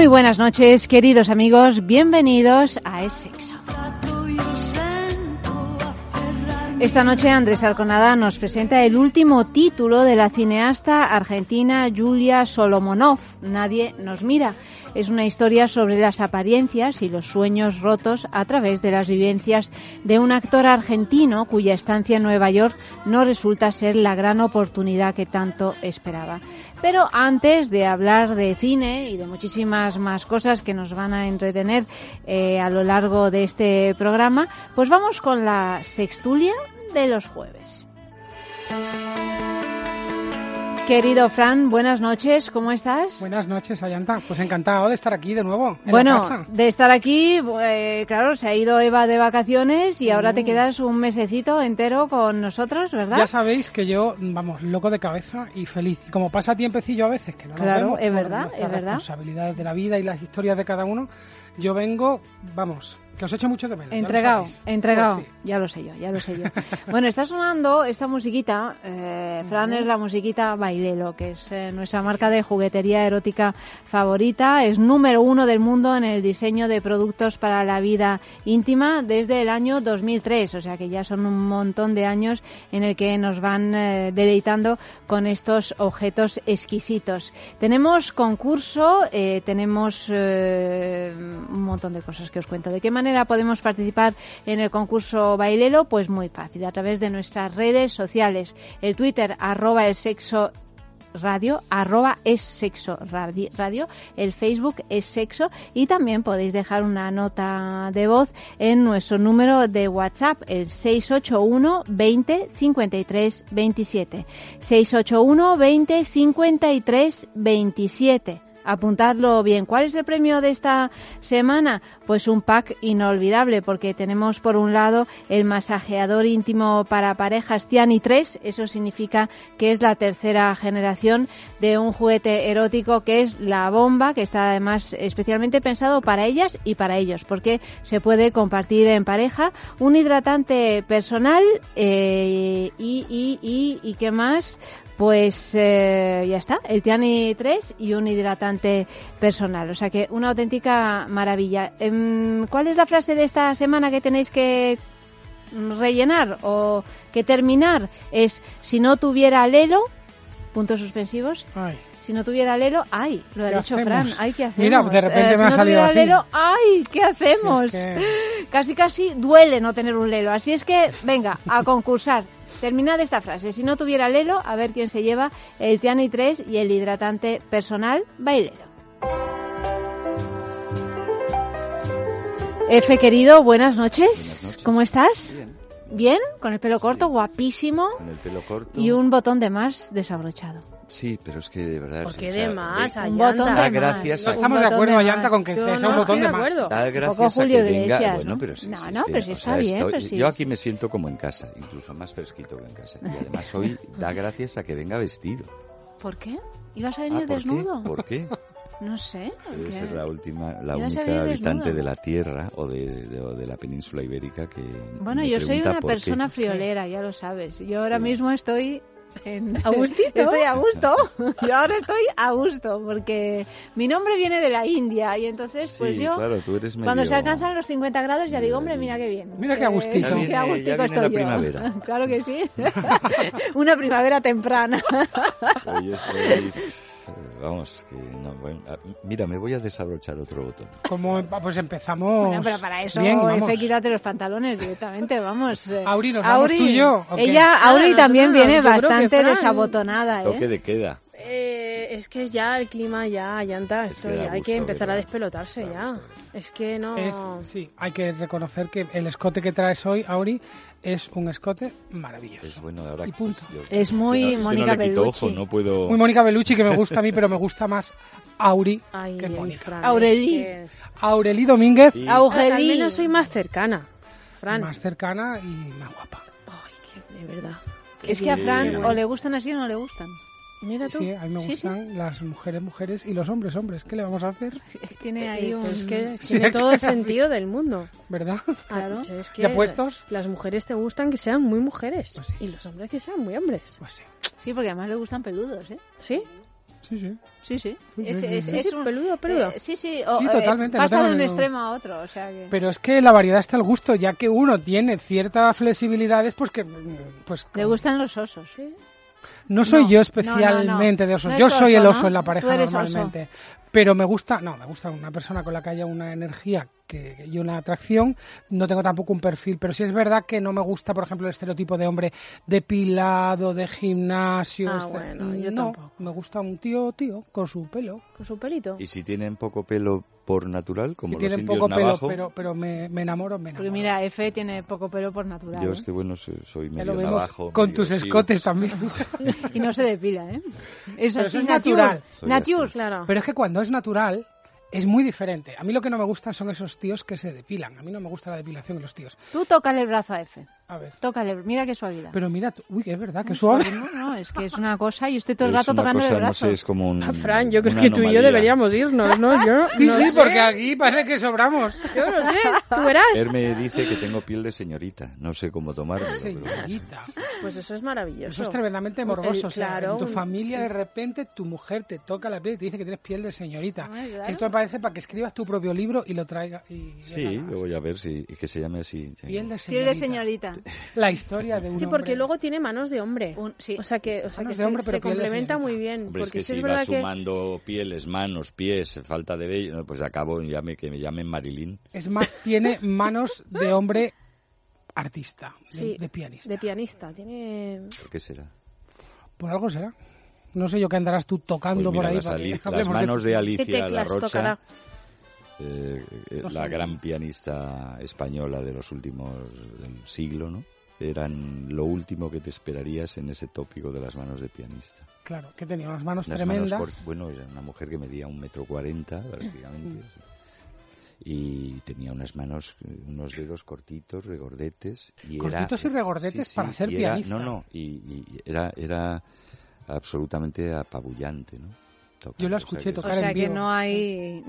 Muy buenas noches, queridos amigos. Bienvenidos a Es Sexo. Esta noche Andrés Arconada nos presenta el último título de la cineasta argentina Julia Solomonov, Nadie nos mira. Es una historia sobre las apariencias y los sueños rotos a través de las vivencias de un actor argentino cuya estancia en Nueva York no resulta ser la gran oportunidad que tanto esperaba. Pero antes de hablar de cine y de muchísimas más cosas que nos van a entretener eh, a lo largo de este programa, pues vamos con la sextulia de los jueves. Querido Fran, buenas noches, ¿cómo estás? Buenas noches, Ayanta. Pues encantado de estar aquí de nuevo. bueno, de estar aquí, eh, claro, se ha ido Eva de vacaciones y ahora te quedas un mesecito entero con nosotros, ¿verdad? Ya sabéis que yo, vamos, loco de cabeza y feliz. Y como pasa tiempecillo a veces, que no claro, es verdad, es verdad. Las responsabilidades de la vida y las historias de cada uno, yo vengo, vamos, que os echo mucho de menos. Entregado, entregado. Pues ya lo sé yo, ya lo sé yo. bueno, está sonando esta musiquita. Eh, Fran es la musiquita Bailelo, que es eh, nuestra marca de juguetería erótica favorita. Es número uno del mundo en el diseño de productos para la vida íntima desde el año 2003. O sea que ya son un montón de años en el que nos van eh, deleitando con estos objetos exquisitos. Tenemos concurso, eh, tenemos un montón de cosas que os cuento. ¿De qué manera? Podemos participar en el concurso Bailelo? Pues muy fácil, a través de nuestras redes sociales. El Twitter, arroba el sexo radio, arroba es sexo radio, el Facebook es sexo y también podéis dejar una nota de voz en nuestro número de WhatsApp, el 681 20 53 27. 681 20 53 27 apuntadlo bien. ¿Cuál es el premio de esta semana? Pues un pack inolvidable, porque tenemos por un lado el masajeador íntimo para parejas Tiani 3, eso significa que es la tercera generación de un juguete erótico que es la bomba, que está además especialmente pensado para ellas y para ellos, porque se puede compartir en pareja, un hidratante personal eh, y, y, y, y qué más, pues eh, ya está, el Tiani 3 y un hidratante personal. O sea que una auténtica maravilla. Em, ¿Cuál es la frase de esta semana que tenéis que rellenar o que terminar? Es, si no tuviera Lelo, puntos suspensivos. Si no tuviera Lelo, ay, lo ha dicho Fran, ay, ¿qué hacemos? Mira, de repente eh, me ha no salido así. Lelo, ay, ¿qué hacemos? Casi, casi duele no tener un Lelo. Así es que, venga, a concursar. Terminad esta frase. Si no tuviera Lelo, a ver quién se lleva el Tiani 3 y el hidratante personal Bailero. F, querido, buenas noches. ¿Cómo estás? Bien. ¿Bien? Con el pelo corto, guapísimo. Con el pelo corto. Y un botón de más desabrochado. Sí, pero es que de verdad... ¿Por qué de más, Un botón Da de gracias No estamos de acuerdo, Ayanta, con que sea no un botón de más. acuerdo. Da poco gracias a Julio que venga... Bueno, ¿no? pero sí, No, sí, no, sí, pero sí está bien. Yo aquí me siento como en casa, incluso más fresquito que en casa. Y además hoy da gracias a que venga vestido. ¿Por qué? ¿Ibas a Ah, venir ¿por desnudo? qué? ¿Por qué? No sé. Debe ¿qué? ser la última, la única habitante desnudo. de la Tierra o de, de- o de la península ibérica que Bueno, me yo soy una qué. persona friolera, ya lo sabes. Yo ahora Sí. mismo estoy en... ¿A gustito? Estoy a gusto. Yo ahora estoy a gusto porque mi nombre viene de la India y entonces pues Sí, yo claro, tú eres medio... cuando se alcanzan los 50 grados ya digo, hombre, mira qué bien. Mira qué a gustito. Ya viene- qué a estoy la yo. primavera. claro que sí. una primavera temprana. Hoy estoy... Vamos, que no, bueno, ah, mira, me voy a desabrochar otro botón. Como, pues empezamos Bueno, pero para eso, bien, vamos. Efe, quítate los pantalones directamente, vamos. eh. Auri, ¿nos vamos tú y yo? Ella, Auri también no, viene bastante Fran- desabotonada, Toque ¿eh? de queda. Eh, es que ya el clima ya, llanta, Es esto que ya hay que empezar a despelotarse Da ya. gusto Es que no... Es, sí, hay que reconocer que el escote que traes hoy, Auri, es un escote maravilloso. Es bueno, ahora Y punto. yo- Es muy es Mónica no Bellucci. ojo, no puedo... Muy Mónica Bellucci, que me gusta a mí, pero me gusta más Auri Ay, que Mónica. Que- Aureli Domínguez, Y- Augelí. Al menos soy más cercana, Fran. más cercana y más guapa. Ay, que de verdad. Es que a Fran o le gustan así o no le gustan. Mira tú. Sí, a mí me Sí, sí. gustan las mujeres, mujeres y los hombres, hombres. ¿Qué le vamos a hacer? Tiene ahí Eh, un... pues es que Sí, tiene todo el sentido del mundo. ¿Verdad? Claro. Ah, es que ¿Ya puestos? Las mujeres te gustan que sean muy mujeres Pues sí. y los hombres que sean muy hombres. Pues sí. Sí, porque además le gustan peludos, ¿eh? ¿Sí? Sí, sí. Sí, sí. Es, un- peludo, peludo. eh, sí, sí. Sí, totalmente, no pasa tengo de un ningún- extremo a otro, o sea que... Pero es que la variedad está al gusto, ya que uno tiene ciertas flexibilidades, pues que... Pues Le gustan los osos. Sí. No soy No, yo especialmente no, no. de osos. Yo soy el oso en la pareja oso. normalmente. Pero me gusta, no, me gusta una persona con la que haya una energía que, y una atracción. No tengo tampoco un perfil, pero sí es verdad que no me gusta, por ejemplo, el estereotipo de hombre depilado, de gimnasio. Ah, este- bueno, yo no, tampoco. me gusta un tío, tío, con su pelo. Con su pelito. Y si tienen poco pelo por natural, como Y los tienen indios poco pelo, navajo, pero, pero me, me enamoro, me enamoro. Porque mira, F tiene poco pelo por natural. yo ¿eh? es que bueno, soy, soy medio navajo. con medio tus escotes también. Y no se depila, ¿eh? Eso Pero sí, eso es natural. Así. Claro. Pero es que cuando es natural es muy diferente. A mí lo que no me gustan son esos tíos que se depilan. A mí no me gusta la depilación en los tíos. Tú tócale el brazo a F. A ver. Tócale, mira qué suavidad. Pero mira, uy, que es verdad, que Muy suave. No, no, es que es una cosa y usted todo el Es rato una tocando cosa, el no brazo. sé, es como un, Fran, yo creo que tú y yo deberíamos irnos, ¿no? Yo Sí, no sí, sé. porque aquí parece que sobramos. Yo no sé, tú verás. Él me dice que tengo piel de señorita, no sé cómo pero- Señorita. Pues eso es maravilloso. Eso es tremendamente morboso. El- o sea, claro. en tu familia de repente tu mujer te toca la piel y te dice que tienes piel de señorita. Ay, claro. Esto me parece para que escribas tu propio libro y lo traiga. Y Sí, yo voy a ver si que se llame así. sí. Piel de Piel señorita. de señorita. La historia de un Sí, porque hombre. luego tiene manos de hombre. Un- sí. O sea que, o sea que de se, hombre, se de complementa muy bien. Hombre, es porque que sí si es va verdad que... sumando pieles, manos, pies, falta de vello, pues acabo llame, que me llamen Marilyn. Es más, tiene manos de hombre artista, de, Sí, de pianista. De pianista. Tiene... ¿Por qué será? Por algo será. No sé yo qué andarás tú tocando Pues mira, por ahí. las, para que las de manos de ¿Qué Alicia La Rocha, tocará? Eh, eh, la gran pianista española de los últimos del siglo, ¿no? Eran lo último que te esperarías en ese tópico de las manos de pianista. Claro, que tenía unas manos Las tremendas. manos bueno, era una mujer que medía un metro cuarenta prácticamente. Y tenía unas manos, unos dedos cortitos, regordetes. Y Cortitos era, y regordetes para ser y era- pianista. No, no, y, y era, era absolutamente apabullante, ¿no? Tocando, Yo la o sea escuché O tocar sea en que vivo. no hay...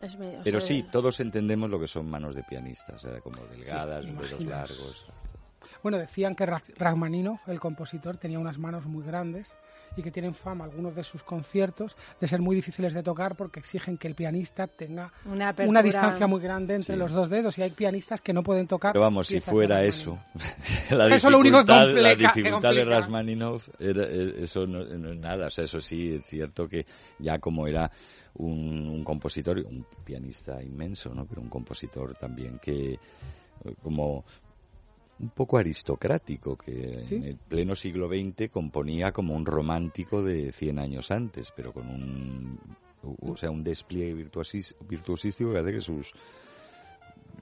Es medio- o Pero sea, sí, todos entendemos lo que son manos de pianista, o sea, como delgadas, Sí, dedos largos. Bueno, decían que Rach- Rachmaninoff, el compositor, tenía unas manos muy grandes y que tienen fama algunos de sus conciertos de ser muy difíciles de tocar porque exigen que el pianista tenga Una, una distancia muy grande entre Sí. los dos dedos y hay pianistas que no pueden tocar. Pero vamos, si fuera eso, la Eso lo único que la que dificultad de. Rachmaninoff, era- eh, eso no, no es nada. O sea, eso sí, es cierto que ya como era un, un compositor, un pianista inmenso, ¿no? Pero un compositor también que, eh, como un poco aristocrático, que en el pleno siglo XX componía como un romántico de 100 años antes, pero con un, o sea, un despliegue virtuosístico que hace que sus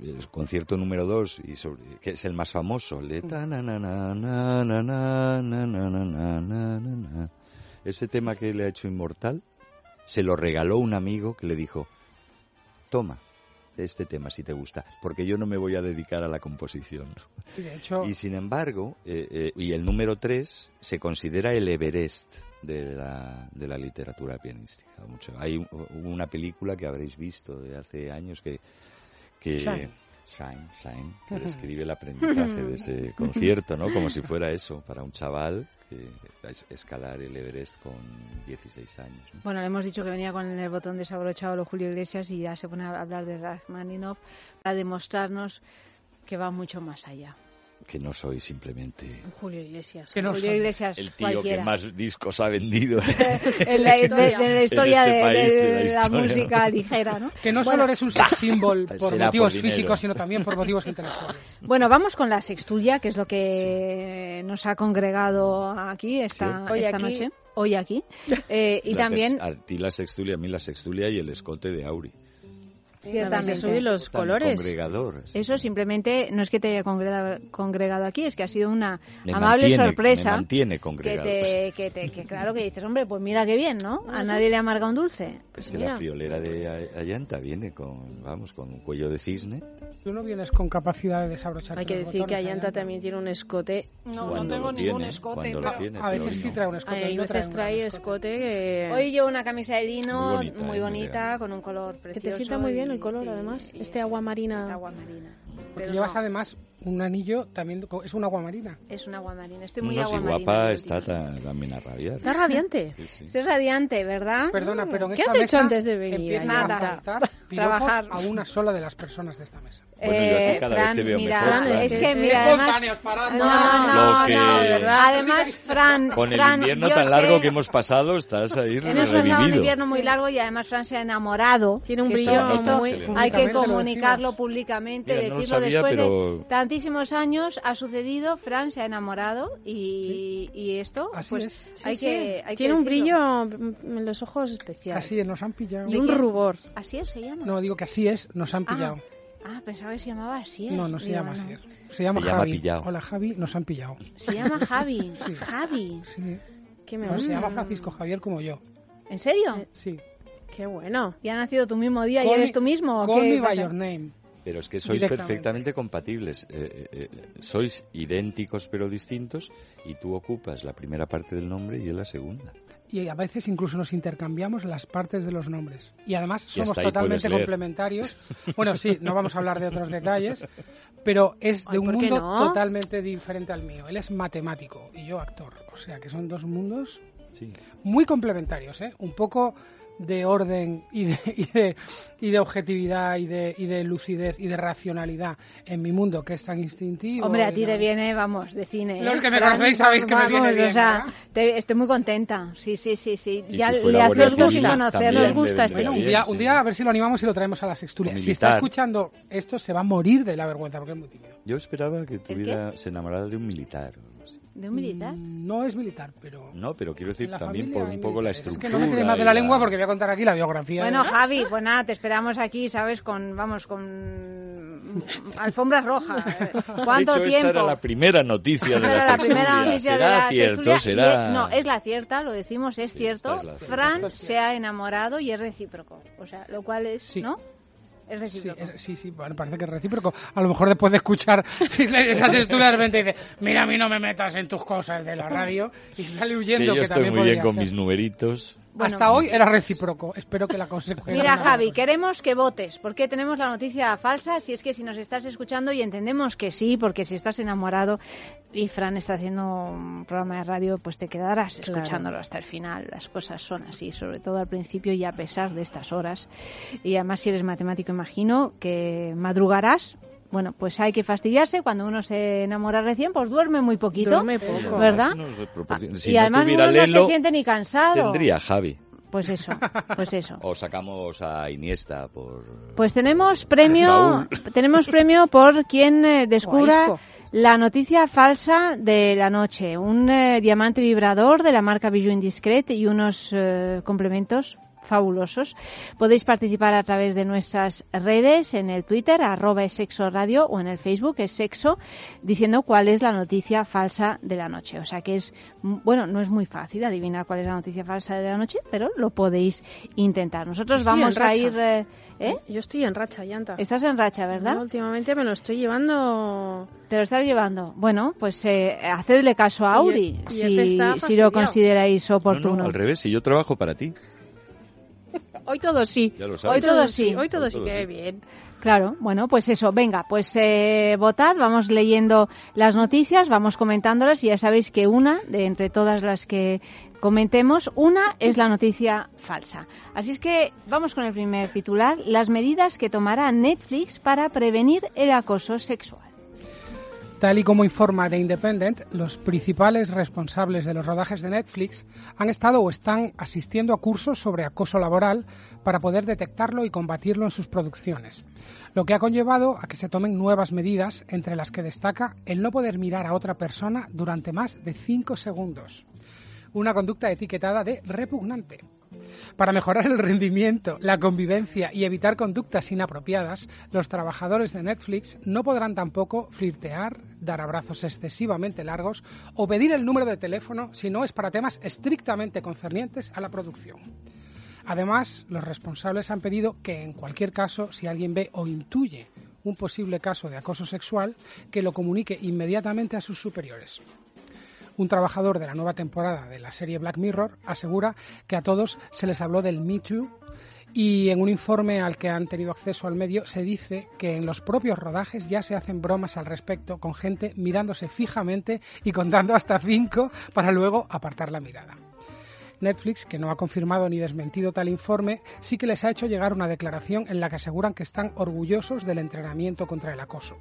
el concierto número 2 y sobre, que es el más famoso le ese tema que le ha hecho inmortal se lo regaló un amigo que le dijo toma este tema si te gusta porque yo no me voy a dedicar a la composición Y de hecho, y sin embargo eh, eh, y el número 3 se considera el Everest de la, de la literatura pianística mucho hay un- una película que habréis visto de hace años que que Shine. Shine, Shine, que describe el aprendizaje de ese concierto, ¿no? Como si fuera eso, para un chaval que es escalar el Everest con 16 años. ¿no? Bueno, le hemos dicho que venía con el botón desabrochado lo Julio Iglesias y ya se pone a hablar de Rachmaninoff para demostrarnos que va mucho más allá. Que no soy simplemente Julio Iglesias. Que no Julio. Iglesias, el tío cualquiera. que más discos ha vendido. en la, de, de la historia este de, país, de de la la, historia, música ¿no? ligera, ¿no? Que no solo eres un sex symbol por motivos por físicos, sino también por motivos intelectuales. Bueno, vamos con la sextulia, que es lo que nos ha congregado aquí esta, Sí. Hoy esta aquí. noche, hoy aquí. Eh, y La también, A ti la sextulia, a mí la sextulia y el escote de Auri. Ciertamente, subir los colores. Eso simplemente no es que te haya congregado, congregado aquí, es que ha sido una Me amable mantiene- sorpresa. Me mantiene Que, congregado. te, que, te, que claro que dices, hombre, pues mira qué bien, ¿no? A nadie le amarga un dulce. Es que Mira. la friolera de A- Ayanta viene con, vamos, con un cuello de cisne. Tú no vienes con capacidad de desabrochar Hay que decir que Ayanta también tiene un escote. No, Cuando no tengo ningún tiene, escote. lo tiene, A veces sí no. trae un escote. No veces trae escote. escote que... Hoy llevo una camisa de lino Muy muy bonita, muy elegante. con un color que precioso. te sienta muy bien el color, y- además. y Este agua marina. este agua marina. Porque Pero llevas no, además un anillo también, es una agua marina. Es un agua marina. Estoy muy No, si agua marina. guapa está también a rabiar. Está radiante. Sí, sí. Estoy radiante, ¿verdad? Perdona, pero en ¿Qué esta has hecho mesa antes de venir, empiezan Ayanta? a faltar piropos Trabajar. a una sola de las personas de esta mesa. Bueno, yo Eh, cada vez te veo mira, mejor, Fran. es que Es mira, además, no, no, que- no, de verdad. Además, Fran, Con el Fran, invierno tan largo sé- que hemos pasado, estás ahí Hemos pasado un revivido. invierno muy largo y además Fran se ha enamorado. Tiene un brillo muy- Hay que comunicarlo públicamente, Mira, no lo decirlo sabía, después pero- de tantísimos años ha sucedido, Fran se ha enamorado y, y esto, Así pues es. hay Sí, que sí. hay que Tiene un decirlo. brillo en los ojos especial. Así es, nos han pillado. Y un rubor. Así es, se llama. No, digo que así es, nos han Ah, pillado. Ah, pensaba que se llamaba así. No, no se Digo, llama no. así. Se llama Se llama Javi. pillado. Hola Javi, nos han pillado. Se llama Javi. Sí. Javi. Sí. ¿Qué me No, se gusta? llama Francisco Javier como yo. ¿En serio? Sí. Qué bueno. ¿Y ha nacido tu mismo día y Call eres me- tú mismo? o Call qué me by your name. Pero es que sois perfectamente compatibles. Eh, eh, eh, sois idénticos pero distintos y tú ocupas la primera parte del nombre y él la segunda. Y a veces incluso nos intercambiamos las partes de los nombres. Y además somos totalmente complementarios. Bueno, sí, no vamos a hablar de otros detalles, pero es de Ay, un ¿por qué mundo no? totalmente diferente al mío. Él es matemático y yo actor. O sea que son dos mundos Sí. muy complementarios, ¿eh? Un poco de orden y de, y de, y de objetividad y de, y de lucidez y de racionalidad en mi mundo que es tan instintivo. Hombre, a ti no- te viene, vamos, de cine. ¿eh? Los que me conocéis sabéis que me vamos, viene bien, O sea, te- estoy muy contenta. Sí, sí, sí, sí. Ya si le Guardia gusto sin conocer. Nos gusta este Bueno, un día, sí. un día a ver si lo animamos y lo traemos a la sextulia. O Si está escuchando esto, se va a morir de la vergüenza porque es muy tímido. Yo esperaba que tuviera, se enamorara de un militar. ¿De un militar? Mm, No es militar, pero... No, pero quiero decir también por un poco la estructura. Es que no me tiréis más de la lengua porque voy a contar aquí la biografía. Bueno, de- Javi, pues nada, te esperamos aquí, ¿sabes? Con, vamos, con alfombras rojas. ¿Cuánto de hecho, tiempo? esta era la primera noticia de la la primera noticia será de la cierto, será... es- no, es la cierta, lo decimos, es Sí, cierto. es. Fran se ha enamorado y es recíproco. O sea, lo cual es, Sí. ¿no? Es Sí, recíproco. es- sí, sí, bueno, parece que es recíproco. A lo mejor después de escuchar esas estudias de repente dice, mira, a mí no me metas en tus cosas de la radio y sale Que huyendo, yo que, estoy también muy bien con ser. mis numeritos. Bueno. Hasta hoy era recíproco. Espero que la consecuencia... Mira, Javi, queremos que votes, porque tenemos la noticia falsa. Si es que si nos estás escuchando y entendemos que sí, porque si estás enamorado y Fran está haciendo un programa de radio, pues te quedarás Claro. escuchándolo hasta el final. Las cosas son así, sobre todo al principio y a pesar de estas horas. Y además, si eres matemático, imagino que madrugarás. Bueno, pues hay que fastidiarse. Cuando uno se enamora recién, pues duerme muy poquito. Duerme poco. ¿Verdad? Ah, Si y no además no se Lelo, siente ni cansado. tendría Javi. Pues eso, pues eso. O sacamos a Iniesta por... Pues tenemos premio, tenemos premio por quien eh, descubra la noticia falsa de la noche. Un eh, diamante vibrador de la marca Bijou Indiscret y unos eh, complementos fabulosos. Podéis participar a través de nuestras redes, en el Twitter, arroba es sexo radio, o en el Facebook, es sexo, diciendo cuál es la noticia falsa de la noche. O sea que es, mm, bueno, no es muy fácil adivinar cuál es la noticia falsa de la noche, pero lo podéis intentar. Nosotros Estoy vamos a ir... eh, ¿eh? Yo estoy en racha, llanta. Estás en racha, ¿verdad? Últimamente me lo estoy llevando... Te lo estás llevando. Bueno, pues eh, hacedle caso a Y- Auri y si, si lo consideráis No, oportuno. no, al revés, si yo trabajo para ti. Hoy todo sí. Ya lo Hoy sabes. todo todo sí. sí. Hoy todo Hoy sí todo sí. bien. Claro, bueno, pues eso, venga, pues eh, votad, vamos leyendo las noticias, vamos comentándolas y ya sabéis que una, de entre todas las que comentemos, una es la noticia falsa. Así es que vamos con el primer titular, las medidas que tomará Netflix para prevenir el acoso sexual. Tal y como informa The Independent, los principales responsables de los rodajes de Netflix han estado o están asistiendo a cursos sobre acoso laboral para poder detectarlo y combatirlo en sus producciones, lo que ha conllevado a que se tomen nuevas medidas, entre las que destaca el no poder mirar a otra persona durante más de cinco segundos. Una conducta etiquetada de repugnante. Para mejorar el rendimiento, la convivencia y evitar conductas inapropiadas, los trabajadores de Netflix no podrán tampoco flirtear, dar abrazos excesivamente largos o pedir el número de teléfono si no es para temas estrictamente concernientes a la producción. Además, los responsables han pedido que, en cualquier caso, si alguien ve o intuye un posible caso de acoso sexual, que lo comunique inmediatamente a sus superiores. Un trabajador de la nueva temporada de la serie Black Mirror asegura que a todos se les habló del Me Too y en un informe al que han tenido acceso al medio se dice que en los propios rodajes ya se hacen bromas al respecto con gente mirándose fijamente y contando hasta cinco para luego apartar la mirada. Netflix, que no ha confirmado ni desmentido tal informe, sí que les ha hecho llegar una declaración en la que aseguran que están orgullosos del entrenamiento contra el acoso,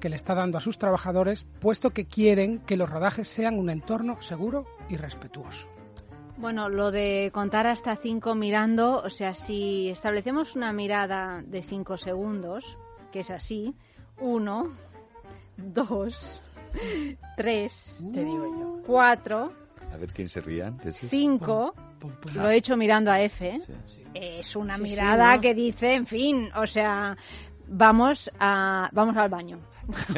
que le está dando a sus trabajadores, puesto que quieren que los rodajes sean un entorno seguro y respetuoso. Bueno, lo de contar hasta cinco mirando, o sea, si establecemos una mirada de cinco segundos, que es así, uno, dos, tres, te digo yo, cuatro, a ver quién se ríe antes. Cinco. Lo he hecho mirando a F. Es una mirada que dice, en fin, o sea, vamos a vamos al baño.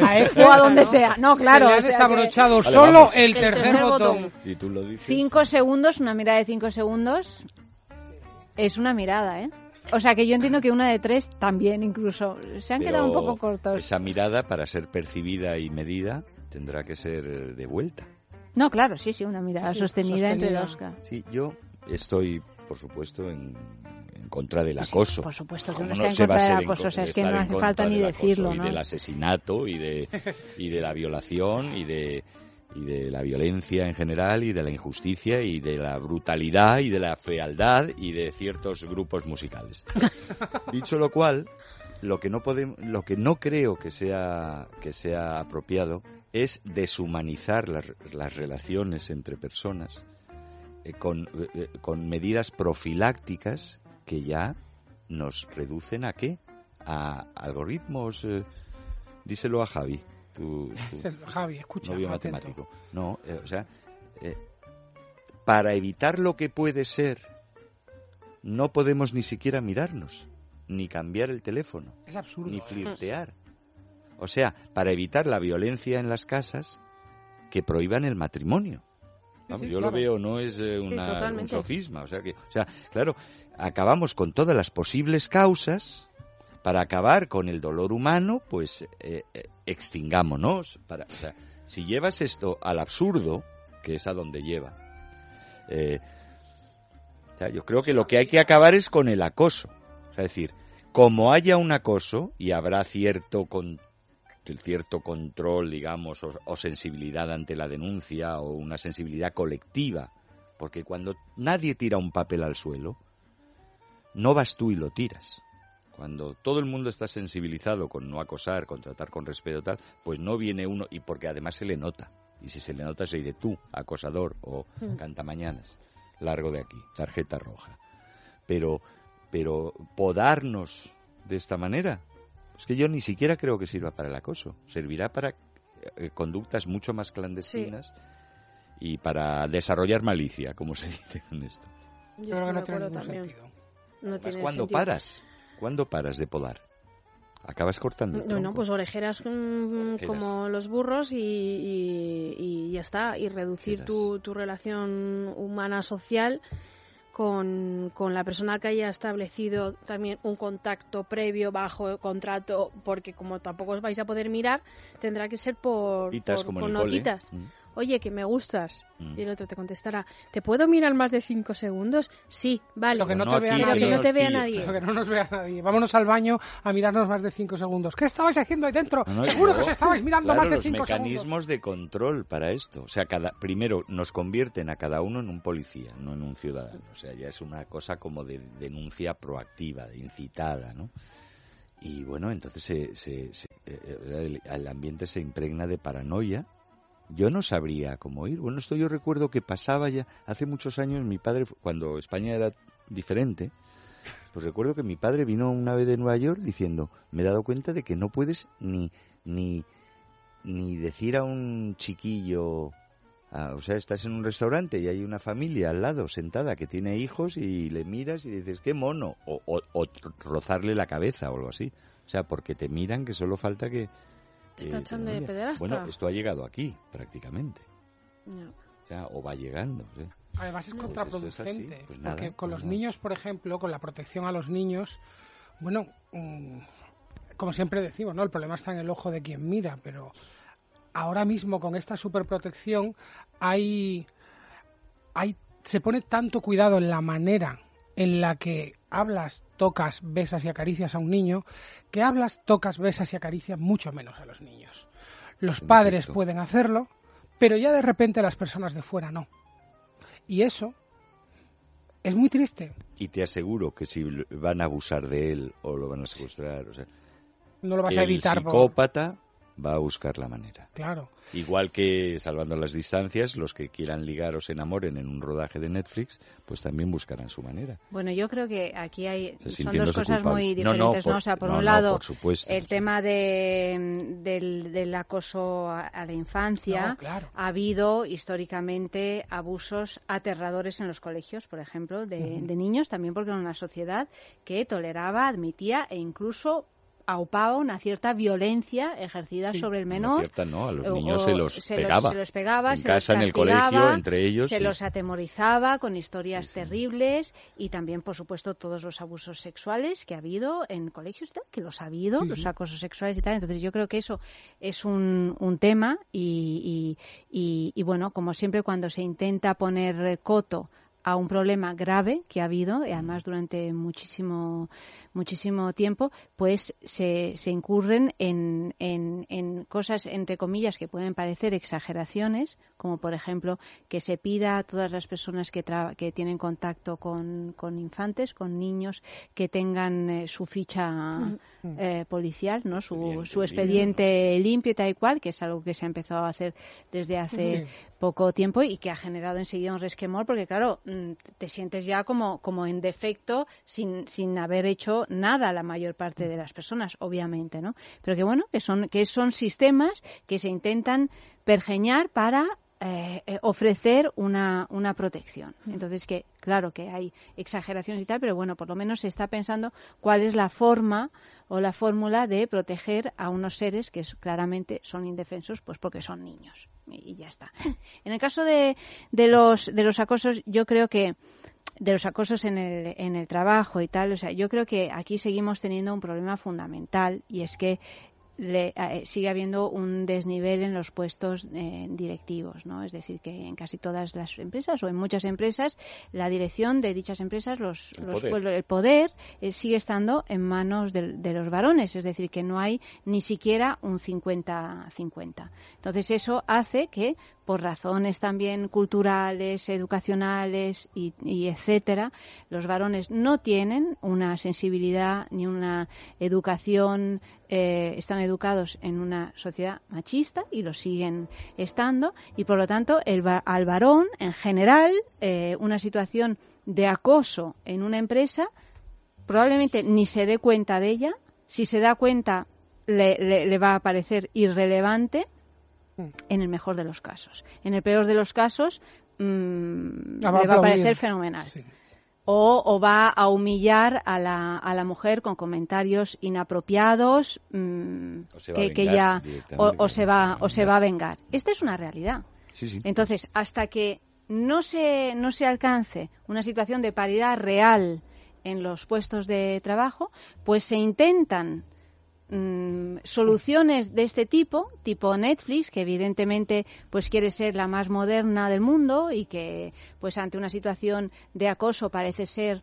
A F o a donde sea. No, claro. Se le ha desabrochado solo el, tercer, botón. Si tú lo dices. Cinco segundos, una mirada de cinco segundos, es una mirada, ¿eh? O sea que yo entiendo que una de tres también incluso. Se han quedado un poco cortos. Esa mirada, para ser percibida y medida, tendrá que ser de vuelta. No, claro, sí, sí, una mirada sostenida, entre dos. Sí, yo estoy, por supuesto, en, contra del acoso. por supuesto que uno está en contra del acoso, o sea, es que no hace falta ni decirlo, ¿no? Y del asesinato y de, y de la violación y de, y de la violencia en general y de la injusticia y de la brutalidad y de la fealdad y de ciertos grupos musicales. Dicho lo cual, lo que no podemos, lo que no creo que sea que sea apropiado es deshumanizar las, las relaciones entre personas eh, con, eh, eh, con, medidas profilácticas que ya nos reducen a qué? A algoritmos. díselo a Javi. Tu, Javi, escucha. Novio matemático. No, o sea, para evitar lo que puede ser, no podemos ni siquiera mirarnos, ni cambiar el teléfono, es absurdo, ni flirtear. O sea, para evitar la violencia en las casas, que prohíban el matrimonio. yo lo veo, no es eh, un sofisma. O sea, que, o sea, claro, acabamos con todas las posibles causas para acabar con el dolor humano, pues eh, eh, extingámonos. Para, o sea, si llevas esto al absurdo, que es a donde lleva, yo creo que lo que hay que acabar es con el acoso. O sea, es decir, como haya un acoso y habrá cierto con, cierto control, digamos, o, sensibilidad ante la denuncia o una sensibilidad colectiva, porque cuando nadie tira un papel al suelo, no vas tú y lo tiras. Cuando todo el mundo está sensibilizado con no acosar, con tratar con respeto tal, pues no viene uno y porque además se le nota. Y si se le nota se dice tú, acosador o mm. canta mañanas, largo de aquí, tarjeta roja. Pero pero podarnos de esta manera es que yo ni siquiera creo que sirva para el acoso. Servirá para eh, conductas mucho más clandestinas y para desarrollar malicia, como se dice con esto. Yo estoy de acuerdo también. No ¿Cuándo paras? ¿Cuándo paras de podar? Acabas cortando. No, no, pues orejeras, como los burros y, ya está. Y reducir tu, tu relación humana social con, con, la persona que haya establecido también un contacto previo bajo contrato, porque como tampoco os vais a poder mirar, tendrá que ser por, por, notitas. Mm oye, que me gustas. Mm. Y el otro te contestará, ¿te puedo mirar más de cinco segundos? Sí, vale. Lo que no, te, vea nadie. no te vea nadie. Lo que no nos vea nadie. Vámonos al baño a mirarnos más de cinco segundos. ¿Qué estabais haciendo ahí dentro? Seguro que os estabais mirando más de cinco segundos. mecanismos de control para esto. O sea, cada, primero nos convierten a cada uno en un policía, no en un ciudadano. O sea, ya es una cosa como de denuncia proactiva, de incitada, ¿no? Y bueno, entonces se, se el, el ambiente se impregna de paranoia yo no sabría cómo ir. Bueno, esto yo recuerdo que pasaba ya hace muchos años, mi padre, cuando España era diferente, pues recuerdo que mi padre vino una vez de Nueva York diciendo, me he dado cuenta de que no puedes ni, ni, ni decir a un chiquillo, o sea, estás en un restaurante y hay una familia al lado sentada que tiene hijos y le miras y dices, qué mono, o, o rozarle la cabeza o algo así. O sea, porque te miran que solo falta que, bueno, esto ha llegado aquí, prácticamente. O, sea, o va llegando. Además es contraproducente, pues porque con los niños, por ejemplo, con la protección a los niños, bueno, mm, como siempre decimos, ¿no? El problema está en el ojo de quien mira, pero ahora mismo con esta superprotección hay, hay se pone tanto cuidado en la manera en la que hablas, tocas, besas y acaricias a un niño, que hablas, tocas, besas y acaricias mucho menos a los niños. Los padres pueden hacerlo, pero ya de repente las personas de fuera no. Y eso es muy triste. Y te aseguro que si van a abusar de él o lo van a secuestrar, o sea, no lo vas a evitar. El psicópata va a buscar la manera. Claro. Igual que, salvando las distancias, los que quieran ligar o se enamoren en un rodaje de Netflix, pues también buscarán su manera. Bueno, yo creo que aquí hay son dos cosas muy diferentes, ¿no? O sea, por un lado, el tema de, del, acoso a, la infancia. Ha habido históricamente abusos aterradores en los colegios, por ejemplo, de, de niños, también porque era una sociedad que toleraba, admitía e incluso aupaba una cierta violencia ejercida sobre el menor. Cierta, no, a los niños se los pegaba. se los pegaba, en casa, en el colegio, entre ellos. Se los atemorizaba con historias terribles y también, por supuesto, todos los abusos sexuales que ha habido en colegios y tal, que los ha habido, los acosos sexuales y tal. Entonces yo creo que eso es un, un tema y, y, y bueno, como siempre cuando se intenta poner coto a un problema grave que ha habido, y además durante muchísimo, muchísimo tiempo, pues se, se incurren en, en, en, cosas, entre comillas, que pueden parecer exageraciones, como por ejemplo que se pida a todas las personas que, que tienen contacto con, con, infantes, con niños, que tengan eh, su ficha eh, policial, ¿no? su, su expediente limpio y tal y cual, que es algo que se ha empezado a hacer desde hace poco tiempo y que ha generado enseguida un resquemor, porque claro, mm, te sientes ya como, como en defecto sin, sin haber hecho nada la mayor parte de las personas, obviamente, ¿no? Pero que bueno, que son, que son sistemas que se intentan pergeñar para eh, eh, ofrecer una, una protección. Entonces, que claro que hay exageraciones y tal, pero bueno, por lo menos se está pensando cuál es la forma o la fórmula de proteger a unos seres que claramente son indefensos, pues porque son niños. Y, ya está. En el caso de, de, los, de los acosos, yo creo que de los acosos en el, en el trabajo y tal, o sea, yo creo que aquí seguimos teniendo un problema fundamental y es que le, eh, sigue habiendo un desnivel en los puestos eh, directivos, ¿no? Es decir, que en casi todas las empresas o en muchas empresas la dirección de dichas empresas, los, el poder, el poder eh, sigue estando en manos de, de, los varones, es decir, que no hay ni siquiera un 50-50. Entonces eso hace que por razones también culturales, educacionales y, etcétera, los varones no tienen una sensibilidad ni una educación, eh, están educados en una sociedad machista y lo siguen estando, y por lo tanto el, al varón en general eh, una situación de acoso en una empresa probablemente ni se dé cuenta de ella, si se da cuenta le va a parecer irrelevante en el mejor de los casos. En el peor de los casos mm, le va a parecer fenomenal. O, va a humillar a la, a la mujer con comentarios inapropiados mm, que, ya o, se va o se va a vengar. Esta es una realidad. Entonces, hasta que no se, no se alcance una situación de paridad real en los puestos de trabajo, pues se intentan Mm, soluciones de este tipo, tipo Netflix, que evidentemente pues quiere ser la más moderna del mundo y que pues ante una situación de acoso parece ser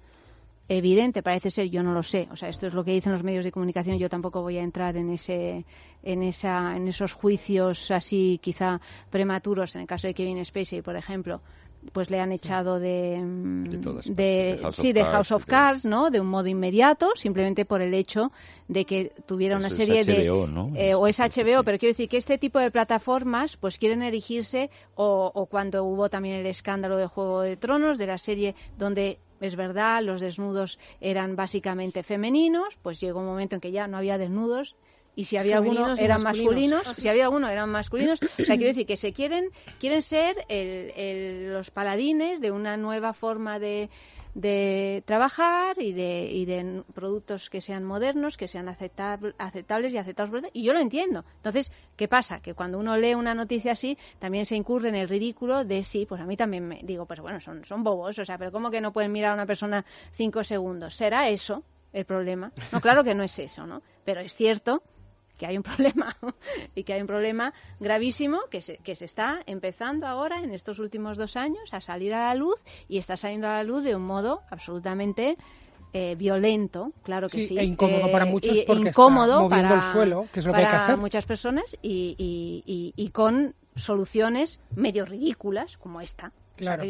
evidente, parece ser, yo no lo sé, o sea, esto es lo que dicen los medios de comunicación, yo tampoco voy a entrar en ese en esa en esos juicios así quizá prematuros en el caso de Kevin Spacey, por ejemplo, pues le han echado de, de, House sí de House of Cards no de un modo inmediato simplemente por el hecho de que tuviera una serie de eh, o es HBO pero quiero decir que este tipo de plataformas pues quieren erigirse o, o cuando hubo también el escándalo de Juego de Tronos de la serie donde es verdad, los desnudos eran básicamente femeninos, pues llegó un momento en que ya no había desnudos y si había algunos eran masculinos, ah, si había alguno eran masculinos, o sea, quiero decir que se quieren quieren ser los paladines de una nueva forma de, de trabajar y de, y de productos que sean modernos, que sean aceptables y aceptados por Y yo lo entiendo. Entonces, ¿qué pasa? Que cuando uno lee una noticia así, también se incurre en el ridículo de sí, pues a mí también me digo, pues bueno, son, son bobos, o sea, pero ¿cómo que no pueden mirar a una persona cinco segundos? ¿Será eso el problema? No, claro que no es eso, ¿no? Pero es cierto que hay un problema y que hay un problema gravísimo que se, que se está empezando ahora en estos últimos dos años a salir a la luz y está saliendo a la luz de un modo absolutamente eh, violento, claro que sí, e incómodo para eh, muchos porque incómodo está para, el suelo, que es lo que hay que hacer. muchas personas y, y, y, con soluciones medio ridículas como esta. Claro.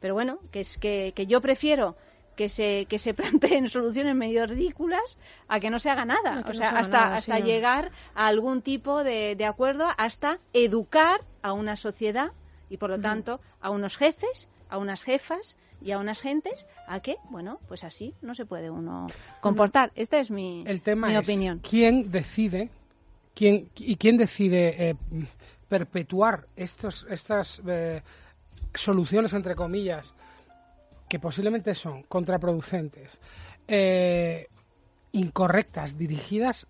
pero bueno, que es que, que yo prefiero que se, que se planteen soluciones medio ridículas a que no se haga nada. o sea, hasta, hasta llegar a algún tipo de, de, acuerdo, hasta educar a una sociedad y, por lo tanto, a unos jefes, a unas jefas y a unas gentes a que, bueno, pues así no se puede uno comportar. Esta es mi, El tema mi es opinión. ¿Quién decide quién, y quién decide eh, perpetuar estos, estas eh, soluciones, entre comillas, que posiblemente son contraproducentes, eh, incorrectas, dirigidas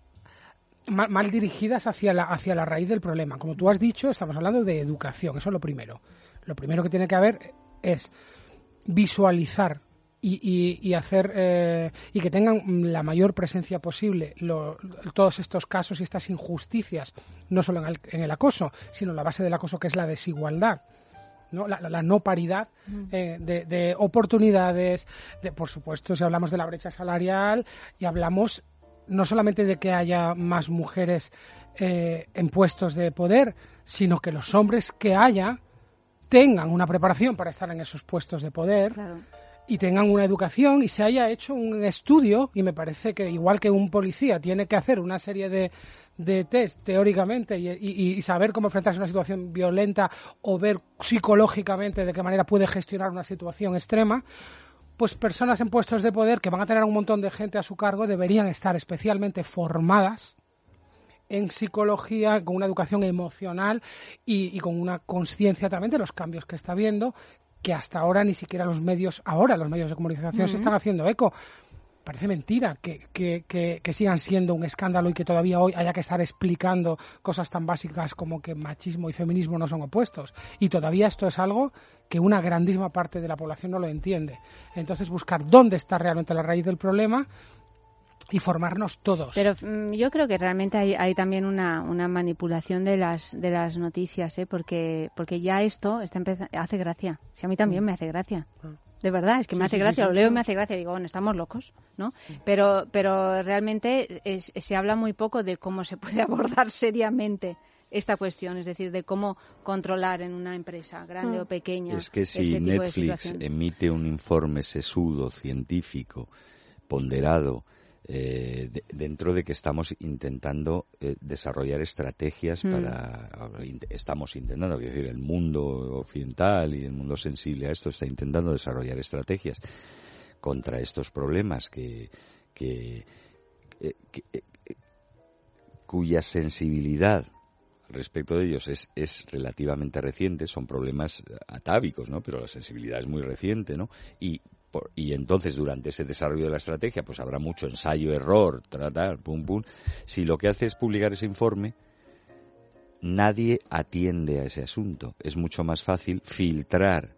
mal, dirigidas hacia la, hacia la raíz del problema. Como tú has dicho, estamos hablando de educación, eso es lo primero. Lo primero que tiene que haber es visualizar y, hacer eh, y que tengan la mayor presencia posible todos estos casos y estas injusticias, no solo en el, en el acoso, sino la base del acoso que es la desigualdad ¿no? La, no paridad eh, de, oportunidades, de, por supuesto, si hablamos de la brecha salarial y hablamos no solamente de que haya más mujeres eh, en puestos de poder, sino que los hombres que haya tengan una preparación para estar en esos puestos de poder. y tengan una educación y se haya hecho un estudio, y me parece que igual que un policía tiene que hacer una serie de, de test teóricamente y, saber cómo enfrentarse a una situación violenta o ver psicológicamente de qué manera puede gestionar una situación extrema, pues personas en puestos de poder que van a tener un montón de gente a su cargo deberían estar especialmente formadas en psicología, con una educación emocional y, con una conciencia también de los cambios que está viendo, que hasta ahora ni siquiera los medios, ahora los medios de comunicación se están haciendo eco parece mentira que, que, sigan siendo un escándalo y que todavía hoy haya que estar explicando cosas tan básicas como que machismo y feminismo no son opuestos. Y todavía esto es algo que una grandísima parte de la población no lo entiende. Entonces, buscar dónde está realmente la raíz del problema y formarnos todos. Pero mm, yo creo que realmente hay, también una, una, manipulación de las de las noticias, ¿eh? porque porque ya esto está hace gracia. Si a mí también mm. me hace gracia. Ah de verdad, es que me hace gracia, lo leo y me hace gracia, digo, bueno, estamos locos, ¿no? Pero, pero realmente se habla muy poco de cómo se puede abordar seriamente esta cuestión, es decir, de cómo controlar en una empresa, grande mm. o pequeña. Es que si este Netflix emite un informe sesudo, científico, ponderado, eh, dentro de que estamos intentando eh, desarrollar estrategias mm. para estamos intentando quiero decir el mundo occidental y el mundo sensible a esto está intentando desarrollar estrategias contra estos problemas que, que, eh, cuya sensibilidad respecto de ellos es, es relativamente reciente, son problemas atávicos, ¿no? Pero la sensibilidad es muy reciente, ¿no? Y y entonces durante ese desarrollo de la estrategia pues habrá mucho ensayo, error, tratar, pum, pum. Si lo que hace es publicar ese informe, nadie atiende a ese asunto. Es mucho más fácil filtrar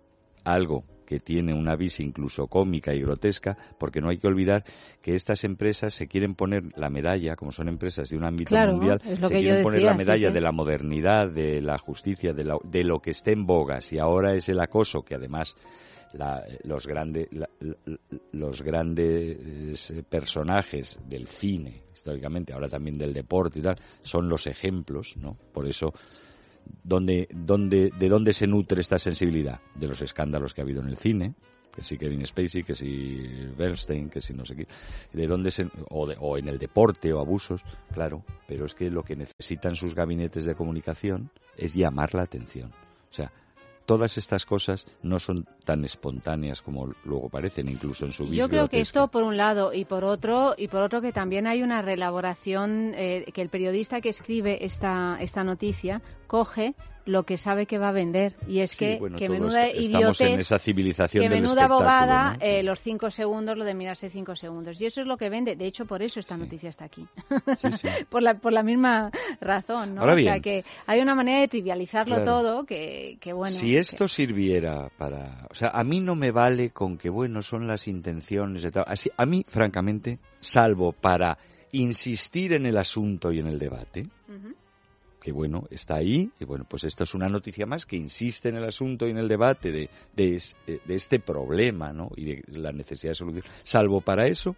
algo que tiene una vis incluso cómica y grotesca, porque no hay que olvidar que estas empresas se quieren poner la medalla, como son empresas de un ámbito mundial, se quieren poner la medalla de la modernidad, de la justicia, de, de lo que esté en bogas, y ahora es el acoso, que además los, grandes los grandes eh, personajes del cine, históricamente, ahora también del deporte y tal, son los ejemplos, ¿no? Por eso ¿Dónde, dónde, ¿De dónde se nutre esta sensibilidad? De los escándalos que ha habido en el cine, que si Kevin Spacey, que si Bernstein, que si no sé qué, de dónde se, o, o, en el deporte o abusos, claro, pero es que lo que necesitan sus gabinetes de comunicación es llamar la atención. O sea, todas estas cosas no son tan espontáneas como luego parecen, incluso en su Yo creo que esto por un lado y por otro y por otro que también hay una reelaboración eh, que el periodista que escribe esta esta noticia coge lo que sabe que va a vender. Y es que, que menuda idiotez, en esa civilización que menuda bobada eh, los cinco segundos lo de mirarse cinco segundos. Y eso es lo que vende. De hecho por eso esta noticia está aquí. Por la por la misma razón ¿no? o sea que hay una manera de trivializarlo todo que, que, bueno si esto sirviera para o sea a mí no me vale con que bueno son las intenciones de tal así a mí francamente salvo para insistir en el asunto y en el debate que bueno, está ahí, y bueno, pues esto es una noticia más que insiste en el asunto y en el debate de, de, este problema, ¿no? Y de la necesidad de solución. Salvo para eso,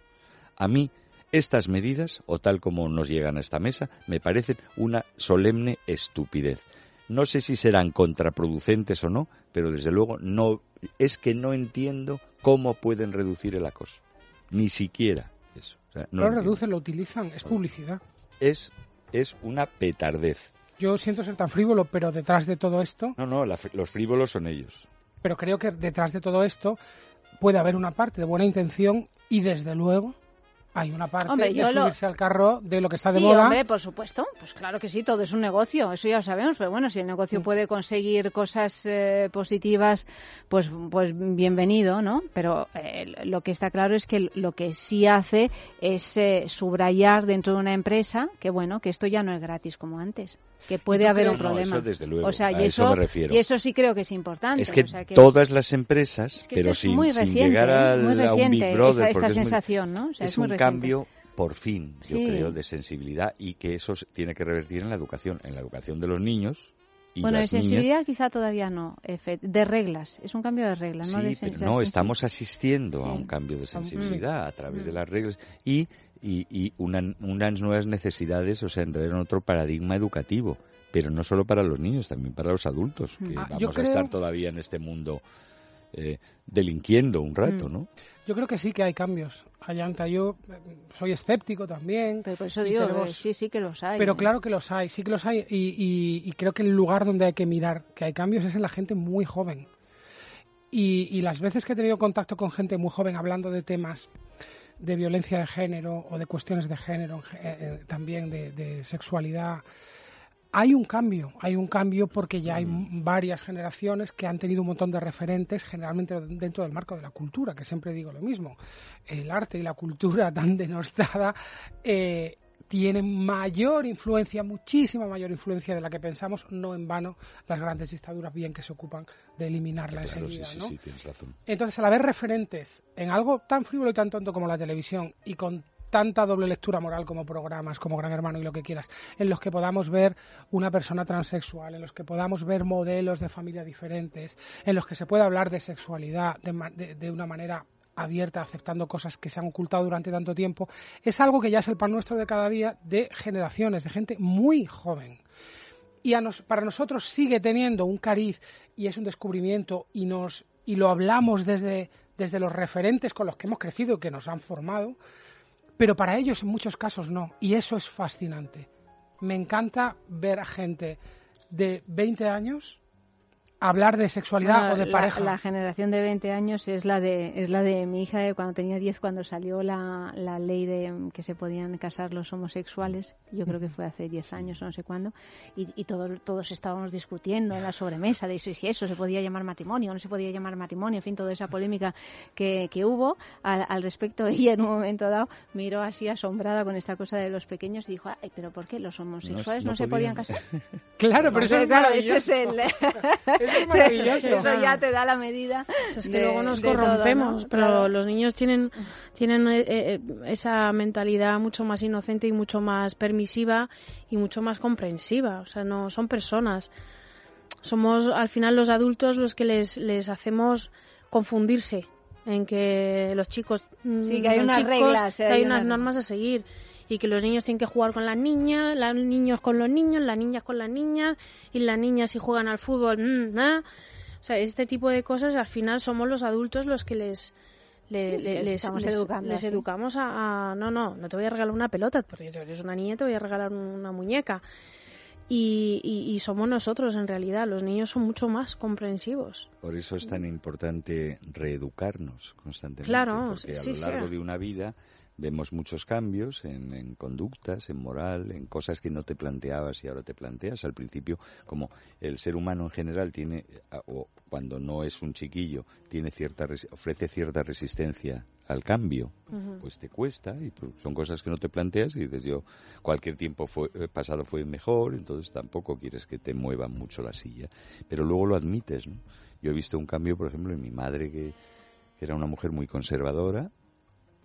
a mí estas medidas, o tal como nos llegan a esta mesa, me parecen una solemne estupidez. No sé si serán contraproducentes o no, pero desde luego no es que no entiendo cómo pueden reducir el acoso. Ni siquiera eso. no lo reducen, lo utilizan, es publicidad. Es, es una petardez. Yo siento ser tan frívolo, pero detrás de todo esto... No, no, los frívolos son ellos. Pero creo que detrás de todo esto puede haber una parte de buena intención y desde luego hay una parte de subirse al carro de lo que está de moda. Sí, hombre, por supuesto. Pues claro que sí, todo es un negocio, eso ya lo sabemos. Pero bueno, si el negocio mm. puede conseguir cosas eh, positivas, pues, pues bienvenido, ¿no? Pero eh, lo que está claro es que lo que sí hace es eh, subrayar dentro de una empresa que, bueno, que esto ya no es gratis como antes que puede haber un problema. desde luego, o sea, y eso, me refiero. y eso sí creo que es importante. Es que, todas las empresas, pero sin, llegar a, un Big Brother, esta, sensación, ¿no? es, un cambio por fin, yo creo, de sensibilidad y que eso tiene que revertir en la educación, en la educación de los niños. Y bueno, de sensibilidad quizá todavía no, de reglas, es un cambio de reglas, no de sensibilidad. no, estamos asistiendo a un cambio de sensibilidad a través de mm. las reglas y y, unas nuevas necesidades, o sea, entrar en otro paradigma educativo, pero no solo para los niños, también para los adultos, que ah, vamos a estar todavía en este mundo eh, delinquiendo un rato, mm. ¿no? Yo creo que sí que hay cambios. Ayanta, yo eh, soy escéptico también. Pero por eso digo, sí, sí que los hay. Pero claro que los hay, sí que los hay. Y, creo que el lugar donde hay que mirar que hay cambios es en la gente muy joven. Y, y las veces que he tenido contacto con gente muy joven hablando de temas de violencia de género o de cuestiones de género, eh, eh, también de, sexualidad, hay un cambio, hay un cambio porque ya hay varias generaciones que han tenido un montón de referentes, generalmente dentro del marco de la cultura, que siempre digo lo mismo. El arte y la cultura tan denostada eh, tienen mayor influencia, muchísima mayor influencia de la que pensamos, no en vano las grandes dictaduras bien que se ocupan de eliminarla enseguida. ¿no? Entonces, al haber referentes en algo tan frívolo y tan tonto como la televisión y con tanta doble lectura moral como programas, como Gran Hermano y lo que quieras, en los que podamos ver una persona transexual, en los que podamos ver modelos de familia diferentes, en los que se pueda hablar de sexualidad de, de una manera abierta, aceptando cosas que se han ocultado durante tanto tiempo, es algo que ya es el pan nuestro de cada día de generaciones, de gente muy joven. Y para nosotros sigue teniendo un cariz y es un descubrimiento y, nos, y lo hablamos desde, desde los referentes con los que hemos crecido, que nos han formado, pero para ellos en muchos casos no. Y eso es fascinante. Me encanta ver a gente de 20 años hablar de sexualidad o de pareja. La generación de 20 años es la de es la de mi hija de cuando tenía 10 cuando salió la, la ley de que se podían casar los homosexuales. Yo creo que fue hace 10 años o no sé cuándo y, y todos estábamos discutiendo en la sobremesa de si, si eso se podía llamar matrimonio o no se podía llamar matrimonio, en fin, toda esa polémica que, que hubo al, al respecto. Ella en un momento dado miró así asombrada con esta cosa de los pequeños y dijo, Ay, pero ¿por qué los homosexuales no, se podían casar? claro, pero eso es claro, esto es el Eso ya te da la medida. es que luego nos corrompemos, pero los niños tienen, tienen eh, eh, esa mentalidad mucho más inocente y mucho más permisiva y mucho más comprensiva. O sea, no son personas. Somos al final los adultos los que les, les hacemos confundirse en que los chicos sí que hay unas reglas hay, unas normas a seguir y que los niños tienen que jugar con las niñas, los niños con los niños, las niñas con las niñas y las niñas si juegan al fútbol, mm, o sea, este tipo de cosas al final somos los adultos los que les les, educando, les educamos a, no, no, no te voy a regalar una pelota, porque tú eres una niña, te voy a regalar una muñeca. Y, y, somos nosotros en realidad, los niños son mucho más comprensivos. Por eso es tan importante reeducarnos constantemente. Claro, porque a lo largo de una vida vemos muchos cambios en, conductas, en moral, en cosas que no te planteabas y ahora te planteas. Al principio, como el ser humano en general tiene, o cuando no es un chiquillo, tiene cierta, ofrece cierta resistencia al cambio, pues te cuesta y son cosas que no te planteas y dices yo, cualquier tiempo fue, eh, pasado fue mejor, entonces tampoco quieres que te mueva mucho la silla. Pero luego lo admites, ¿no? Yo he visto un cambio, por ejemplo, en mi madre que, que era una mujer muy conservadora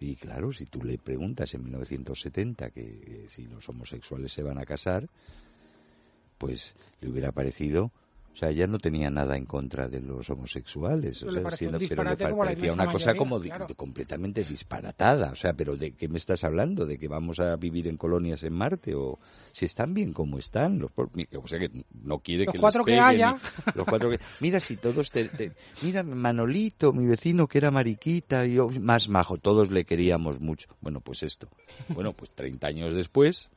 y claro, si tú le preguntas en 1970 que, si los homosexuales se van a casar, pues le hubiera parecido o sea, ella no tenía nada en contra de los homosexuales, pero le parecía una cosa como completamente disparatada. O sea, pero ¿de qué me estás hablando? ¿De que vamos a vivir en colonias en Marte? ¿O si están bien como están? Los, o sea, que no quiere los que cuatro que haya. Los cuatro que, mira, si todos te, Mira, Manolito, mi vecino que era mariquita, y yo más majo, todos le queríamos mucho. Bueno, pues esto. Bueno, pues 30 años después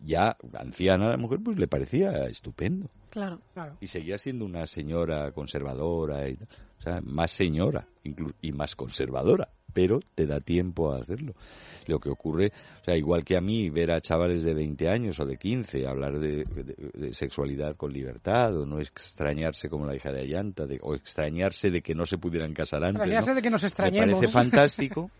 ya anciana la mujer, pues le parecía estupendo. Claro, claro. Y seguía siendo una señora conservadora, y, o sea, más señora y más conservadora, pero te da tiempo a hacerlo. Lo que ocurre, o sea, igual que a mí, ver a chavales de 20 años o de 15 hablar de, sexualidad con libertad, o no extrañarse como la hija de Ayanta, de, o extrañarse de que no se pudieran casar antes. Extrañarse de que nos extrañemos. Me parece fantástico.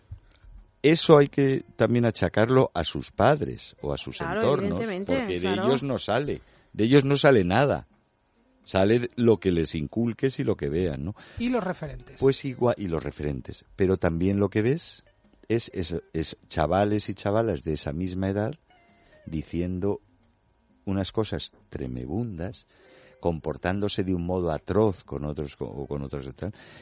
Eso hay que también achacarlo a sus padres o a sus entornos, porque de ellos no sale, de ellos no sale nada. Sale lo que les inculques y lo que vean, ¿no? Y los referentes. Pues igual, y los referentes. Pero también lo que ves es, es, es chavales y chavalas de esa misma edad diciendo unas cosas tremebundas comportándose de un modo atroz con otros o con otros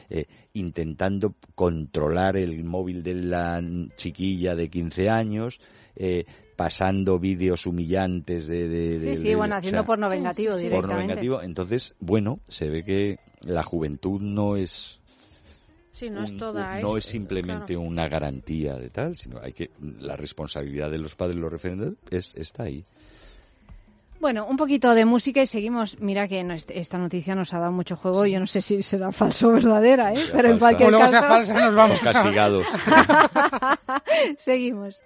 eh, intentando controlar el móvil de la chiquilla de 15 años eh, pasando vídeos humillantes de, de, sí sí bueno haciendo porno vengativo directamente porno vengativo entonces bueno se ve que la juventud no es Sí, no es toda. no es, simplemente una garantía de tal, sino hay que la responsabilidad de los padres, los referentes, es, está ahí. Bueno, un poquito de música y seguimos. Mira que esta noticia nos ha dado mucho juego. Yo no sé si será falso o verdadera, ¿eh? pero en cualquier caso. sea falsa, nos vamos castigados. seguimos.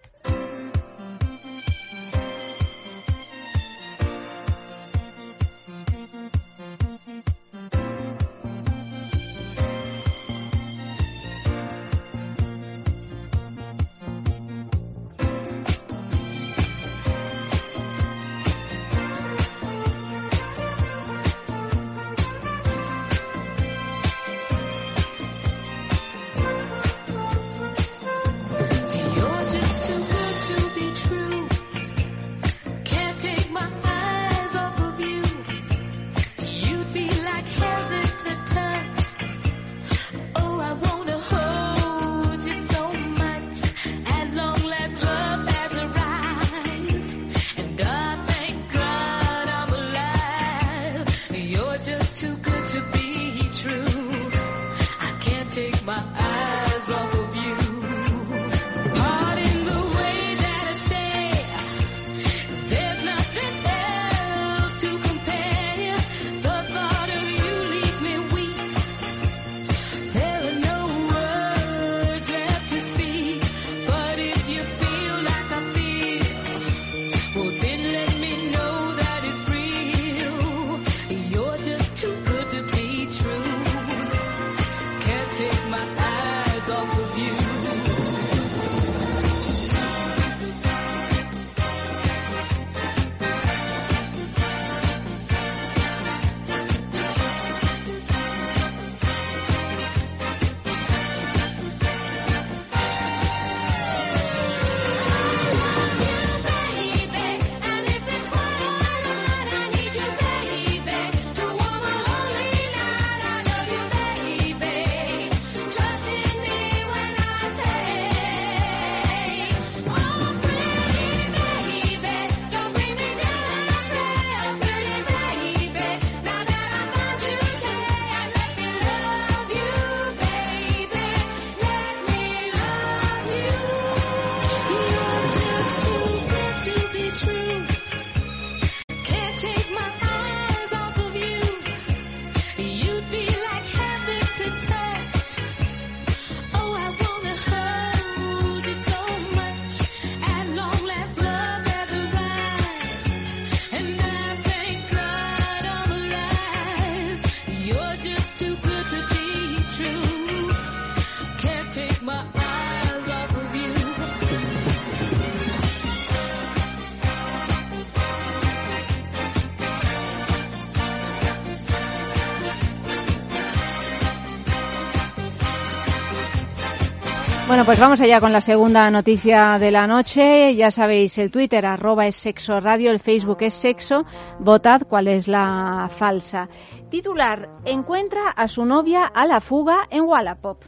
Bueno, pues vamos allá con la segunda noticia de la noche. Ya sabéis, el Twitter arroba es sexo radio, el Facebook es sexo. Votad cuál es la falsa. Titular, encuentra a su novia a la fuga en Wallapop.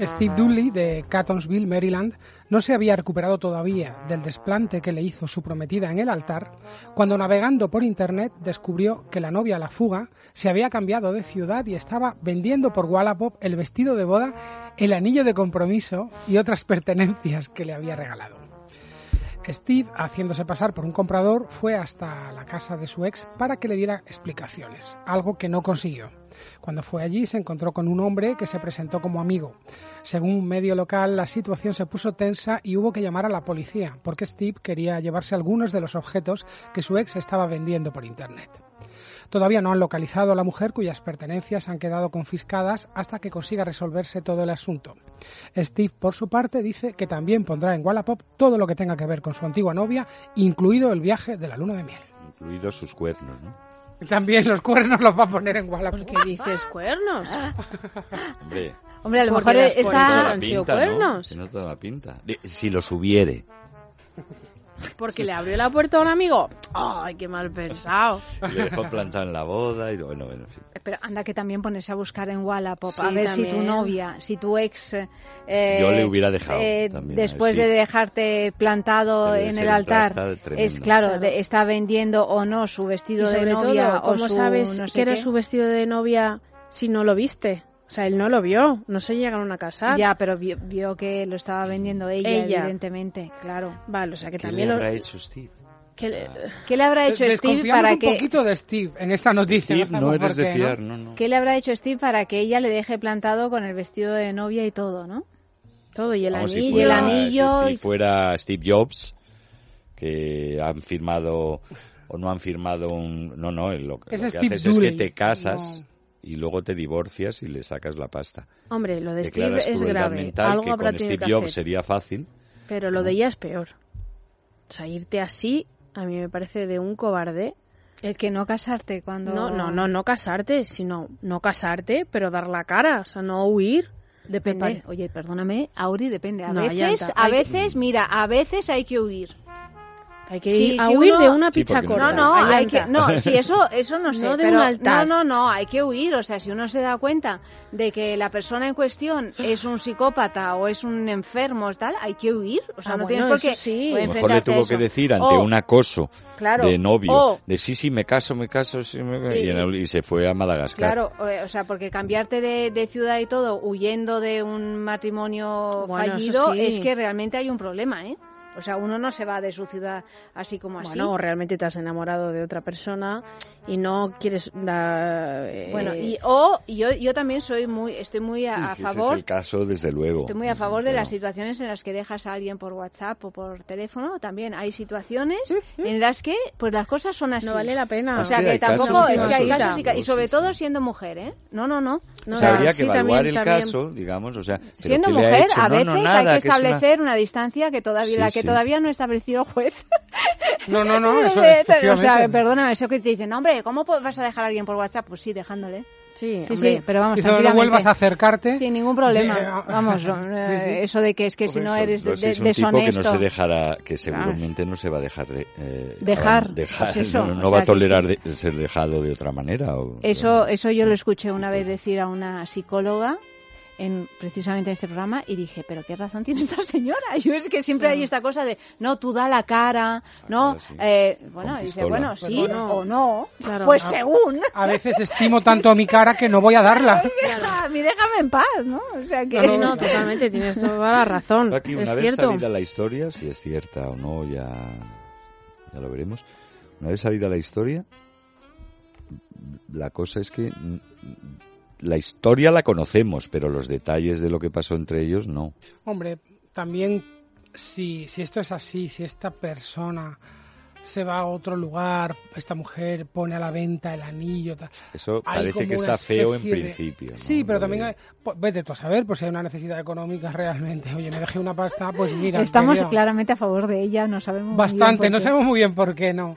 Steve Dooley de Catonsville, Maryland, no se había recuperado todavía del desplante que le hizo su prometida en el altar, cuando navegando por Internet descubrió que la novia a la fuga se había cambiado de ciudad y estaba vendiendo por Wallapop el vestido de boda, el anillo de compromiso y otras pertenencias que le había regalado. Steve, haciéndose pasar por un comprador, fue hasta la casa de su ex para que le diera explicaciones, algo que no consiguió. Cuando fue allí se encontró con un hombre que se presentó como amigo. Según un medio local, la situación se puso tensa y hubo que llamar a la policía, porque Steve quería llevarse algunos de los objetos que su ex estaba vendiendo por Internet. Todavía no han localizado a la mujer cuyas pertenencias han quedado confiscadas hasta que consiga resolverse todo el asunto. Steve, por su parte, dice que también pondrá en Wallapop todo lo que tenga que ver con su antigua novia, incluido el viaje de la luna de miel. Incluidos sus cuernos, ¿no? También los cuernos los va a poner en Wallapop. ¿Por qué dices cuernos? Hombre, Hombre, a lo mejor está... han sido cuernos. Se nota la pinta. De- si los hubiere. Porque le abrió la puerta a un amigo. Ay, qué mal pensado. Y le dejó plantado en la boda y bueno, bueno, en fin. Pero anda que también ponerse a buscar en Wallapop Sí, a ver si tu también. novia, si tu ex... eh, Yo le hubiera dejado eh, también a después de Steve. dejarte plantado Debe en ser el un altar, trastal tremendo. es claro, Claro. de- está vendiendo o no su Y vestido de sobre novia todo, o ¿cómo su sabes no sé que era qué? su vestido de novia si no lo viste? O sea, él no lo vio, no se llegaron a casar. Ya, pero vio, vio que lo estaba vendiendo ella, Ella. evidentemente, claro. Vale, o sea que ¿Qué también le lo... habrá hecho Steve? que le- ¿Qué le habrá hecho Steve para un que poquito de Steve en esta noticia. Steve, no sabemos eres de qué, ¿no? fiar, no, no. qué le habrá hecho Steve para que ella le deje plantado con el vestido de novia y todo, ¿no? Todo, y el Vamos, si anillo. fuera, el anillo si Steve y- fuera Steve Jobs, que han firmado o no han firmado un... No, no, lo, Es lo que Steve haces es que Dooley, te casas y luego te divorcias y le sacas la pasta. Hombre, lo de Steve Declaras es crueldad grave. mental, Algo que habrá con Steve Jobs sería fácil. Pero lo de ella es peor. O sea, irte así, a mí me parece de un cobarde. El que no casarte cuando... No, no, no, no casarte, sino no casarte, pero dar la cara, o sea, no huir. Depende. Oye, perdóname, Auri, depende. A No, veces, a veces, mira, a veces hay que huir. Hay que Sí, ir a si huir uno- de una Sí, picha porque corta. No, no, Ayanta. hay que, no, sí, eso, eso no sé, No de pero un altar. no, no, no, hay que huir, o sea, si uno se da cuenta de que la persona en cuestión es un psicópata o es un enfermo, tal, hay que huir, o sea, Ah, no bueno, tienes por qué sí. A lo mejor le tuvo que decir ante un acoso claro, de novio, de sí, sí, me caso, me caso, sí, me... Y, el- y se fue a Madagascar. Claro, o sea, porque cambiarte de, de ciudad y todo huyendo de un matrimonio Bueno, fallido sí. es que realmente hay un problema, ¿eh? O sea, uno no se va de su ciudad así como así. Bueno, o realmente te has enamorado de otra persona y no quieres eh, Bueno, y o yo, yo también soy muy, estoy muy a, a Sí, ese favor, es el caso, desde luego. estoy muy a favor de las situaciones en las que dejas a alguien por WhatsApp o por teléfono. También hay situaciones en las que, pues las cosas son así. no vale la pena. O sea Sí, que tampoco y es que hay casos. y, ca- y Sí, sobre sí. todo siendo mujer, ¿eh? No, no, no. No, O sea, no, habría sí, que evaluar también- el también. caso, digamos, o sea, Siendo ¿qué le ha mujer, hecho? a No, veces no, hay nada, que que es una- establecer una distancia que todavía Sí, la que sí. todavía no ha establecido el juez. No, no, no, eso o sea, perdóname, eso que te dicen, "No, hombre, ¿cómo vas a dejar a alguien por WhatsApp? Pues sí, dejándole. Sí, Sí, sí, pero vamos, no tranquilamente. vuelvas a acercarte. Sin ningún problema. Vamos, sí, eh, sí. eso de que es que si no eres de- de- es un tipo que deshonesto. no se dejará, que seguramente no se va a dejar de, eh, Dejar, dejar, pues eso, no, o no sea va a tolerar de- ser dejado de otra manera. o- Eso, eso yo lo escuché una vez decir a una psicóloga en precisamente en este programa y dije, pero qué razón tiene esta señora. Yo es que siempre hay esta cosa de, no, tú da la cara, no, cara, sí. eh, bueno, dice, bueno, Pues sí bueno. o no, Claro. pues según. A veces estimo tanto mi cara que no voy a darla. A mí déjame en paz, ¿no? O sea que... Sí, no, totalmente, tienes toda la razón. Aquí, una es vez cierto. salida la historia, si es cierta o no, ya, ya lo veremos. Una vez salida la historia, la cosa es que la historia la conocemos, pero los detalles de lo que pasó entre ellos no. Hombre, también si, si esto es así, si esta persona se va a otro lugar, esta mujer pone a la venta el anillo, tal, Eso parece que está feo en de- principio. ¿no? Sí, pero también hay, pues, vete tú a saber, pues si hay una necesidad económica realmente. Oye, me dejé una pasta, pues mira. Estamos claramente a favor de ella, no sabemos muy bien Bastante, no sabemos muy bien por qué no.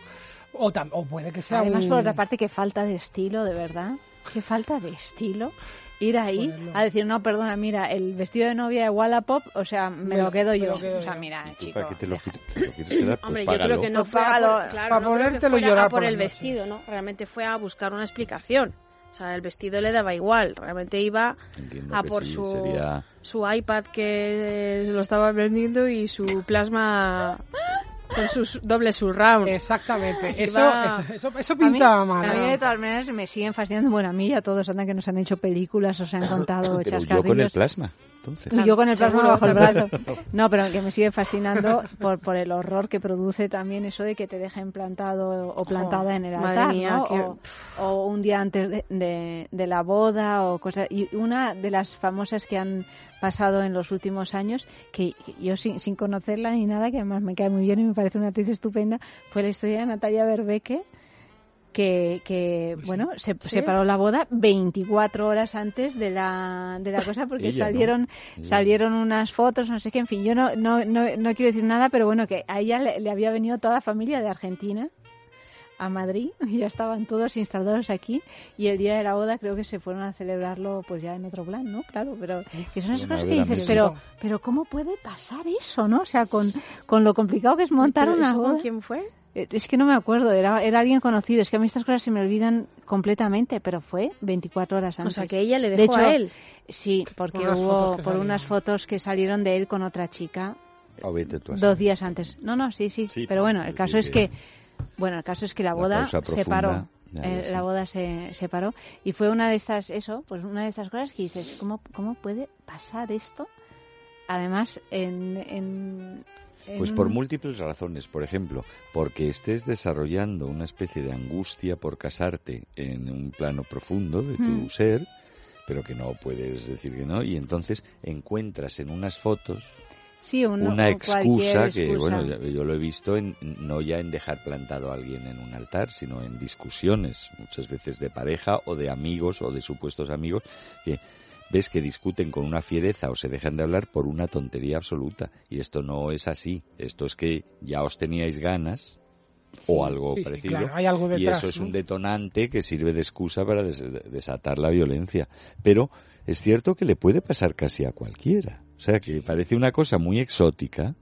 O, tam- o puede que sea Además, un... por otra parte, qué falta de estilo, de verdad. Qué falta de estilo. ir ahí a decir, no, perdona, mira, el vestido de novia de Wallapop, o sea, me, lo quedo yo. o sea, mira, chico. ¿Para qué te lo, quieres quedar? Pues Hombre, yo creo que no pues fue a claro, para no ponértelo llorar por, el vestido, ¿no? Realmente fue a buscar una explicación. O sea, el vestido le daba igual. Realmente iba a por su, su iPad que lo estaba vendiendo y su plasma con su doble surround. Exactamente, eso, eso, eso, pintaba mal. A mí, de todas maneras, me siguen fascinando. Bueno, a mí y a todos andan que nos han hecho películas o se han contado pero yo con el plasma, entonces. yo con el plasma bajo el brazo. No, pero que me sigue fascinando por, por el horror que produce también eso de que te dejen plantado o plantada en el altar, ¿no? o, un día antes de, de, de la boda o cosas. Y una de las famosas que han pasado en los últimos años, que yo sin, sin conocerla ni nada, que además me cae muy bien y me parece una actriz estupenda, fue la historia de Natalia Berbeque, que, que pues bueno, se separó la boda 24 horas antes de la, de la cosa porque salieron salieron unas fotos, no sé qué, en fin, yo no, no, no, no quiero decir nada, pero bueno, que a ella le, le había venido toda la familia de Argentina a Madrid, ya estaban todos instalados aquí y el día de la boda creo que se fueron a celebrarlo pues ya en otro plan, ¿no? Claro, pero que son esas cosas que dices, pero pero ¿cómo puede pasar eso, no? O sea, con, con lo complicado que es montar una boda. quién fue? Eh, es que no me acuerdo, era, era alguien conocido, es que a mí estas cosas se me olvidan completamente, pero fue 24 horas antes. O sea, que ella le dejó a él. Sí, porque hubo por unas fotos que salieron de él con otra chica dos días antes. No, no, sí, sí, pero bueno, el caso es que bueno, el caso es que la boda se paró. Eh, la boda se separó y fue una de estas eso pues una de estas cosas que dices cómo cómo puede pasar esto además en, en, pues por múltiples razones. Por ejemplo, porque estés desarrollando una especie de angustia por casarte en un plano profundo de tu hmm. ser, pero que no puedes decir que no, y entonces encuentras en unas fotos Sí, una excusa que, bueno, yo, lo he visto en, no ya en dejar plantado a alguien en un altar, sino en discusiones, muchas veces de pareja o de amigos o de supuestos amigos, que ves que discuten con una fiereza o se dejan de hablar por una tontería absoluta. Y esto no es así. Esto es que ya os teníais ganas o algo parecido. y eso es un detonante que sirve de excusa para desatar la violencia. Pero es cierto que le puede pasar casi a cualquiera. O sea, que parece una cosa muy exótica,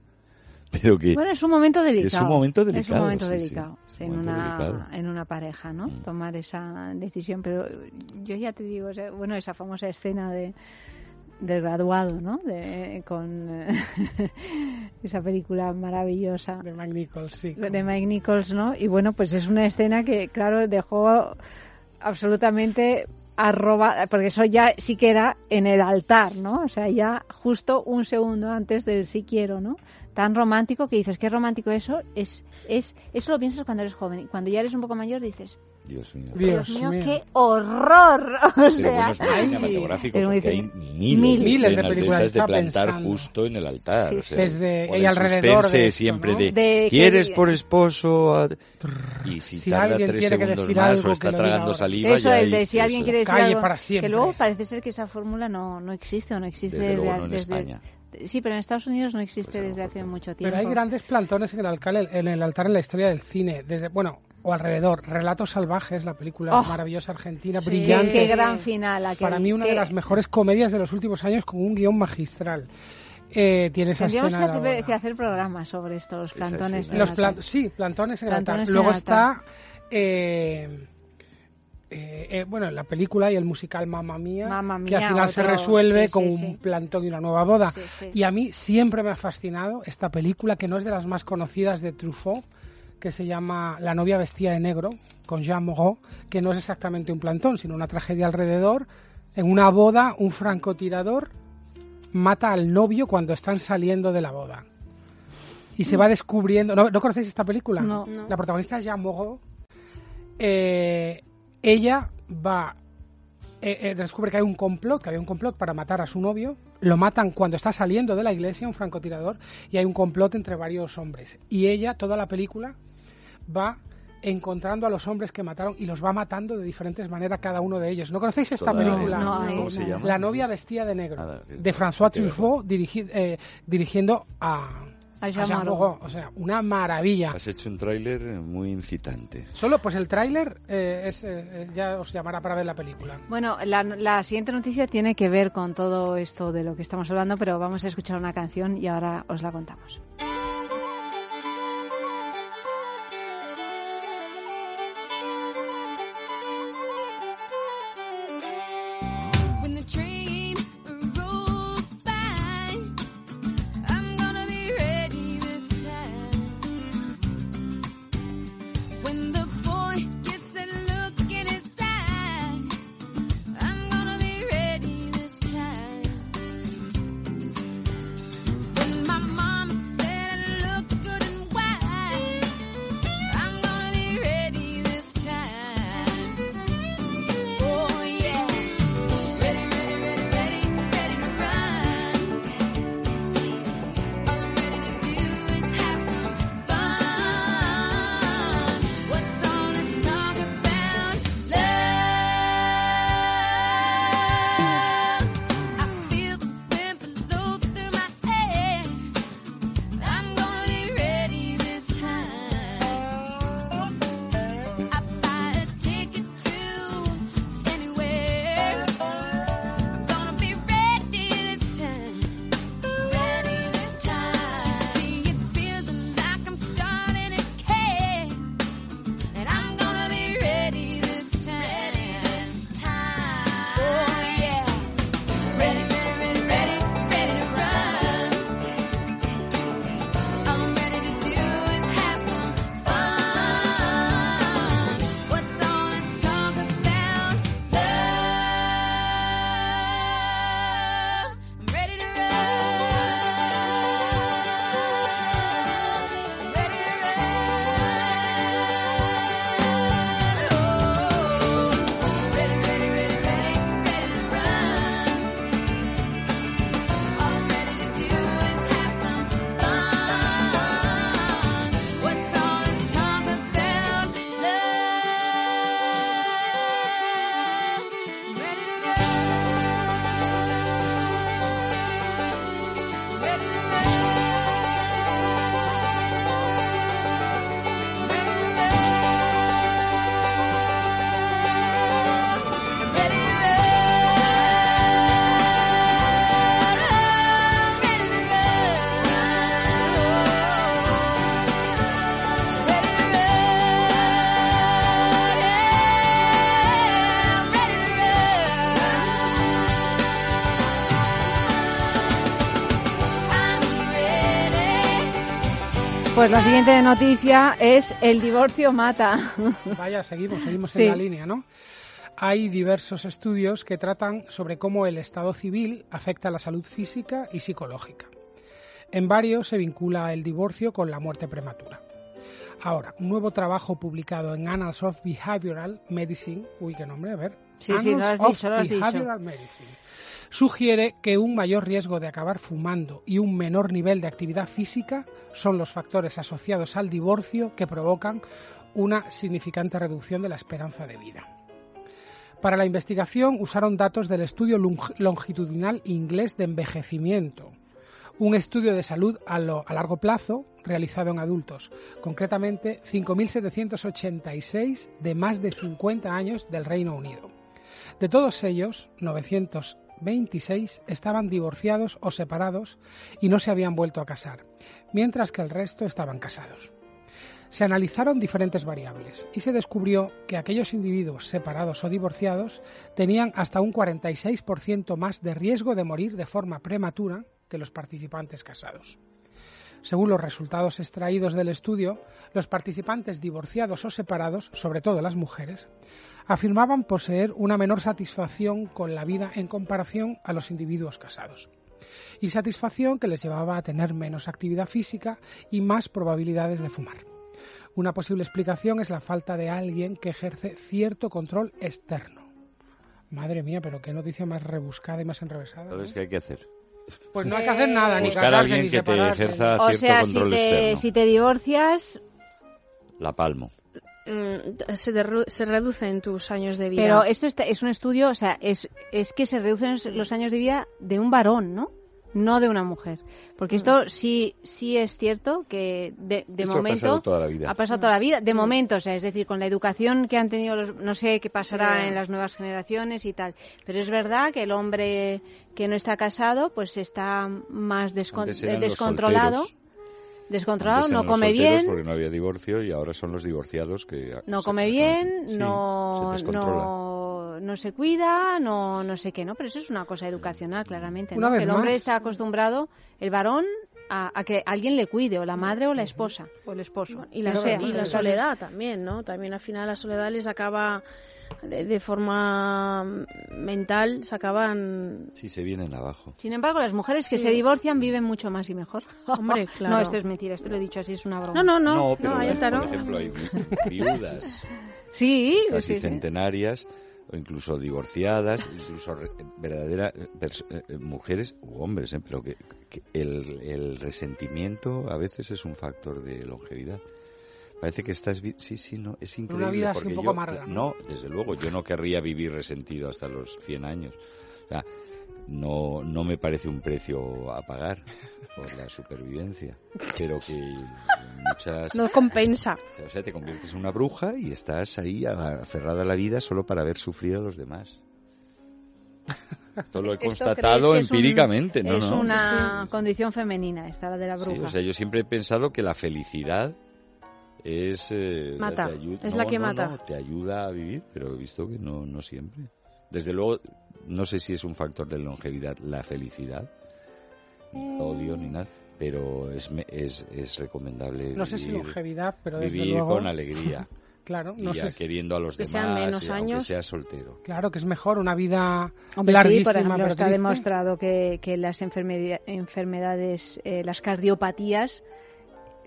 pero que... Bueno, es un momento delicado. Es un momento delicado. Es un momento delicado, en, una, en una pareja, ¿no? Mm. Tomar esa decisión. Pero yo ya te digo, bueno, esa famosa escena de del graduado, ¿no? De, con esa película maravillosa. De Mike Nichols, sí. De Mike Nichols, ¿no? Y bueno, pues es una escena que, claro, dejó absolutamente arroba, porque eso ya sí que era en el altar, ¿no? O sea, ya justo un segundo antes del sí quiero, ¿no? Tan romántico que dices, qué romántico eso, es, es, eso lo piensas cuando eres joven. Cuando ya eres un poco mayor dices, Dios mío. Dios, mío, qué horror. O sea, bueno, es cinematográfico porque hay miles, miles de películas de, plantar justo en el altar. o sea, Desde, y alrededor de siempre de, ¿quieres por esposo? Y si, si tarda tres segundos más o está tragando saliva Eso, ya el de si alguien quiere decir algo, para siempre. que luego parece ser que esa fórmula no, no existe o no existe desde, desde, no en España. Sí, pero en Estados Unidos no existe pues desde hace mucho tiempo. Pero hay grandes plantones en el, altar, en el altar en la historia del cine. Desde, bueno, o alrededor. Relatos salvajes, la película oh, maravillosa argentina, brillante. Qué, gran final. Para mí una de las mejores comedias de los últimos años con un guion magistral. Eh, tiene esa Tendríamos que, que, hacer programas sobre esto, los plantones. los sí, plantones en plantones Luego está... Eh, eh, eh, bueno, la película y el musical Mamma Mía, que al final se resuelve con un plantón y una nueva boda. Y a mí siempre me ha fascinado esta película, que no es de las más conocidas de Truffaut, que se llama La novia vestida de negro, con Jean Moreau, que no es exactamente un plantón, sino una tragedia alrededor. En una boda, un francotirador mata al novio cuando están saliendo de la boda. Y se va descubriendo... ¿No, conocéis esta película? No. La protagonista es Jean Moreau. Eh, ella va... Eh, eh, descubre que hay un complot, que había un complot para matar a su novio. Lo matan cuando está saliendo de la iglesia, un francotirador, y hay un complot entre varios hombres. Y ella, toda la película, va encontrando a los hombres que mataron y los va matando de diferentes maneras cada uno de ellos. ¿No conocéis esta película? No, La novia vestida de negro, de François Truffaut, eh, dirigiendo a, a Jean O sea, una maravilla. Has hecho un tráiler muy incitante. Solo, pues el tráiler eh, es, eh, ya os llamará para ver la película. Bueno, la, la siguiente noticia tiene que ver con todo esto de lo que estamos hablando, pero vamos a escuchar una canción y ahora os la contamos. Pues la siguiente noticia es el divorcio mata. Vaya, seguimos, seguimos en la línea, ¿no? Hay diversos estudios que tratan sobre cómo el estado civil afecta a la salud física y psicológica. En varios se vincula el divorcio con la muerte prematura. Ahora, un nuevo trabajo publicado en Annals of Behavioral Medicine, uy, qué nombre, a ver. Sí, Annals of Behavioral Medicine sugiere que un mayor riesgo de acabar fumando y un menor nivel de actividad física son los factores asociados al divorcio que provocan una significante reducción de la esperanza de vida. Para la investigación usaron datos del estudio longitudinal inglés de envejecimiento, un estudio de salud a, a largo plazo realizado en adultos, concretamente 5.786 de más de 50 años del Reino Unido. De todos ellos, 900 26 estaban divorciados o separados y no se habían vuelto a casar, mientras que el resto estaban casados. Se analizaron diferentes variables y se descubrió que aquellos individuos separados o divorciados tenían hasta un 46% más de riesgo de morir de forma prematura que los participantes casados. Según los resultados extraídos del estudio, los participantes divorciados o separados, sobre todo las mujeres, afirmaban poseer una menor satisfacción con la vida en comparación a los individuos casados. Y satisfacción que les llevaba a tener menos actividad física y más probabilidades de fumar. Una posible explicación es la falta de alguien que ejerce cierto control externo. Madre mía, pero qué noticia más rebuscada y más enrevesada. Entonces, ¿qué hay que hacer? Pues no hay que hacer nada, ni Buscar a alguien que te ejerza o sea, si te, si te divorcias... La palmo. Mm, se, se reducen tus años de vida. Pero esto es un estudio, o sea, es, es que se reducen los años de vida de un varón, ¿no? no de una mujer. Porque esto sí sí es cierto que de, momento ha pasado toda la vida. Ha pasado toda la vida, de momento, o sea, es decir, con la educación que han tenido los, no sé qué pasará en las nuevas generaciones y tal, pero es verdad que el hombre que no está casado pues está más descontrolado descontrolado, no come bien. Porque no había divorcio y ahora son los divorciados que. No come bien, no, no, se cuida, no, no sé qué, ¿no? Pero eso es una cosa educacional, claramente. ¿no? Que el hombre está acostumbrado, el varón, a, que alguien le cuide, o la madre o la esposa, o el esposo. Y la, y la soledad también, ¿no? También al final la soledad les acaba de, forma mental se acaban... Sí, se vienen abajo. Sin embargo, las mujeres que se divorcian viven mucho más y mejor. Hombre, claro. No, esto es mentira, esto lo he dicho así, es una broma. No, no, no. No, pero por ejemplo, hay viudas sí, casi centenarias o incluso divorciadas, incluso verdaderas eh, eh, mujeres u hombres, ¿eh? pero que, el, el resentimiento a veces es un factor de longevidad. Parece que estás... Sí, sí, no, es increíble. Una vida un poco amarga. ¿no? desde luego, yo no querría vivir resentido hasta los 100 años. O sea, no, no me parece un precio a pagar por la supervivencia, pero que muchas... No compensa. O sea, te conviertes en una bruja y estás ahí aferrada a la vida solo para ver sufrir a los demás. Esto lo he constatado empíricamente, ¿no? Es una condición femenina esta, la de la bruja. o sea, yo siempre he pensado que la felicidad es... Eh, mata, es la que mata. te ayuda a vivir, pero he visto que no, no siempre. Desde luego, no sé si es un factor de longevidad la felicidad, odio ni nada, pero es, es, es recomendable no sé si longevidad, pero vivir con alegría. Claro, no sé. queriendo a los que demás, sean menos años. sea soltero. Claro que es mejor una vida Hombre, larguísima, sí, por ejemplo, está demostrado que, que las enfermedades, eh, las cardiopatías,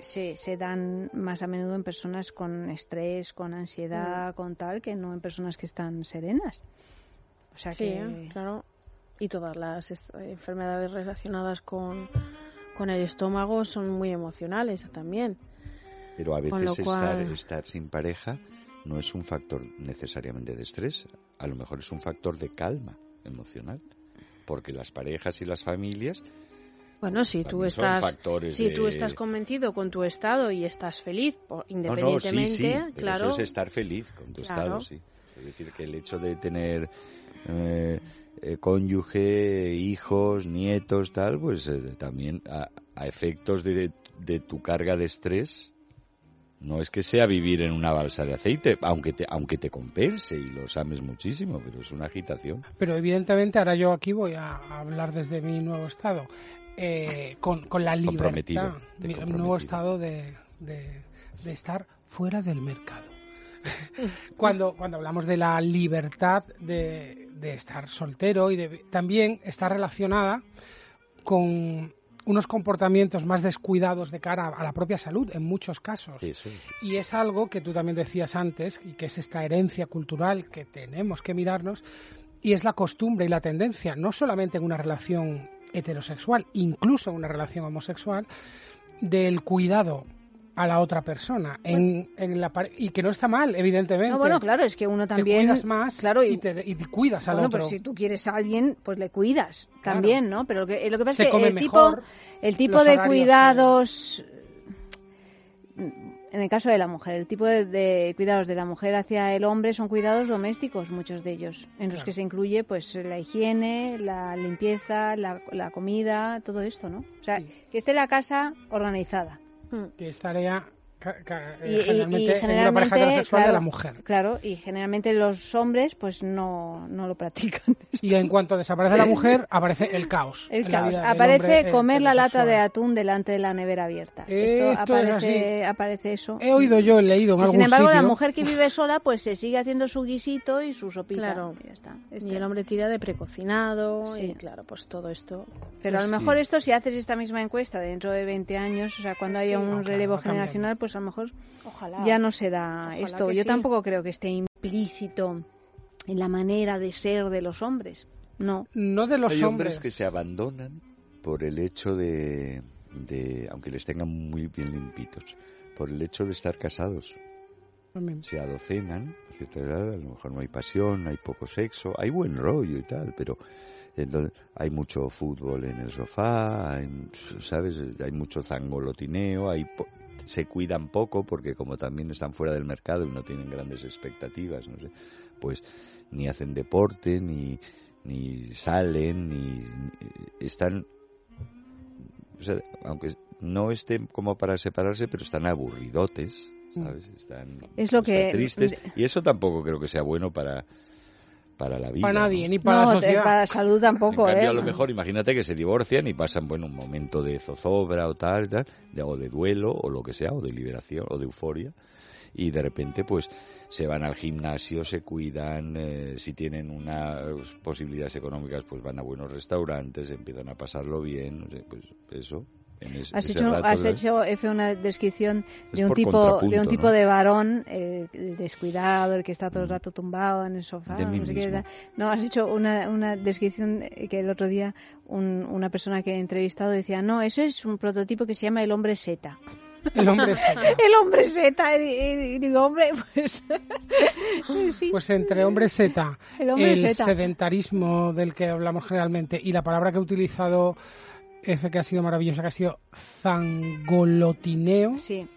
se, se dan más a menudo en personas con estrés, con ansiedad, mm. con tal, que no en personas que están serenas. O sea sí, claro. Y todas las enfermedades relacionadas con, con el estómago son muy emocionales también. Pero a veces estar, estar sin pareja no es un factor necesariamente de estrés, a lo mejor es un factor de calma emocional, porque las parejas y las familias bueno, si tú estás, si tú estás convencido con tu estado y estás feliz, independientemente, no, claro. Eso es estar feliz con tu estado, sí. Es decir, que el hecho de tener eh, eh, cónyuge, hijos, nietos, tal, pues eh, también a, efectos de, de, tu carga de estrés, no es que sea vivir en una balsa de aceite, aunque te, aunque te compense y los ames muchísimo, pero es una agitación. Pero evidentemente ahora yo aquí voy a hablar desde mi nuevo estado. Eh, con, con, la libertad, un nuevo estado de, de, estar fuera del mercado. cuando, cuando hablamos de la libertad de, de estar soltero y de, también está relacionada con unos comportamientos más descuidados de cara a la propia salud en muchos casos. Y es algo que tú también decías antes, y que es esta herencia cultural que tenemos que mirarnos, y es la costumbre y la tendencia, no solamente en una relación heterosexual, incluso una relación homosexual, del cuidado a la otra persona en, en la y que no está mal evidentemente. No, bueno claro es que uno también te cuidas más claro y, te, y cuidas al bueno, otro. pero si tú quieres a alguien pues le cuidas también no pero lo que, lo que pasa es que el tipo el tipo de cuidados en el caso de la mujer, el tipo de, cuidados de la mujer hacia el hombre son cuidados domésticos, muchos de ellos, en los que se incluye pues la higiene, la limpieza, la, comida, todo esto, ¿no? O sea, que esté la casa organizada. Que es tarea y, generalmente, en una pareja heterosexual de la mujer. Claro, y generalmente los hombres pues no, no lo practican. Y en cuanto desaparece la mujer, aparece el caos. El caos. Aparece comer la lata de atún delante de la nevera abierta. Esto, aparece, aparece eso. He oído yo, he leído en Sin embargo, la mujer que vive sola pues se sigue haciendo su guisito y su sopita. Claro. Y, ya está. y el hombre tira de precocinado y claro, pues todo esto. Pero a lo mejor esto si haces esta misma encuesta dentro de 20 años, o sea, cuando haya un relevo generacional, pues a lo mejor Ojalá. ya no se da esto. Yo tampoco creo que esté implícito en la manera de ser de los hombres. No. No de los Hay hombres. que se abandonan por el hecho de, de, aunque les tengan muy bien limpitos, por el hecho de estar casados. Se adocenan a cierta edad, a lo mejor no hay pasión, hay poco sexo, hay buen rollo y tal, pero Entonces, hay mucho fútbol en el sofá, hay, ¿sabes? Hay mucho zangolotineo, hay se cuidan poco porque como también están fuera del mercado y no tienen grandes expectativas, no sé, pues ni hacen deporte, ni, ni salen, ni, están, aunque no estén como para separarse, pero están aburridotes, ¿sabes? Están, es lo que... tristes y eso tampoco creo que sea bueno para para la vida. Para nadie, ni para la sociedad. para la salud tampoco, en cambio, ¿eh? a lo mejor, imagínate que se divorcian y pasan, bueno, un momento de zozobra o tal, tal, o de duelo, o lo que sea, o de liberación, o de euforia, y de repente, pues, se van al gimnasio, se cuidan, eh, si tienen unas posibilidades económicas, pues van a buenos restaurantes, empiezan a pasarlo bien, pues eso, has hecho, has hecho F, una descripción de un tipo de un tipo de varón el descuidado, el que está todo el mm. rato tumbado en el sofá. No, has hecho una, una descripción que el otro día una persona que he entrevistado decía, no, eso es un prototipo que se llama el hombre seta. El hombre seta. el hombre seta. Y, digo, hombre, pues. Pues entre hombre seta, el, sedentarismo del que hablamos generalmente y la palabra que he utilizado ese que ha sido maravilloso, que ha sido zangolotineo. Sí.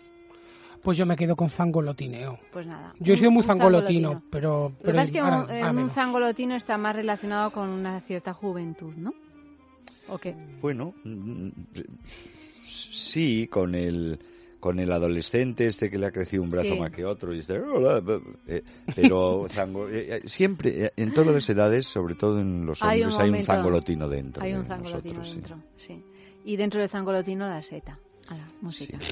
Pues yo me quedo con zangolotineo. Pues nada. Yo he sido muy zangolotino, pero, Lo que pasa es que un, zangolotino está más relacionado con una cierta juventud, ¿no? ¿O qué? Bueno, sí, con el con el adolescente este que le ha crecido un brazo más que otro y este, eh, pero zango, eh, eh, siempre en todas las edades sobre todo en los hombres hay un, zangolotino dentro hay un zangolotino dentro sí. y dentro del zangolotino la seta a la música.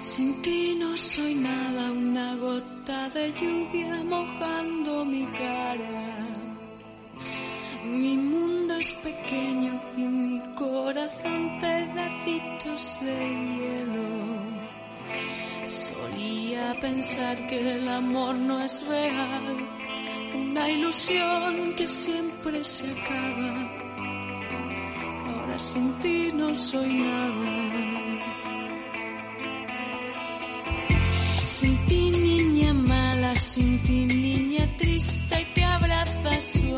Sin ti no soy nada, una gota de lluvia mojando mi cara mi mundo es pequeño y mi corazón pedacitos de hielo. Solía pensar que el amor no es real, una ilusión que siempre se acaba. Ahora sin ti no soy nada. Sin ti niña mala, sin ti niña triste que abraza su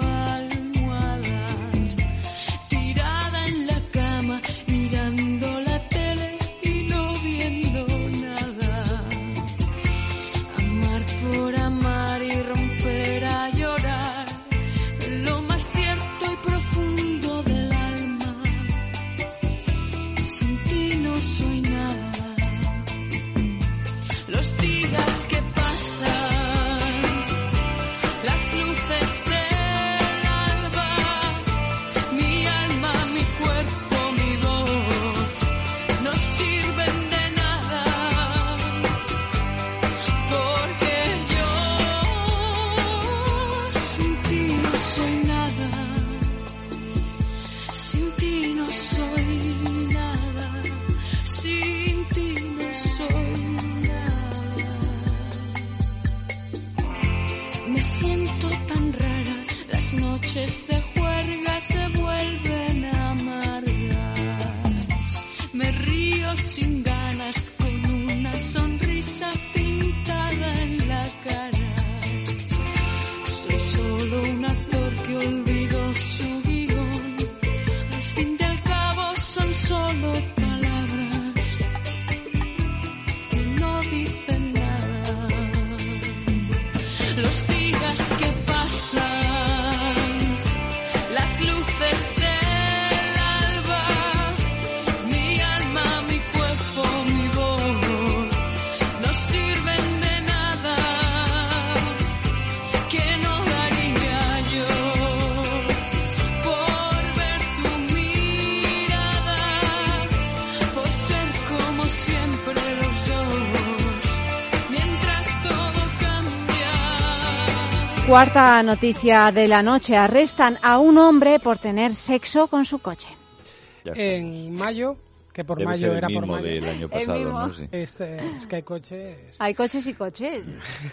Cuarta noticia de la noche. Arrestan a un hombre por tener sexo con su coche. En mayo, que por mayo era por mayo. del año pasado, ¿no? Este, es que hay coches. Hay coches y coches.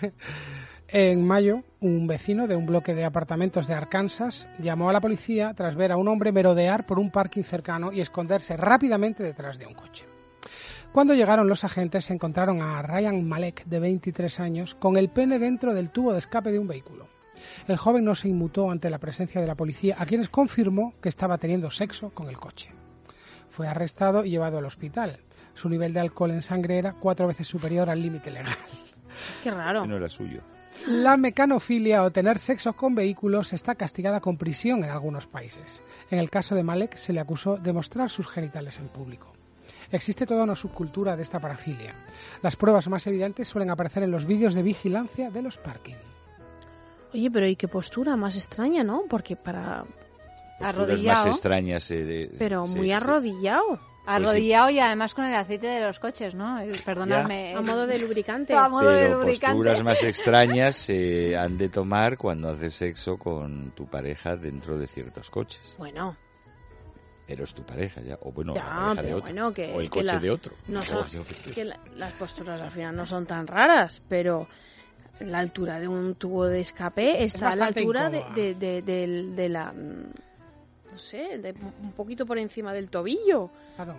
en mayo, un vecino de un bloque de apartamentos de Arkansas llamó a la policía tras ver a un hombre merodear por un parking cercano y esconderse rápidamente detrás de un coche. Cuando llegaron los agentes se encontraron a Ryan Malek, de 23 años, con el pene dentro del tubo de escape de un vehículo. El joven no se inmutó ante la presencia de la policía, a quienes confirmó que estaba teniendo sexo con el coche. Fue arrestado y llevado al hospital. Su nivel de alcohol en sangre era cuatro veces superior al límite legal. Qué raro. No era suyo. La mecanofilia o tener sexo con vehículos está castigada con prisión en algunos países. En el caso de Malek se le acusó de mostrar sus genitales en público. Existe toda una subcultura de esta parafilia. Las pruebas más evidentes suelen aparecer en los vídeos de vigilancia de los parking. Oye, pero ¿y qué postura más extraña, no? Porque para... Arrodillado. más extrañas. Eh, pero muy arrodillado. Arrodillado y además con el aceite de los coches, ¿no? Perdonadme. A modo de lubricante. A modo de lubricante. posturas más extrañas se han de tomar cuando haces sexo con tu pareja dentro de ciertos coches. Bueno. Pero es tu pareja ya, o bueno, la pareja de otro, que, o el coche de otro. No son, que las posturas al final no son tan raras, pero la altura de un tubo de escape está a la altura de, de, de, la no sé, de, un poquito por encima del tobillo.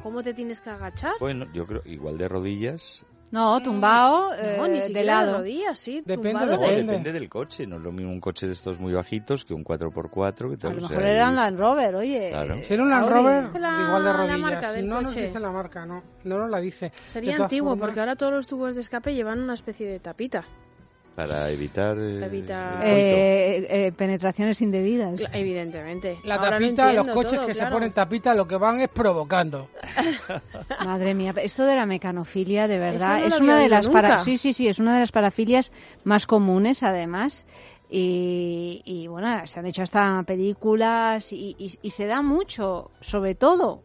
¿Cómo te tienes que agachar? Bueno, yo creo igual de rodillas. No, tumbado eh, de lado. De rodillas, sí. Depende, depende. del coche. No es lo mismo un coche de estos muy bajitos que un 4x4. Que a lo mejor era un Land Rover, oye. Claro. Si era un Land Rover, igual de rodillas. La marca del no nos dice la marca, no. No nos la dice. Sería antiguo, porque ahora todos los tubos de escape llevan una especie de tapita para evitar, eh, eh, penetraciones indebidas. Evidentemente. La tapita, los coches que se ponen tapita lo que van es provocando. Madre mía, esto de la mecanofilia de verdad es una de las para sí sí sí es una de las parafilias más comunes además. Y, bueno, se han hecho hasta películas y se da mucho, sobre todo,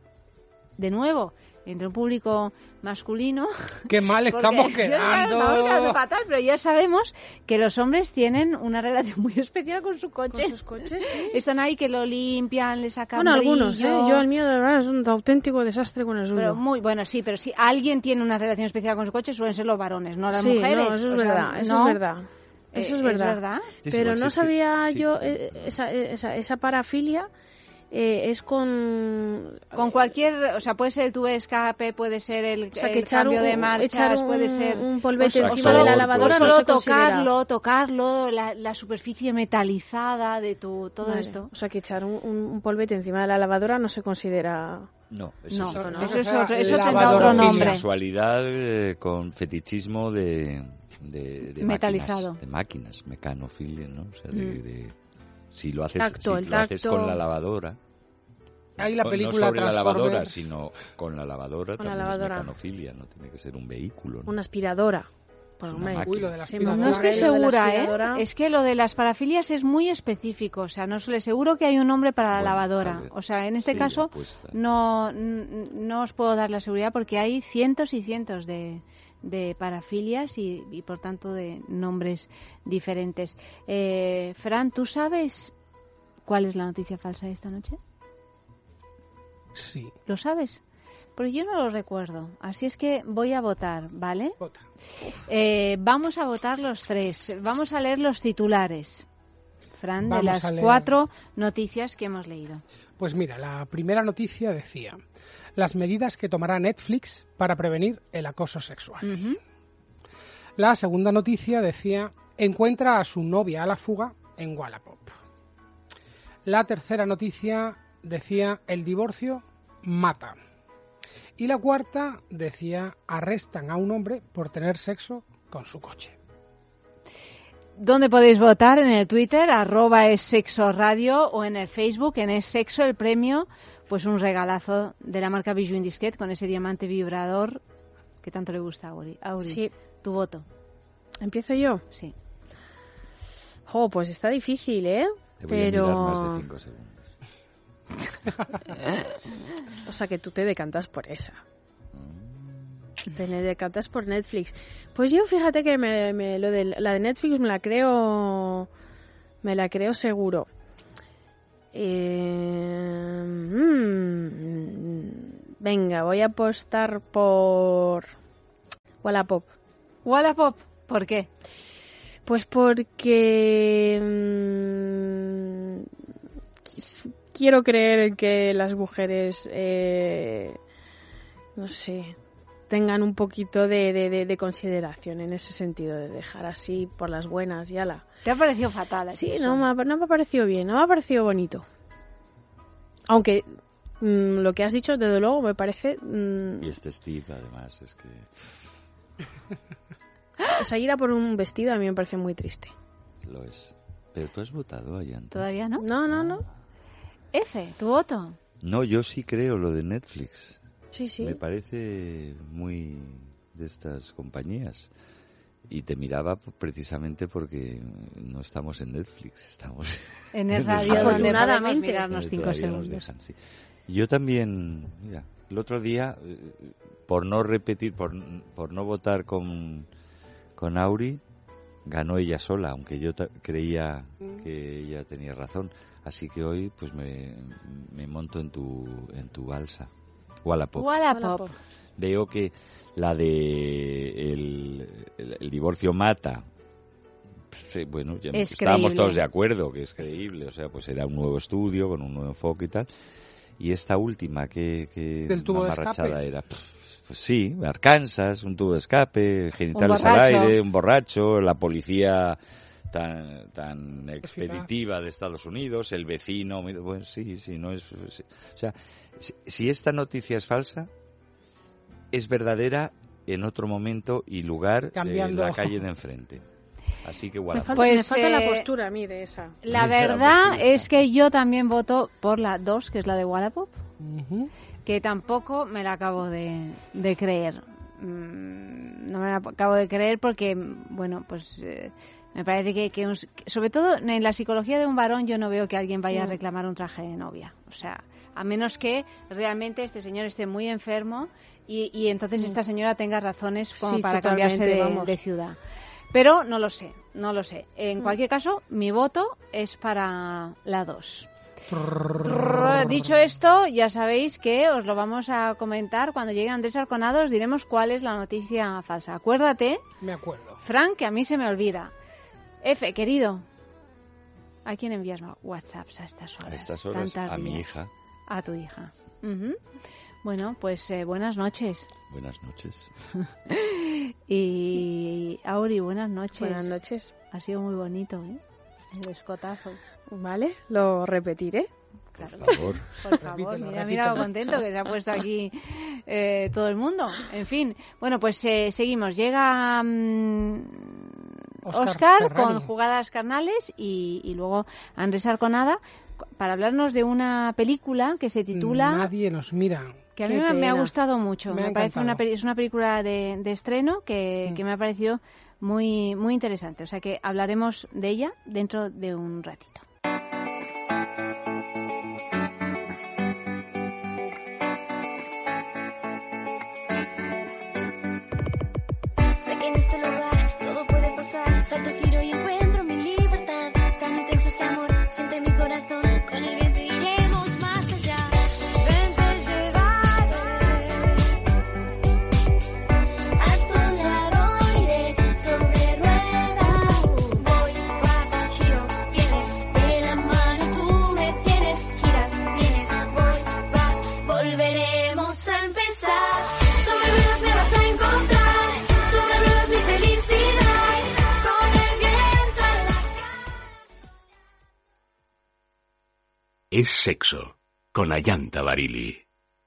de nuevo, entre un público masculino. Qué mal estamos quedando. fatal, pero ya sabemos que los hombres tienen una relación muy especial con su coche. Con sus coches, sí. Están ahí que lo limpian, le sacan Bueno, algunos, ¿eh? Yo el mío de verdad es un auténtico desastre con el suyo. Pero muy, bueno, sí, pero si alguien tiene una relación especial con su coche suelen ser los varones, no las mujeres. eso es verdad, eso es verdad. Eso es verdad. Pero no sabía yo eh, esa, esa, esa parafilia eh, es con con cualquier, o sea, puede ser el tubo de escape, puede ser el, cambio de marcha, puede ser un polvete encima de la lavadora, solo tocarlo, tocarlo, la, superficie metalizada de tu todo esto. O sea, que echar un, polvete encima de la lavadora no se considera no, eso, es, otro, eso tendrá otro nombre. Sensualidad eh, con fetichismo de, de, Metalizado. Máquinas, de máquinas, mecanofilia, ¿no? O sea, de mm. Si lo haces, si lo haces con la lavadora. Ahí la película no sobre la lavadora, sino con la lavadora con también la lavadora. es mecanofilia, no tiene que ser un vehículo. Una aspiradora. no estoy segura, ¿eh? Es que lo de las parafilias es muy específico. O sea, no le seguro que hay un nombre para la lavadora. O sea, en este caso no, no os puedo dar la seguridad porque hay cientos y cientos de, de parafilias y, por tanto de nombres diferentes. Eh, Fran, ¿tú sabes cuál es la noticia falsa de esta noche? Sí. ¿Lo sabes? Porque yo no lo recuerdo. Así es que voy a votar, ¿vale? Vota. Eh, vamos a votar los tres. Vamos a leer los titulares, Fran, de las cuatro noticias que hemos leído. Pues mira, la primera noticia decía las medidas que tomará Netflix para prevenir el acoso sexual. La segunda noticia decía, encuentra a su novia a la fuga en Wallapop. La tercera noticia decía, el divorcio mata. Y la cuarta decía, arrestan a un hombre por tener sexo con su coche. ¿Dónde podéis votar? En el Twitter, arroba es sexo radio, o en el Facebook, en es sexo el premio pues un regalazo de la marca Bijou Indisquet con ese diamante vibrador que tanto le gusta a Auri. sí. tu voto. ¿Empiezo yo? Sí. Jo, pues está difícil, ¿eh? Pero... más de cinco segundos. o sea que tú te decantas por esa. Mm. Te decantas por Netflix. Pues yo fíjate que me, lo de la de Netflix me la creo me la creo seguro. Eh, mm, venga, voy a apostar por Wallapop. Wallapop, ¿por qué? Pues porque mm, quiero creer que las mujeres, eh, no sé, tengan un poquito de, de, consideración en ese sentido, de dejar así por las buenas y ala. ¿Te ha parecido fatal? Sí, no me, ha, no me ha parecido bien, no me ha parecido bonito. Aunque mm, lo que has dicho, desde luego, me parece... Mm, y este Steve, además, es que... Seguir a por un vestido a mí me parece muy triste. Lo es. Pero tú has votado, Ayanta. ¿Todavía no? No, no, no. F, ¿tu voto? No, yo sí creo lo de Netflix. Sí, sí. Me parece muy de estas compañías. Y te miraba precisamente porque no estamos en Netflix, estamos en el radio, afortunadamente, mirarnos cinco segundos. Yo también, mira, el otro día, eh, por no repetir, por, por no votar con, con Auri, ganó ella sola, aunque yo creía mm. que ella tenía razón. Así que hoy pues me, me monto en tu, en tu balsa. Wallapop. Wallapop. Veo que la de el, el, divorcio mata. Pues, bueno, ya estábamos todos de acuerdo que es creíble, o sea, pues era un nuevo estudio con un nuevo enfoque y tal. Y esta última que, que amarrachada era, pues sí, Arkansas, un tubo de escape, genitales al aire, un borracho, la policía tan, tan expeditiva de Estados Unidos, el vecino, bueno, sí, sí, no es... O sea, si, esta noticia es falsa, es verdadera en otro momento y lugar en la calle de enfrente. Así que Me falta, pues, falta la eh, postura a mí de esa. La verdad es que yo también voto por la 2, que es la de Wallapop, que tampoco me la acabo de, de creer. Mm, no me la acabo de creer porque, bueno, pues... Eh, me parece que, que sobre todo en la psicología de un varón yo no veo que alguien vaya a mm. reclamar un traje de novia. O sea, a menos que realmente este señor esté muy enfermo y, y entonces mm. esta señora tenga razones como para cambiarse de, ciudad. Pero no lo sé, no lo sé. En mm. cualquier caso, mi voto es para la 2. Dicho esto, ya sabéis que os lo vamos a comentar cuando llegue Andrés Arconado, os diremos cuál es la noticia falsa. Acuérdate, me acuerdo. Frank, que a mí se me olvida. F, querido, ¿a quién envías WhatsApps a estas horas? A estas horas, a mi hija. A tu hija. Bueno, pues eh, buenas noches. Buenas noches. y Auri, buenas noches. Buenas noches. Ha sido muy bonito, ¿eh? El escotazo. Vale, lo repetiré. Claro. Por favor. Por favor, mira, mira lo contento que se ha puesto aquí eh, todo el mundo. En fin, bueno, pues eh, seguimos. Llega mm, Oscar, con jugadas carnales y, luego Andrés Arconada para hablarnos de una película que se titula Nadie nos mira. Que a mí me, ha gustado mucho. Me, parece una es una película de, estreno que, mm. que, me ha parecido muy muy interesante. O sea que hablaremos de ella dentro de un ratito. Salto, giro y encuentro mi libertad. Tan intenso este amor, siente mi corazón. Es sexo. Con Ayanta Barili.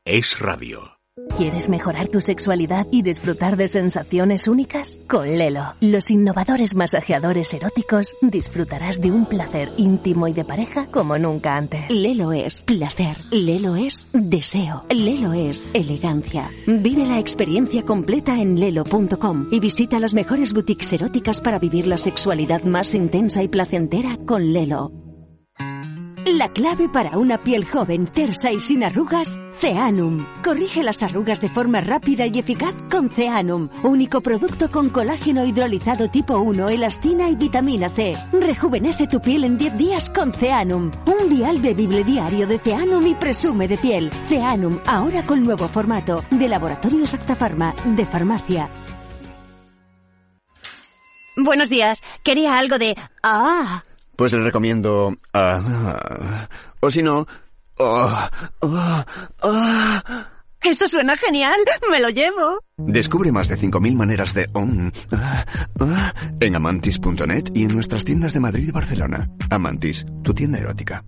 Es radio. ¿Quieres mejorar tu sexualidad y disfrutar de sensaciones únicas? Con Lelo, los innovadores masajeadores eróticos, disfrutarás de un placer íntimo y de pareja como nunca antes. Lelo es placer. Lelo es deseo. Lelo es elegancia. Vive la experiencia completa en lelo.com y visita las mejores boutiques eróticas para vivir la sexualidad más intensa y placentera con Lelo. La clave para una piel joven, tersa y sin arrugas, Ceanum. Corrige las arrugas de forma rápida y eficaz con Ceanum, único producto con colágeno hidrolizado tipo 1, elastina y vitamina C. Rejuvenece tu piel en 10 días con Ceanum. Un vial bebible diario de Ceanum y presume de piel. Ceanum, ahora con nuevo formato, de Laboratorio Pharma, de farmacia. Buenos días. Quería algo de... ¡Ah! Pues le recomiendo... Uh, o si no... Uh, uh, Eso suena genial. Me lo llevo. Descubre más de 5.000 maneras de... Ah, ah, en amantis.net y en nuestras tiendas de Madrid y Barcelona. Amantis, tu tienda erótica.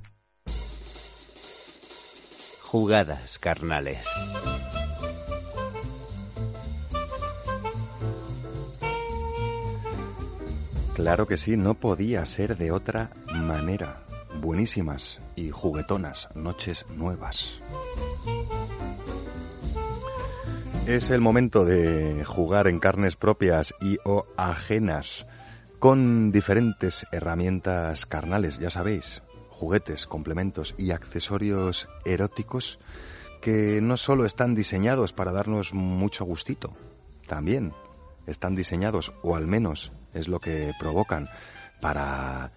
Jugadas carnales. Claro que sí, no podía ser de otra manera. Buenísimas y juguetonas noches nuevas. Es el momento de jugar en carnes propias y o ajenas con diferentes herramientas carnales, ya sabéis, juguetes, complementos y accesorios eróticos que no solo están diseñados para darnos mucho gustito, también están diseñados, o al menos es lo que provocan, para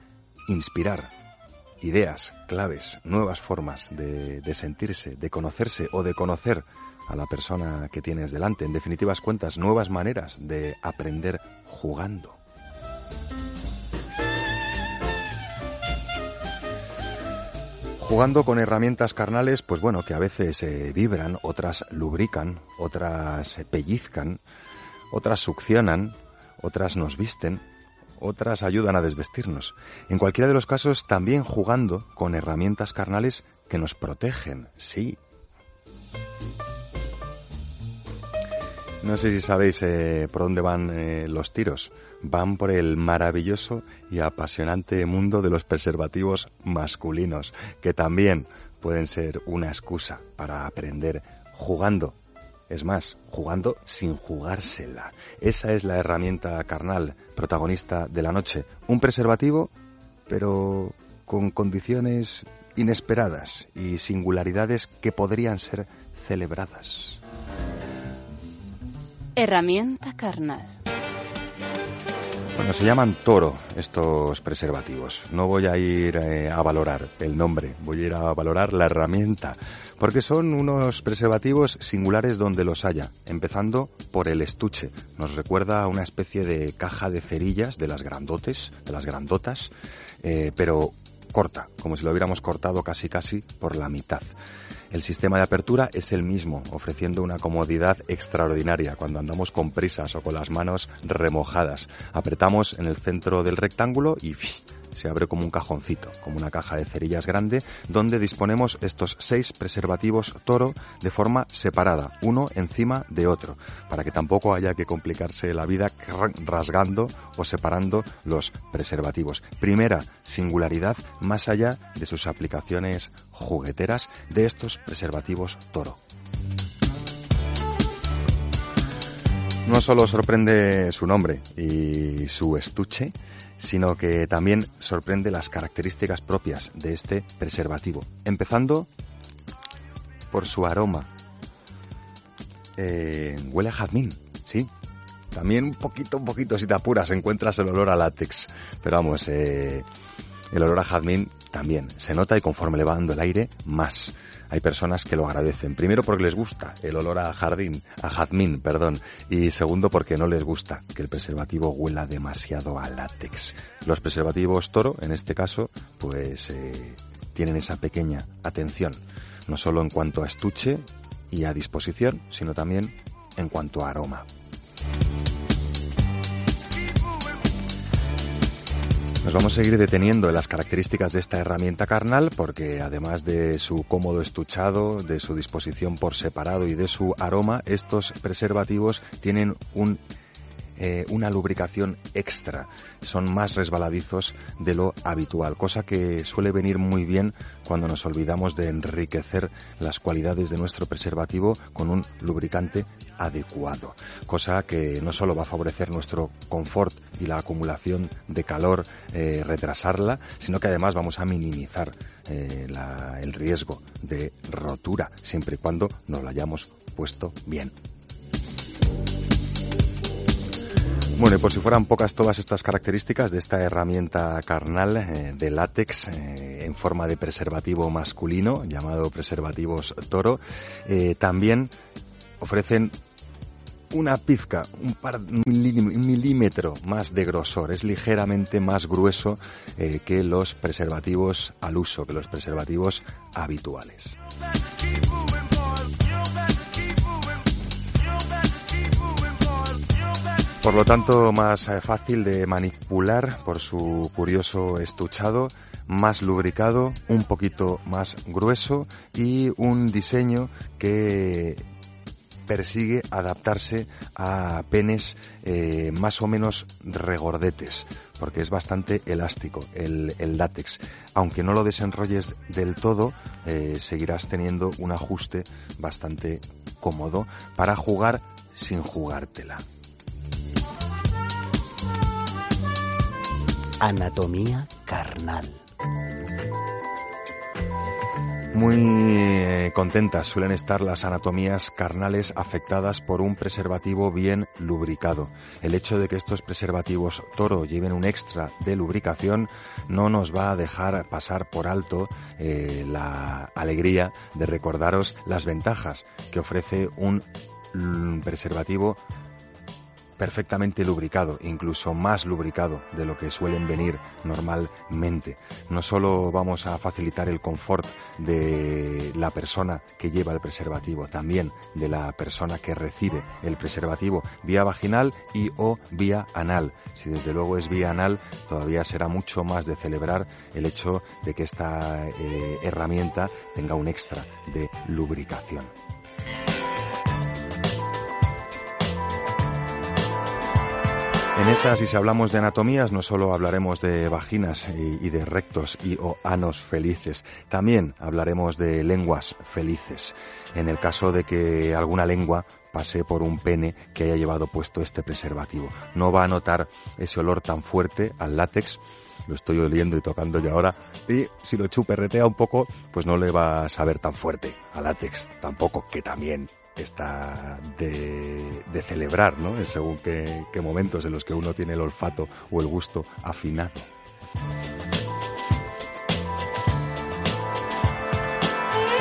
inspirar ideas, claves, nuevas formas de, sentirse, de conocerse o de conocer a la persona que tienes delante. En definitivas cuentas, nuevas maneras de aprender jugando. Jugando con herramientas carnales, pues bueno, que a veces eh, vibran, otras lubrican, otras pellizcan, otras succionan, otras nos visten, otras ayudan a desvestirnos. En cualquiera de los casos, también jugando con herramientas carnales que nos protegen, sí. No sé si sabéis eh, por dónde van eh, los tiros. Van por el maravilloso y apasionante mundo de los preservativos masculinos, que también pueden ser una excusa para aprender jugando es más, jugando sin jugársela. Esa es la herramienta carnal, protagonista de la noche. Un preservativo, pero con condiciones inesperadas y singularidades que podrían ser celebradas. Herramienta carnal. Bueno, se llaman toro estos preservativos. No voy a ir eh, a valorar el nombre, voy a ir a valorar la herramienta, porque son unos preservativos singulares donde los haya, empezando por el estuche. Nos recuerda a una especie de caja de cerillas de las grandotes, de las grandotas, eh, pero corta, como si lo hubiéramos cortado casi casi por la mitad. El sistema de apertura es el mismo, ofreciendo una comodidad extraordinaria cuando andamos con prisas o con las manos remojadas. Apretamos en el centro del rectángulo y se abre como un cajoncito, como una caja de cerillas grande, donde disponemos estos seis preservativos toro de forma separada, uno encima de otro, para que tampoco haya que complicarse la vida rasgando o separando los preservativos. Primera singularidad más allá de sus aplicaciones jugueteras de estos preservativos toro. No solo sorprende su nombre y su estuche, sino que también sorprende las características propias de este preservativo, empezando por su aroma. Eh, huele a jazmín, sí. También un poquito, un poquito, si te apuras, encuentras el olor a látex. Pero vamos, eh, el olor a jazmín también se nota y conforme le va dando el aire, más hay personas que lo agradecen. Primero porque les gusta el olor a jardín, a jazmín, perdón, y segundo porque no les gusta que el preservativo huela demasiado a látex. Los preservativos toro, en este caso, pues eh, tienen esa pequeña atención, no solo en cuanto a estuche y a disposición, sino también en cuanto a aroma. Nos vamos a seguir deteniendo en las características de esta herramienta carnal porque además de su cómodo estuchado, de su disposición por separado y de su aroma, estos preservativos tienen un eh, una lubricación extra. Son más resbaladizos de lo habitual, cosa que suele venir muy bien cuando nos olvidamos de enriquecer las cualidades de nuestro preservativo con un lubricante adecuado, cosa que no solo va a favorecer nuestro confort y la acumulación de calor, eh, retrasarla, sino que además vamos a minimizar eh, el riesgo de rotura, siempre y cuando nos lo hayamos puesto bien. Bueno, y por si fueran pocas todas estas características de esta herramienta carnal eh, de látex eh, en forma de preservativo masculino, llamado preservativos toro, eh, también ofrecen una pizca, un, par, milímetro más de grosor, es ligeramente más grueso que los preservativos al uso, que los preservativos habituales. Por lo tanto, más eh, fácil de manipular por su curioso estuchado, más lubricado, un poquito más grueso y un diseño que persigue adaptarse a penes eh, más o menos regordetes, porque es bastante elástico el, látex. Aunque no lo desenrolles del todo, eh, seguirás teniendo un ajuste bastante cómodo para jugar sin jugártela. Anatomía carnal. Muy eh, contentas suelen estar las anatomías carnales afectadas por un preservativo bien lubricado. El hecho de que estos preservativos toro lleven un extra de lubricación no nos va a dejar pasar por alto eh, la alegría de recordaros las ventajas que ofrece un preservativo perfectamente lubricado, incluso más lubricado de lo que suelen venir normalmente. No solo vamos a facilitar el confort de la persona que lleva el preservativo, también de la persona que recibe el preservativo vía vaginal y o vía anal. Si desde luego es vía anal, todavía será mucho más de celebrar el hecho de que esta eh, herramienta tenga un extra de lubricación. En esas, y si hablamos de anatomías, no solo hablaremos de vaginas y, de rectos y o anos felices, también hablaremos de lenguas felices. En el caso de que alguna lengua pase por un pene que haya llevado puesto este preservativo. No va a notar ese olor tan fuerte al látex lo estoy oliendo y tocando ya ahora, y si lo chuperretea un poco, pues no le va a saber tan fuerte al látex, tampoco, que también está de, celebrar, ¿no? Según qué, qué momentos en los que uno tiene el olfato o el gusto afinado.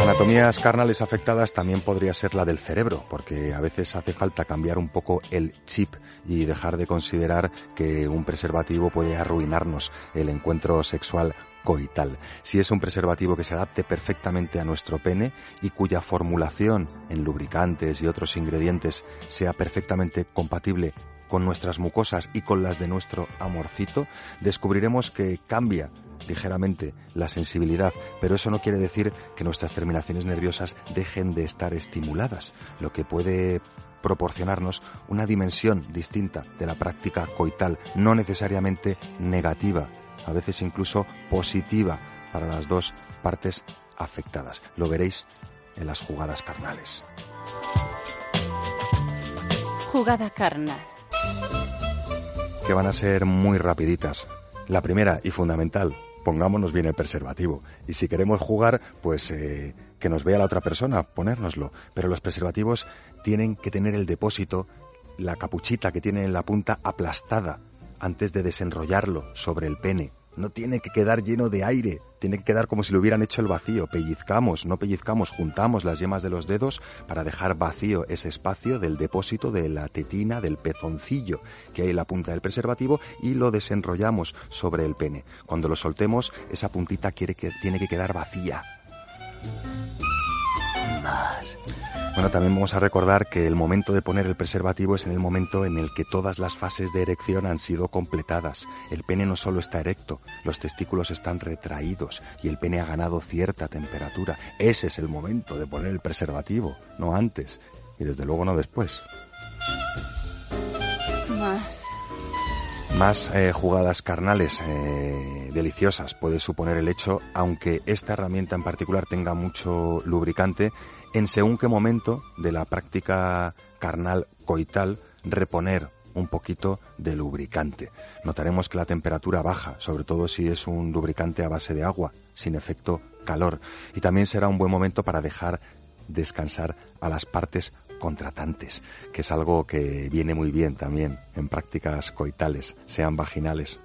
Anatomías carnales afectadas también podría ser la del cerebro, porque a veces hace falta cambiar un poco el chip y dejar de considerar que un preservativo puede arruinarnos el encuentro sexual coital. Si es un preservativo que se adapte perfectamente a nuestro pene y cuya formulación en lubricantes y otros ingredientes sea perfectamente compatible con nuestras mucosas y con las de nuestro amorcito, descubriremos que cambia ligeramente la sensibilidad, pero eso no quiere decir que nuestras terminaciones nerviosas dejen de estar estimuladas, lo que puede proporcionarnos una dimensión distinta de la práctica coital, no necesariamente negativa, a veces incluso positiva para las dos partes afectadas. Lo veréis en las jugadas carnales. Jugada carnal. Que van a ser muy rapiditas. La primera y fundamental, pongámonos bien el preservativo. Y si queremos jugar, pues eh, que nos vea la otra persona, ponérnoslo. Pero los preservativos tienen que tener el depósito, la capuchita que tiene en la punta aplastada antes de desenrollarlo sobre el pene. No tiene que quedar lleno de aire, tiene que quedar como si lo hubieran hecho el vacío. Pellizcamos, no pellizcamos, juntamos las yemas de los dedos para dejar vacío ese espacio del depósito de la tetina, del pezoncillo que hay en la punta del preservativo y lo desenrollamos sobre el pene. Cuando lo soltemos, esa puntita quiere que, tiene que quedar vacía. Más. Bueno, también vamos a recordar que el momento de poner el preservativo es en el momento en el que todas las fases de erección han sido completadas. El pene no solo está erecto, los testículos están retraídos y el pene ha ganado cierta temperatura. Ese es el momento de poner el preservativo, no antes y desde luego no después. Más. Más eh, jugadas carnales eh, deliciosas puede suponer el hecho, aunque esta herramienta en particular tenga mucho lubricante, en según qué momento de la práctica carnal coital reponer un poquito de lubricante. Notaremos que la temperatura baja, sobre todo si es un lubricante a base de agua, sin efecto calor. Y también será un buen momento para dejar descansar a las partes contratantes, que es algo que viene muy bien también en prácticas coitales, sean vaginales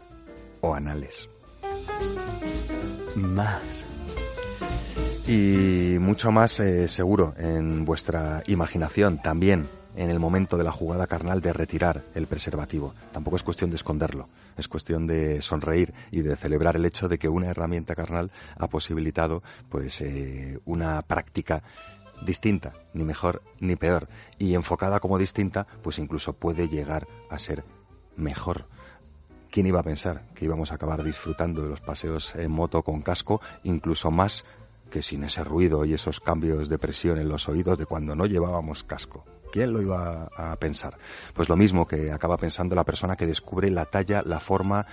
o anales. Más y mucho más eh, seguro en vuestra imaginación también en el momento de la jugada carnal de retirar el preservativo. Tampoco es cuestión de esconderlo, es cuestión de sonreír y de celebrar el hecho de que una herramienta carnal ha posibilitado pues eh, una práctica distinta, ni mejor ni peor. Y enfocada como distinta, pues incluso puede llegar a ser mejor. ¿Quién iba a pensar que íbamos a acabar disfrutando de los paseos en moto con casco, incluso más que sin ese ruido y esos cambios de presión en los oídos de cuando no llevábamos casco? ¿Quién lo iba a pensar? Pues lo mismo que acaba pensando la persona que descubre la talla, la forma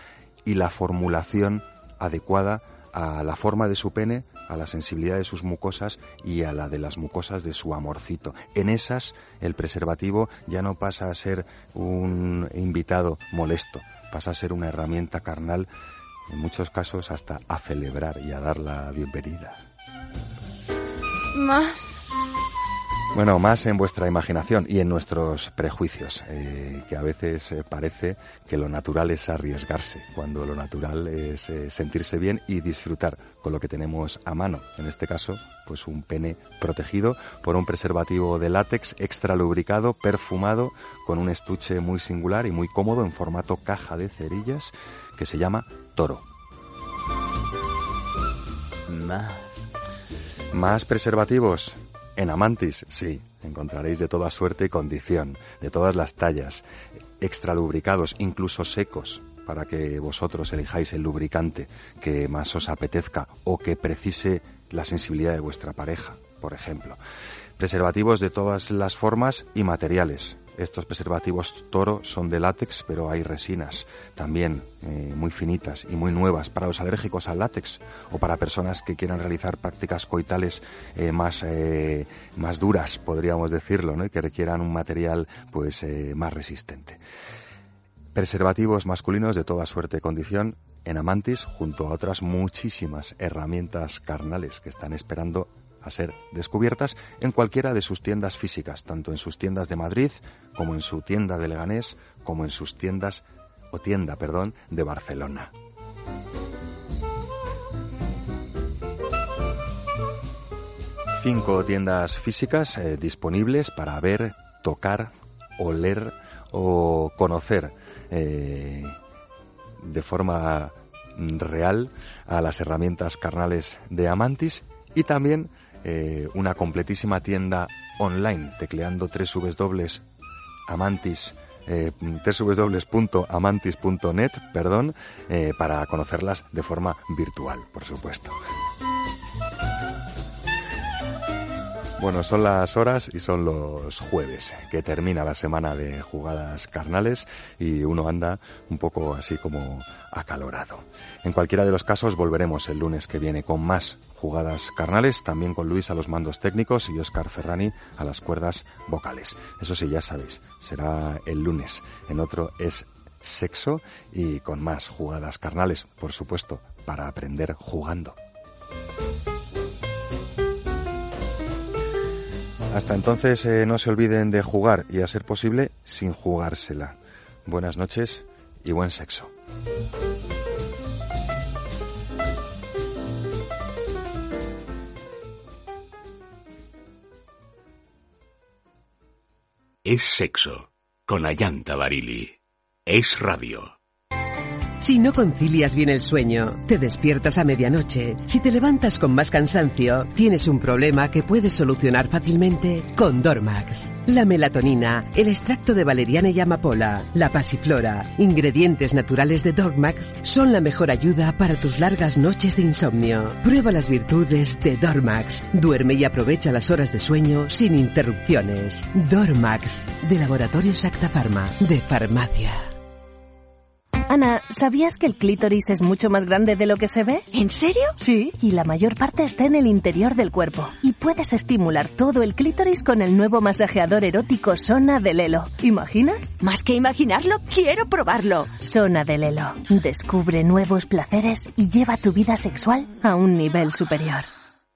y la formulación adecuada a la forma de su pene, a la sensibilidad de sus mucosas y a la de las mucosas de su amorcito. En esas el preservativo ya no pasa a ser un invitado molesto, pasa a ser una herramienta carnal, en muchos casos hasta a celebrar y a dar la bienvenida. Más bueno, más en vuestra imaginación y en nuestros prejuicios, eh, que a veces eh, parece que lo natural es arriesgarse, cuando lo natural es eh, sentirse bien y disfrutar con lo que tenemos a mano. En este caso, pues un pene protegido por un preservativo de látex extra lubricado, perfumado, con un estuche muy singular y muy cómodo en formato caja de cerillas, que se llama Toro. Más. Más preservativos en Amantis, sí, encontraréis de toda suerte y condición, de todas las tallas, extra lubricados, incluso secos, para que vosotros elijáis el lubricante que más os apetezca o que precise la sensibilidad de vuestra pareja, por ejemplo. Preservativos de todas las formas y materiales, estos preservativos toro son de látex, pero hay resinas también eh, muy finitas y muy nuevas para los alérgicos al látex o para personas que quieran realizar prácticas coitales eh, más, eh, más duras, podríamos decirlo, ¿no? y que requieran un material pues más resistente. Preservativos masculinos de toda suerte y condición en Amantis, junto a otras muchísimas herramientas carnales que están esperando a ser descubiertas en cualquiera de sus tiendas físicas, tanto en sus tiendas de Madrid como en su tienda de Leganés, como en sus tiendas o tienda, perdón, de Barcelona. Cinco tiendas físicas eh, disponibles para ver, tocar, oler o conocer eh, de forma real a las herramientas carnales de Amantis y también eh, una completísima tienda online, tecleando www.amantis eh, www.amantis.net, perdón, eh, para conocerlas de forma virtual, por supuesto. Bueno, son las horas y son los jueves, que termina la semana de jugadas carnales y uno anda un poco así como acalorado. En cualquiera de los casos volveremos el lunes que viene con más jugadas carnales, también con Luis a los mandos técnicos y Oscar Ferrani a las cuerdas vocales. Eso sí, ya sabéis, será el lunes. En otro es sexo y con más jugadas carnales, por supuesto, para aprender jugando. Hasta entonces eh, no se olviden de jugar y a ser posible sin jugársela. Buenas noches y buen sexo. Es sexo con Ayanta Barili. Es radio. Si no concilias bien el sueño, te despiertas a medianoche, si te levantas con más cansancio, tienes un problema que puedes solucionar fácilmente con Dormax. La melatonina, el extracto de valeriana y amapola, la pasiflora, ingredientes naturales de Dormax son la mejor ayuda para tus largas noches de insomnio. Prueba las virtudes de Dormax. Duerme y aprovecha las horas de sueño sin interrupciones. Dormax, de Laboratorio Sacta Pharma, de Farmacia. Ana, ¿sabías que el clítoris es mucho más grande de lo que se ve? ¿En serio? Sí, y la mayor parte está en el interior del cuerpo. Y puedes estimular todo el clítoris con el nuevo masajeador erótico Sona de Lelo. ¿Imaginas? Más que imaginarlo, quiero probarlo. Sona de Lelo. Descubre nuevos placeres y lleva tu vida sexual a un nivel superior.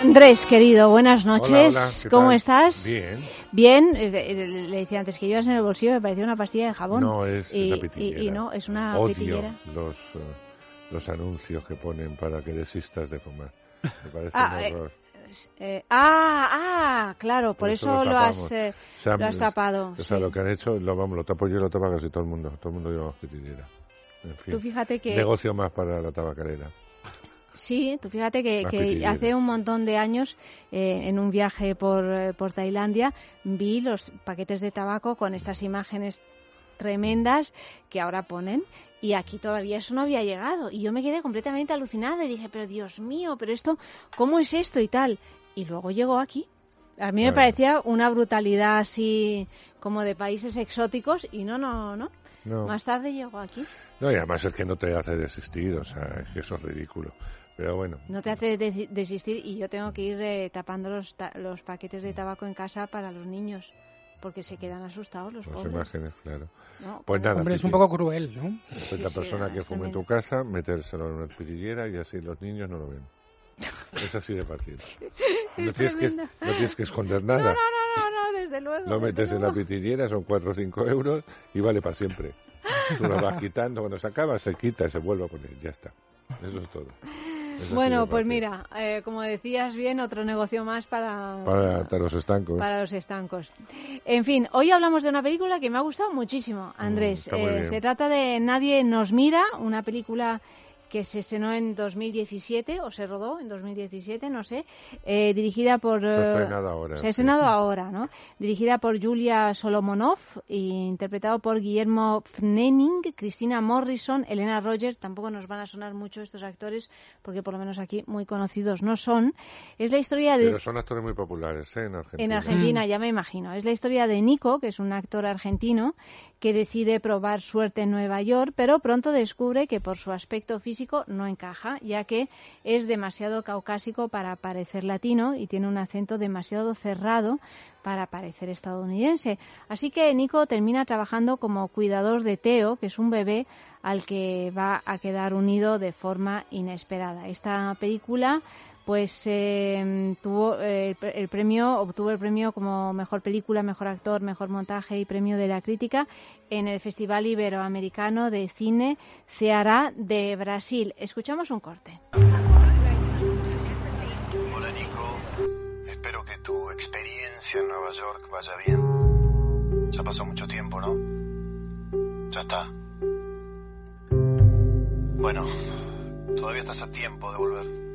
Andrés, querido, buenas noches. ¿Cómo estás? Bien. Bien. Eh, eh, le decía antes que llevas en el bolsillo, me parecía una pastilla de jabón. No, es y, pitillera. Y, no, es una Odio pitillera. los, eh, los anuncios que ponen para que desistas de fumar. Me parece Ah, un horror. Eh, ah, ah, claro, por, eso, lo lo has, eh, lo has tapado. O sea, sí. lo que han hecho, lo, vamos, lo tapo yo y lo tapa casi todo el mundo. Todo el mundo lleva pitillera. En fin. Tú fíjate que- Negocio más para la tabacalera. Sí, tú fíjate que, que hace un montón de años, eh, en un viaje por, eh, por Tailandia, vi los paquetes de tabaco con estas imágenes tremendas que ahora ponen y aquí todavía eso no había llegado y yo me quedé completamente alucinada y dije, pero Dios mío, pero esto, ¿cómo es esto y tal? Y luego llegó aquí. A mí me parecía una brutalidad así como de países exóticos y no, no, no. No. Más tarde llegó aquí. No, y además es que no te hace desistir, o sea, es que eso es ridículo. Pero bueno, No te hace desi- desistir y yo tengo que ir eh, tapando los, ta- los paquetes de tabaco en casa para los niños porque se quedan asustados los las imágenes, claro. No, pues nada, Hombre, es un poco cruel, ¿no? Pues la sí, persona que fume en tu casa, metérselo en una pitillera y así los niños no lo ven. Es así de fácil. No tienes, que, no tienes que esconder nada. no, no, no, no, desde luego. Lo metes en la pitillera, son 4 o 5 euros y vale para siempre. Tú lo vas quitando, cuando se acaba se quita y se vuelve a poner, ya está. Eso es todo. Bueno, pues mira, eh, como decías bien, otro negocio más para, Para los estancos. para los estancos. En fin, hoy hablamos de una película que me ha gustado muchísimo, Andrés. está muy Eh, se trata de Nadie nos mira, una película que se estrenó en 2017 o se rodó en 2017, no sé, eh, dirigida por... Se ha eh, estrenado ahora, Se ha sí. estrenado ahora, ¿no? Dirigida por Julia Solomonov e interpretado por Guillermo Fnening, Cristina Morrison, Elena Rogers. Tampoco nos van a sonar mucho estos actores porque por lo menos aquí muy conocidos no son. Es la historia de... Pero son actores muy populares ¿eh? en Argentina. En Argentina, ya me imagino. Es la historia de Nico, que es un actor argentino que decide probar suerte en Nueva York, pero pronto descubre que por su aspecto físico no encaja, ya que es demasiado caucásico para parecer latino y tiene un acento demasiado cerrado para parecer estadounidense. Así que Nico termina trabajando como cuidador de Teo, que es un bebé al que va a quedar unido de forma inesperada. Esta película pues eh, tuvo eh, el pre- el premio obtuvo el premio como mejor película, mejor actor, mejor montaje y premio de la crítica en el Festival Iberoamericano de Cine Ceará de Brasil. Escuchamos un corte. Hola Nico, espero que tu experiencia en Nueva York vaya bien. Ya pasó mucho tiempo, ¿no? Ya está. Bueno, todavía estás a tiempo de volver.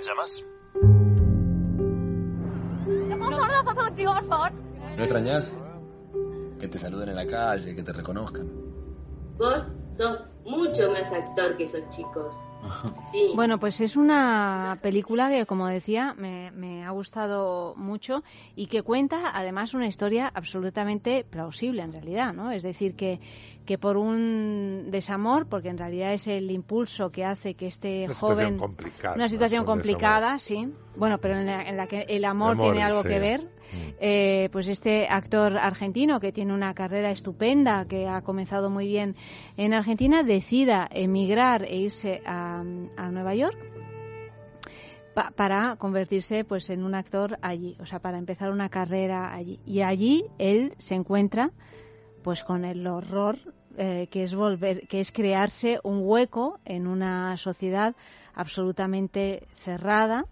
¿Me llamas? ¿No? ¿No extrañas? Que te saluden en la calle, que te reconozcan. Vos sos mucho más actor que esos chicos. Sí. Bueno, pues es una película que, como decía, me, me ha gustado mucho y que cuenta además una historia absolutamente plausible en realidad, ¿no? Es decir, que, que por un desamor, porque en realidad es el impulso que hace que este Una joven... situación complicada, Una situación complicada, sí. Bueno, pero en la, en la que el amor, El amor, tiene algo sí. que ver. Eh, pues este actor argentino que tiene una carrera estupenda, que ha comenzado muy bien en Argentina, decida emigrar e irse a, a Nueva York pa- para convertirse pues en un actor allí, o sea, para empezar una carrera allí. Y allí él se encuentra pues con el horror eh, que es volver, que es crearse un hueco en una sociedad absolutamente cerrada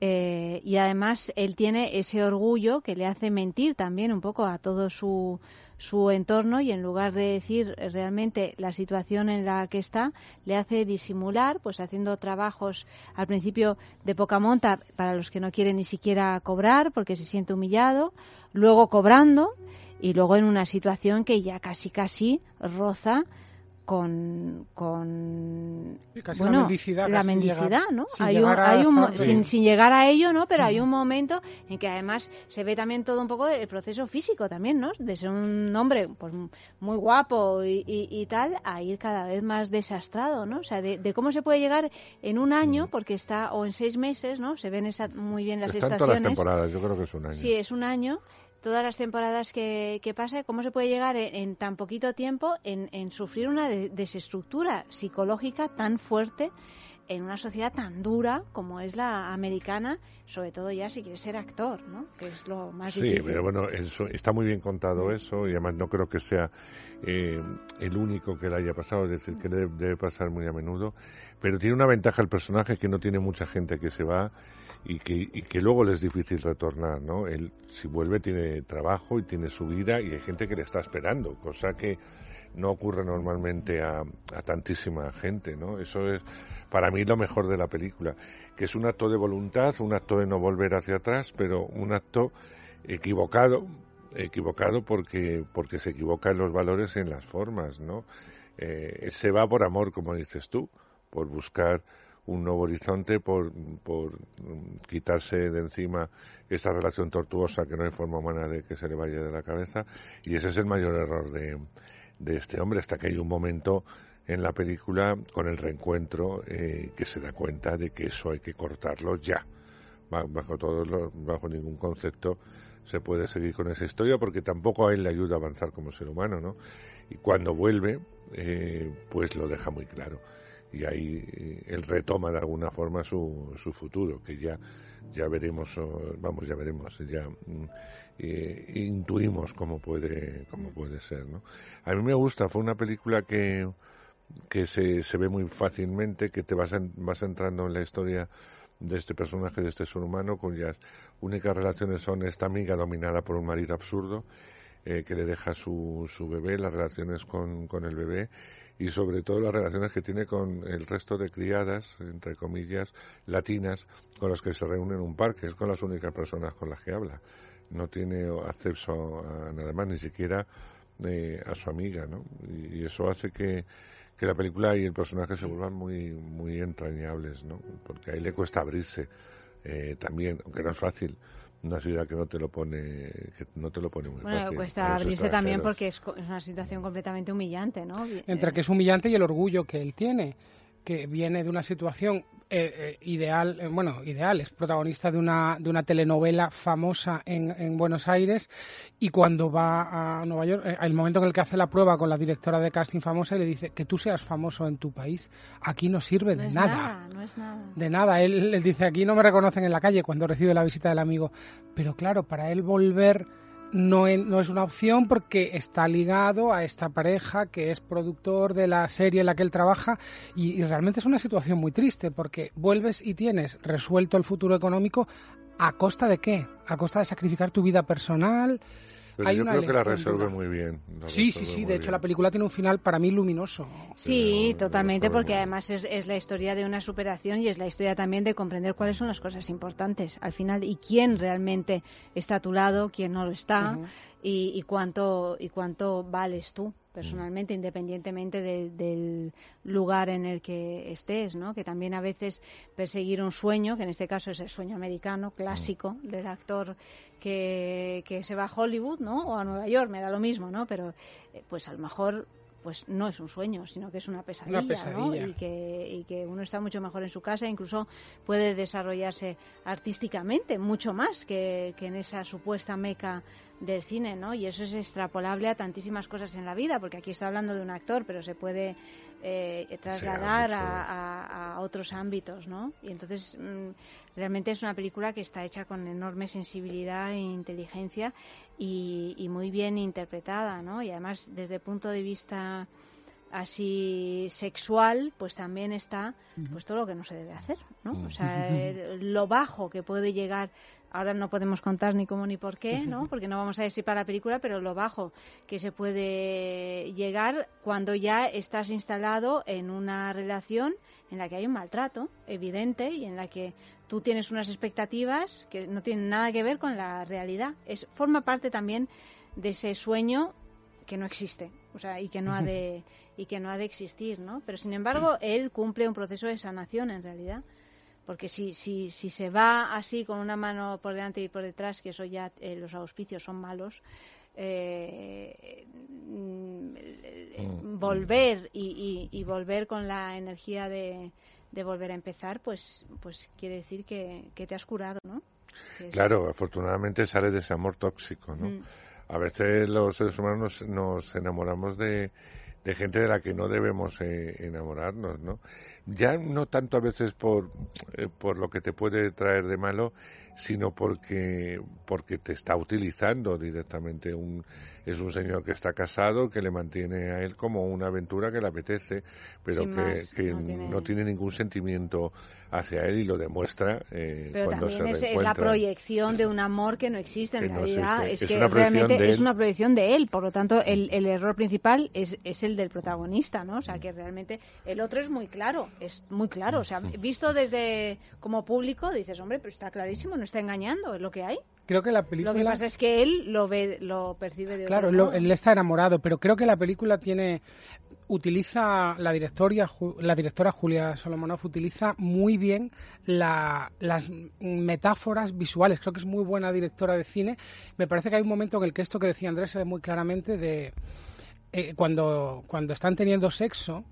eh, y además él tiene ese orgullo que le hace mentir también un poco a todo su su entorno y en lugar de decir realmente la situación en la que está le hace disimular pues haciendo trabajos al principio de poca monta para los que no quieren ni siquiera cobrar porque se siente humillado luego cobrando y luego en una situación que ya casi casi roza con, con la mendicidad, la casi mendicidad, llegar- ¿no? sin Hay un, llegar a hay un sin, llegar a ello, ¿no? Pero hay un momento en que además se ve también todo un poco el proceso físico también, ¿no? De ser un hombre pues muy guapo y, y- y tal a ir cada vez más desastrado, ¿no? O sea, de, de cómo se puede llegar en un año, porque está, o en seis meses, ¿no? Se ven esa, muy bien las Están todas las estaciones. temporadas, yo creo que es un año. Sí, es un año. Todas las temporadas que, que pasa, ¿cómo se puede llegar en, en tan poquito tiempo en, en sufrir una de- desestructura psicológica tan fuerte en una sociedad tan dura como es la americana, sobre todo ya si quieres ser actor, ¿no? Que es lo más difícil. Sí, pero bueno, eso, está muy bien contado eso y además no creo que sea eh, el único que le haya pasado, es decir, que debe, debe, pasar muy a menudo. Pero tiene una ventaja el personaje que no tiene mucha gente que se va y que, y que luego le es difícil retornar, ¿no? Él, si vuelve, tiene trabajo y tiene su vida y hay gente que le está esperando, cosa que no ocurre normalmente a, a, tantísima gente, ¿no? Eso es para mí lo mejor de la película, que es un acto de voluntad, un acto de no volver hacia atrás, pero un acto equivocado, equivocado porque porque se equivoca en los valores y en las formas, ¿no? Eh, se va por amor, como dices tú, por buscar un nuevo horizonte, por, por quitarse de encima esa relación tortuosa que no hay forma humana de que se le vaya de la cabeza, y ese es el mayor error de, de este hombre, hasta que hay un momento en la película con el reencuentro eh, que se da cuenta de que eso hay que cortarlo ya. Bajo todo, bajo ningún concepto se puede seguir con esa historia porque tampoco a él le ayuda a avanzar como ser humano, ¿no? Y cuando vuelve, eh, pues lo deja muy claro. Y ahí eh, él retoma de alguna forma su, su futuro, que ya, ya veremos, vamos, ya veremos, ya mm, eh, intuimos cómo puede, cómo puede ser, ¿no? A mí me gusta, fue una película que, que se, se ve muy fácilmente, que te vas, vas entrando en la historia de este personaje, de este ser humano, cuyas únicas relaciones son esta amiga dominada por un marido absurdo, eh, que le deja su, su bebé, las relaciones con, con el bebé y sobre todo las relaciones que tiene con el resto de criadas, entre comillas, latinas, con las que se reúne en un parque, es con las únicas personas con las que habla no tiene acceso a nada más, ni siquiera eh, a su amiga, ¿no? Y, eso hace que, que, la película y el personaje se vuelvan muy, muy entrañables, ¿no? Porque ahí le cuesta abrirse eh, también, aunque no es fácil una ciudad que no te lo pone que no te lo pone muy bueno, cuesta abrirse también porque es, es, una situación completamente humillante, ¿no? Entre que es humillante y el orgullo que él tiene que viene de una situación eh, eh, ideal, eh, bueno, ideal, es protagonista de una, de una telenovela famosa en, en, Buenos Aires y cuando va a Nueva York, el momento en el que hace la prueba con la directora de casting famosa y le dice que tú seas famoso en tu país, aquí no sirve de nada. No es nada. De nada. Él, él dice, aquí no me reconocen en la calle cuando recibe la visita del amigo. Pero claro, para él volver no, es una opción porque está ligado a esta pareja que es productor de la serie en la que él trabaja y, realmente es una situación muy triste porque vuelves y tienes resuelto el futuro económico a costa de qué? A costa de sacrificar tu vida personal, pero yo creo que la resuelve muy bien. Sí, sí, sí. De hecho, la película tiene un final para mí luminoso. Sí, totalmente, porque además es, es, la historia de una superación y es la historia también de comprender cuáles son las cosas importantes al final y quién realmente está a tu lado, quién no lo está y, y, cuánto y cuánto vales tú personalmente, independientemente del lugar en el que estés, ¿no? Que también a veces perseguir un sueño, que en este caso es el sueño americano clásico del actor que, que se va a Hollywood, ¿no? O a Nueva York, me da lo mismo, ¿no? Pero eh, pues a lo mejor pues no es un sueño, sino que es una pesadilla, ¿no? y, que, y que uno está mucho mejor en su casa, incluso puede desarrollarse artísticamente mucho más que, que en esa supuesta meca del cine, ¿no? Y eso es extrapolable a tantísimas cosas en la vida, porque aquí está hablando de un actor, pero se puede eh, trasladar a, otros ámbitos, ¿no? Y entonces mm, realmente es una película que está hecha con enorme sensibilidad e inteligencia y, muy bien interpretada, ¿no? Y además desde el punto de vista así sexual, pues también está pues todo lo que no se debe hacer, ¿no? O sea, lo bajo que puede llegar ahora no podemos contar ni cómo ni por qué, ¿no? Porque no vamos a decir para la película, pero lo bajo que se puede llegar cuando ya estás instalado en una relación en la que hay un maltrato evidente y en la que tú tienes unas expectativas que no tienen nada que ver con la realidad. Es forma parte también de ese sueño que no existe, o sea, y que no ha de y que no ha de existir, ¿no? Pero sin embargo, él cumple un proceso de sanación en realidad porque si, si, si se va así con una mano por delante y por detrás, que eso ya eh, los auspicios son malos, eh, mm, volver y, y, volver con la energía de, de, volver a empezar, pues, pues quiere decir que, que te has curado, ¿no? Claro, afortunadamente sale de ese amor tóxico, ¿no? Mm. A veces los seres humanos nos enamoramos de, de gente de la que no debemos eh, enamorarnos, ¿no? Ya no tanto a veces por, eh, por lo que te puede traer de malo, sino porque, porque te está utilizando directamente un, es un señor que está casado, que le mantiene a él como una aventura que le apetece, pero que, no, tiene... ningún sentimiento hacia él y lo demuestra eh, pero cuando también se es, es, la proyección de un amor que no existe en realidad. Es, que una realmente es una proyección de él, por lo tanto el, el error principal es, es el del protagonista, ¿no? O sea que realmente el otro es muy claro, es muy claro. O sea, visto desde como público dices, hombre, pero está clarísimo, no está engañando, es lo que hay. Creo que la película... Lo que pasa es que él lo ve, lo percibe de Claro, él está enamorado, pero creo que la película tiene utiliza la directora la directora Julia Solomonov utiliza muy bien las metáforas visuales. Creo que es muy buena directora de cine. Me parece que hay un momento en el que esto que decía Andrés se ve muy claramente de eh, cuando cuando están teniendo sexo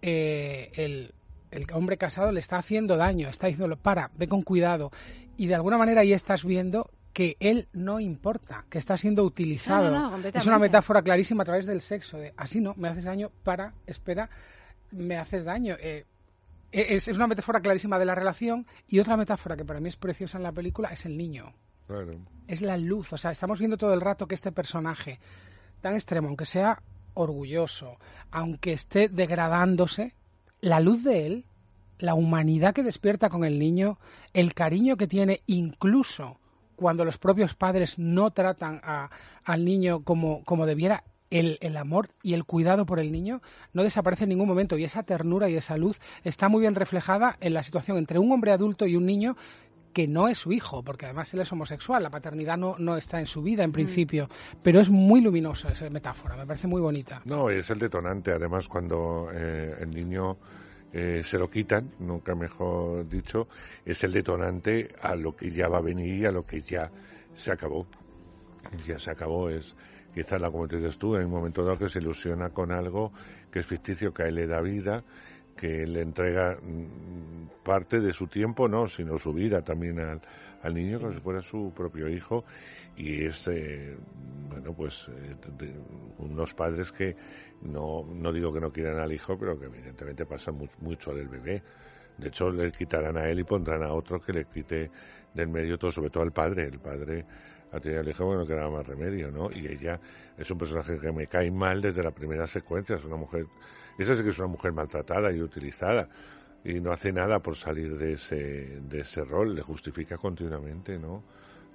eh, el, el hombre casado le está haciendo daño está diciéndolo para ve con cuidado y de alguna manera ahí estás viendo que él no importa, que está siendo utilizado. es una metáfora clarísima a través del sexo, de así no, me haces daño, para, espera, me haces daño. Eh, e, es, una metáfora clarísima de la relación y otra metáfora que para mí es preciosa en la película es el niño. Es la luz, o sea, estamos viendo todo el rato que este personaje tan extremo, aunque sea orgulloso, aunque esté degradándose, la luz de él, la humanidad que despierta con el niño, el cariño que tiene incluso cuando los propios padres no tratan a, al niño como, como debiera, el, el, amor y el cuidado por el niño no desaparece en ningún momento y esa ternura y esa luz está muy bien reflejada en la situación entre un hombre adulto y un niño que no es su hijo, porque además él es homosexual, la paternidad no, no está en su vida en mm. principio, pero es muy luminosa esa metáfora, me parece muy bonita. No, es el detonante, además cuando eh, el niño eh, se lo quitan, nunca mejor dicho, es el detonante a lo que ya va a venir y a lo que ya se acabó. Ya se acabó, es quizás la como dices tú, en un momento dado que se ilusiona con algo que es ficticio, que a él le da vida, que le entrega mm, parte de su tiempo, no, sino su vida también al, al niño como si fuera su propio hijo y es eh, bueno pues eh, unos padres que no, no digo que no quieran al hijo, pero que evidentemente pasan mucho del bebé. De hecho, le quitarán a él y pondrán a otro que le quite del medio todo, sobre todo al padre. El padre ha tenido al hijo, bueno, que era más remedio, ¿no? Y ella es un personaje que me cae mal desde la primera secuencia. Es una mujer, esa sí que es una mujer maltratada y utilizada. Y no hace nada por salir de ese, de ese rol, le justifica continuamente, ¿no?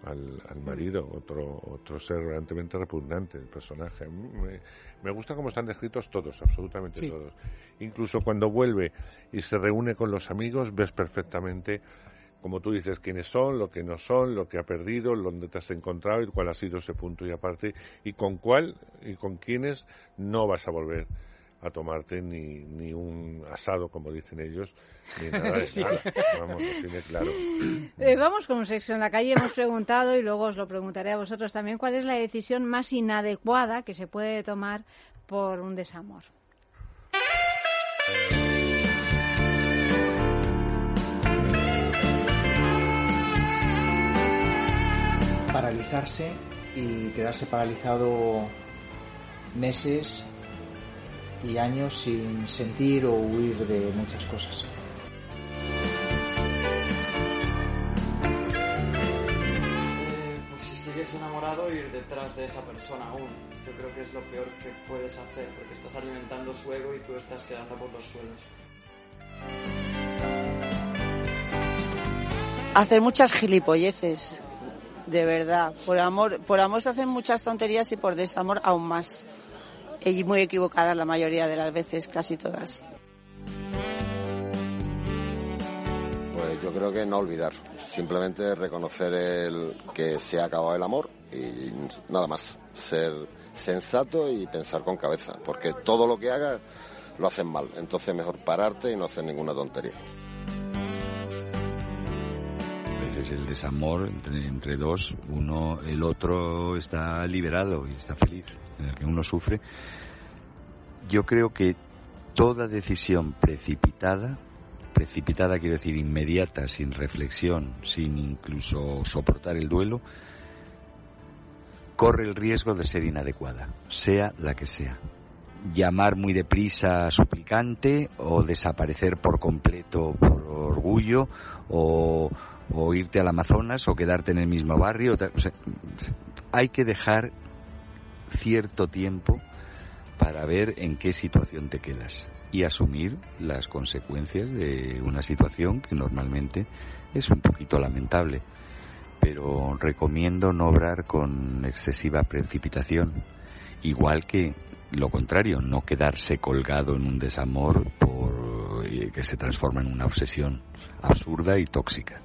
Al, al marido, otro, otro ser realmente repugnante, el personaje. Me, me gusta cómo están descritos todos, absolutamente todos. Incluso cuando vuelve y se reúne con los amigos, ves perfectamente, como tú dices, quiénes son, lo que no son, lo que ha perdido, dónde te has encontrado y cuál ha sido ese punto y aparte, y con cuál y con quiénes no vas a volver a tomarte ni, ni un asado, como dicen ellos, ni nada de nada. Vamos, lo tiene claro. Eh, vamos con sexo en la calle. Hemos preguntado y luego os lo preguntaré a vosotros también. ¿Cuál es la decisión más inadecuada que se puede tomar por un desamor? Paralizarse y quedarse paralizado meses y años sin sentir o huir de muchas cosas. Eh, pues si sigues enamorado, ir detrás de esa persona aún. Yo creo que es lo peor que puedes hacer, porque estás alimentando su ego y tú estás quedando por los suelos. Hacer muchas gilipolleces, de verdad. Por amor, por amor se hacen muchas tonterías y por desamor aún más y muy equivocadas la mayoría de las veces, casi todas. Pues yo creo que no olvidar, simplemente reconocer el que se ha acabado el amor y nada más, ser sensato y pensar con cabeza, porque todo lo que hagas lo hacen mal, entonces mejor pararte y no hacer ninguna tontería. A veces el desamor entre, entre dos, uno, el otro está liberado y está feliz en el que uno sufre, yo creo que toda decisión precipitada, precipitada quiero decir inmediata, sin reflexión, sin incluso soportar el duelo, corre el riesgo de ser inadecuada, sea la que sea. llamar muy deprisa suplicante o desaparecer por completo por orgullo o, o irte al Amazonas o quedarte en el mismo barrio. Hay que dejar cierto tiempo para ver en qué situación te quedas y asumir las consecuencias de una situación que normalmente es un poquito lamentable. Pero recomiendo no obrar con excesiva precipitación, igual que lo contrario, no quedarse colgado en un desamor por, eh, que se transforma en una obsesión absurda y tóxica.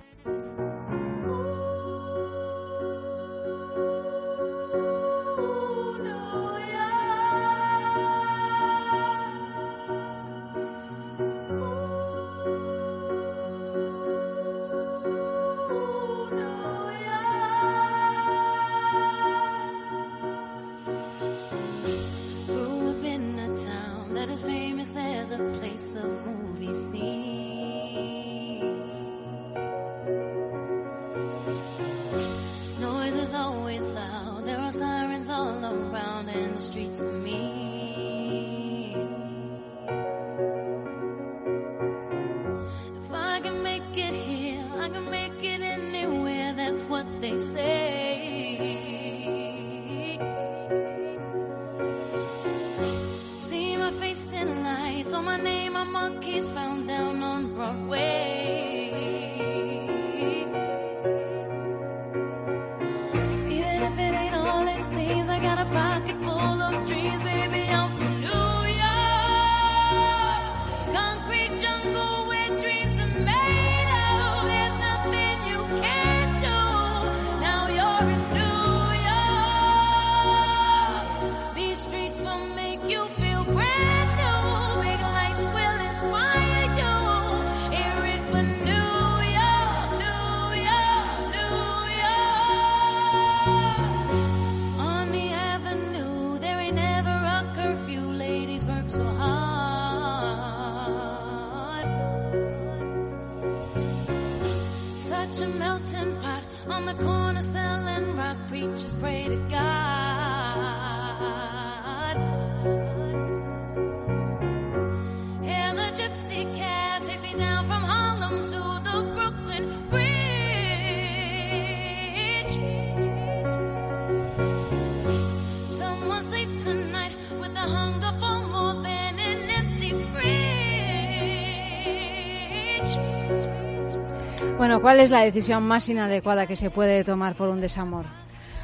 Es la decisión más inadecuada que se puede tomar por un desamor,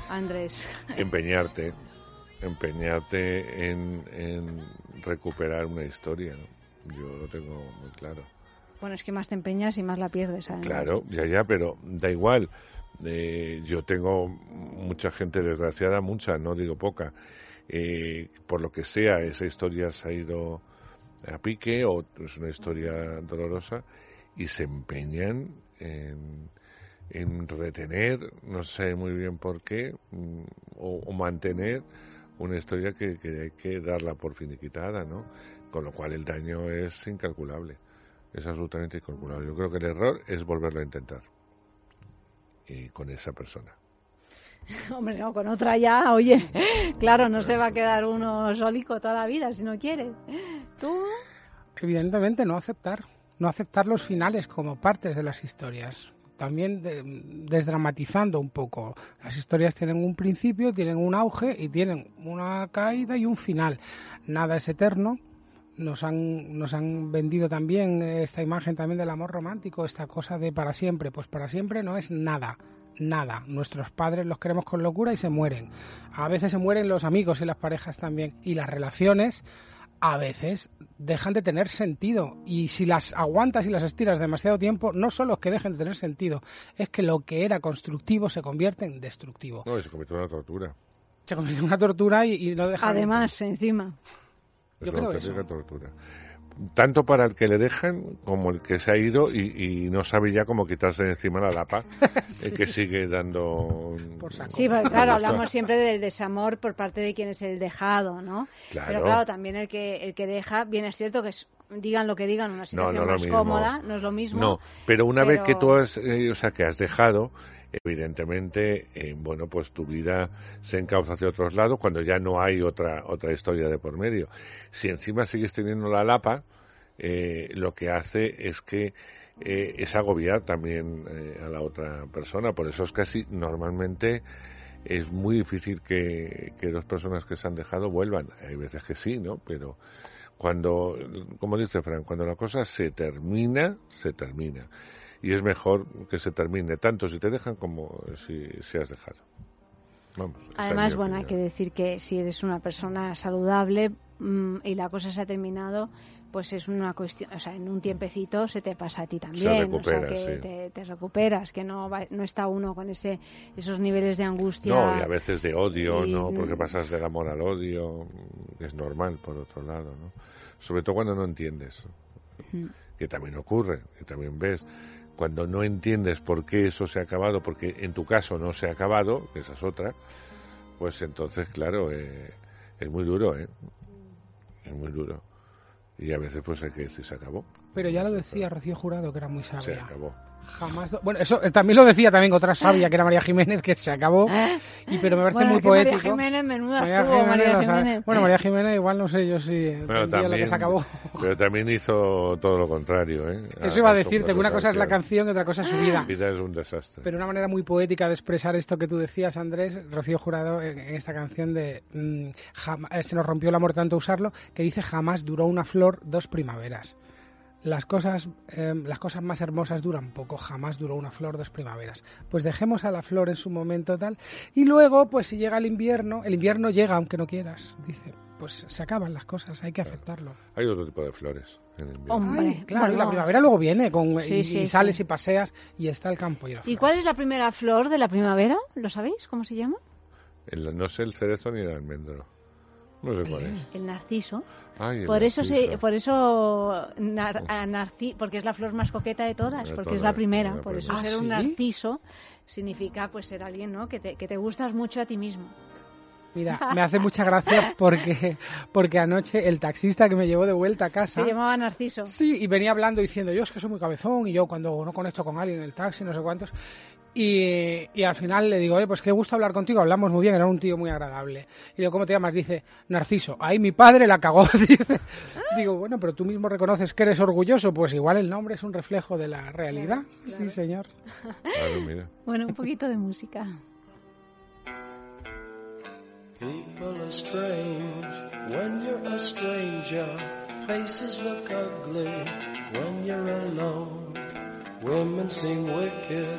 Andrés? Empeñarte, empeñarte en, en recuperar una historia, ¿no? Yo lo tengo muy claro. Bueno, es que más te empeñas y más la pierdes. además. Claro, ya, ya, pero da igual. Eh, yo tengo mucha gente desgraciada, mucha, no digo poca. Eh, por lo que sea, esa historia se ha ido a pique o es una historia dolorosa y se empeñan en, en retener, no sé muy bien por qué, mm, o, o mantener una historia que, que hay que darla por finiquitada, ¿no? Con lo cual el daño es incalculable, es absolutamente incalculable. Yo creo que el error es volverlo a intentar y con esa persona. Hombre, no, con otra ya, oye, claro, no se va a quedar uno solico toda la vida si no quiere. ¿Tú? Evidentemente no aceptar, no aceptar los finales como partes de las historias. También de- desdramatizando un poco. Las historias tienen un principio, tienen un auge y tienen una caída y un final. Nada es eterno. Nos han, nos han vendido también esta imagen también del amor romántico, esta cosa de para siempre. Pues para siempre no es nada nada. Nuestros padres los queremos con locura y se mueren. A veces se mueren los amigos y las parejas también. Y las relaciones a veces dejan de tener sentido. Y si las aguantas y las estiras demasiado tiempo, no solo es que dejen de tener sentido, es que lo que era constructivo se convierte en destructivo. No, se convirtió en una tortura. Se convierte en una tortura y, y no deja Además, encima. Es Yo creo auténtica tortura. Tanto para el que le dejan como el que se ha ido y, y no sabe ya cómo quitarse de encima la lapa, el que sigue dando... Sí, porque claro, hablamos siempre del desamor por parte de quien es el dejado, ¿no? Claro. Pero claro, también el que el que deja, bien es cierto que es, digan lo que digan, una situación no más cómoda, no es lo mismo. No, pero una vez que tú has, eh, o sea, que has dejado, evidentemente, eh, bueno, pues tu vida se encauza hacia otros lados cuando ya no hay otra, otra historia de por medio. Si encima sigues teniendo la lapa, eh, lo que hace es que eh, es agobiar también eh, a la otra persona. Por eso es casi normalmente es muy difícil que, que dos personas que se han dejado vuelvan. Hay veces que sí, ¿no? Pero cuando, como dice Fran, cuando la cosa se termina, se termina. Y es mejor que se termine tanto si te dejan como si, si has dejado. Vamos. Además, bueno, hay que decir que si eres una persona saludable mm, y la cosa se ha terminado, pues es una cuestión, o sea, en un tiempecito se te pasa a ti también, recupera, o sea, que sí. te, te recuperas, que no va- no está uno con ese esos niveles de angustia. No, y a veces de odio, y- ¿no? Porque pasas del amor al odio, es normal, por otro lado, ¿no? Sobre todo cuando no entiendes, que también ocurre, que también ves. Cuando no entiendes por qué eso se ha acabado, porque en tu caso no se ha acabado, que esa es otra, pues entonces, claro, eh, es muy duro, ¿eh? Es muy duro. Y a veces pues hay que decir, se acabó. Pero ya lo decía Rocío Jurado, que era muy Se sabia. acabó. Jamás. do- Bueno, eso eh, también lo decía también otra sabia, que era María Jiménez, que se acabó. Y pero me parece Bueno, muy que María poético. Jiménez, menuda María estuvo, Jiménez María lo sabe. Jiménez. Bueno, María Jiménez igual no sé yo si que también, se acabó. pero también hizo todo lo contrario, ¿eh? Eso iba a decirte, que una cosa es la canción y otra cosa es su vida. Vida es un desastre. Pero una manera muy poética de expresar esto que tú decías, Andrés, Rocío Jurado, en, en esta canción de mm, eh, Se nos rompió el amor tanto usarlo, que dice jamás duró una flor dos primaveras. Las cosas, eh, las cosas más hermosas duran poco, jamás duró una flor dos primaveras. Pues dejemos a la flor en su momento tal. Y luego, pues si llega el invierno, el invierno llega aunque no quieras, dice. Pues se acaban las cosas, hay que aceptarlo. Hay otro tipo de flores en el invierno. Hombre, Ay, claro, y la primavera luego viene con, Sí, y, sí, y sales sí. y paseas y está el campo y la ¿Y cuál es la primera flor de la primavera? ¿Lo sabéis? ¿Cómo se llama? El- no sé el cerezo ni el almendro. No sé cuál es. El narciso. Ay, el por eso se, por eso nar- a narci- porque es la flor más coqueta de todas, De porque es la primera, la por eso ser ¿Ah, un sí? narciso significa pues ser alguien, ¿no? Que te, que te gustas mucho a ti mismo. Mira, me hace mucha gracia porque, porque anoche el taxista que me llevó de vuelta a casa. Se llamaba Narciso. Sí, y venía hablando diciendo, yo es que soy muy cabezón y yo cuando no conecto con alguien en el taxi, no sé cuántos. Y, y al final le digo, oye, pues qué gusto hablar contigo, hablamos muy bien, era un tío muy agradable. Y digo, ¿cómo te llamas? Dice, Narciso. Ahí mi padre la cagó. Dice. Digo, bueno, pero tú mismo reconoces que eres orgulloso, pues igual el nombre es un reflejo de la realidad. Sí, señor. Claro, mira. Bueno, un poquito de música. People are strange when you're a stranger. Faces look ugly when you're alone. Women seem wicked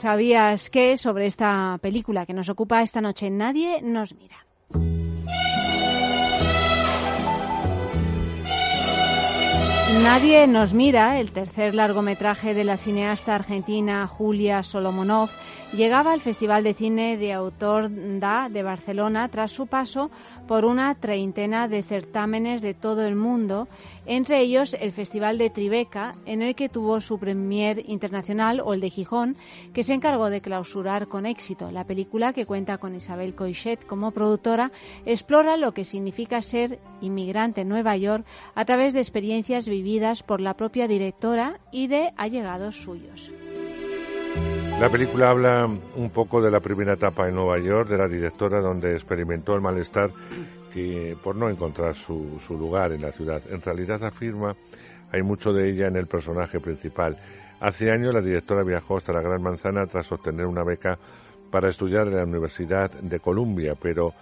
¿Sabías qué? sobre esta película que nos ocupa esta noche. Nadie nos mira. Nadie nos mira, el tercer largometraje de la cineasta argentina Julia Solomonov llegaba al Festival de Cine de Autor Da de Barcelona tras su paso por una treintena de certámenes de todo el mundo, entre ellos el Festival de Tribeca, en el que tuvo su premier internacional, o el de Gijón, que se encargó de clausurar con éxito. La película, que cuenta con Isabel Coixet como productora, explora lo que significa ser inmigrante en Nueva York a través de experiencias vividas por la propia directora y de allegados suyos. La película habla un poco de la primera etapa en Nueva York de la directora donde experimentó el malestar que por no encontrar su, su lugar en la ciudad. En realidad afirma hay mucho de ella en el personaje principal. Hace años la directora viajó hasta la Gran Manzana tras obtener una beca para estudiar en la Universidad de Columbia, pero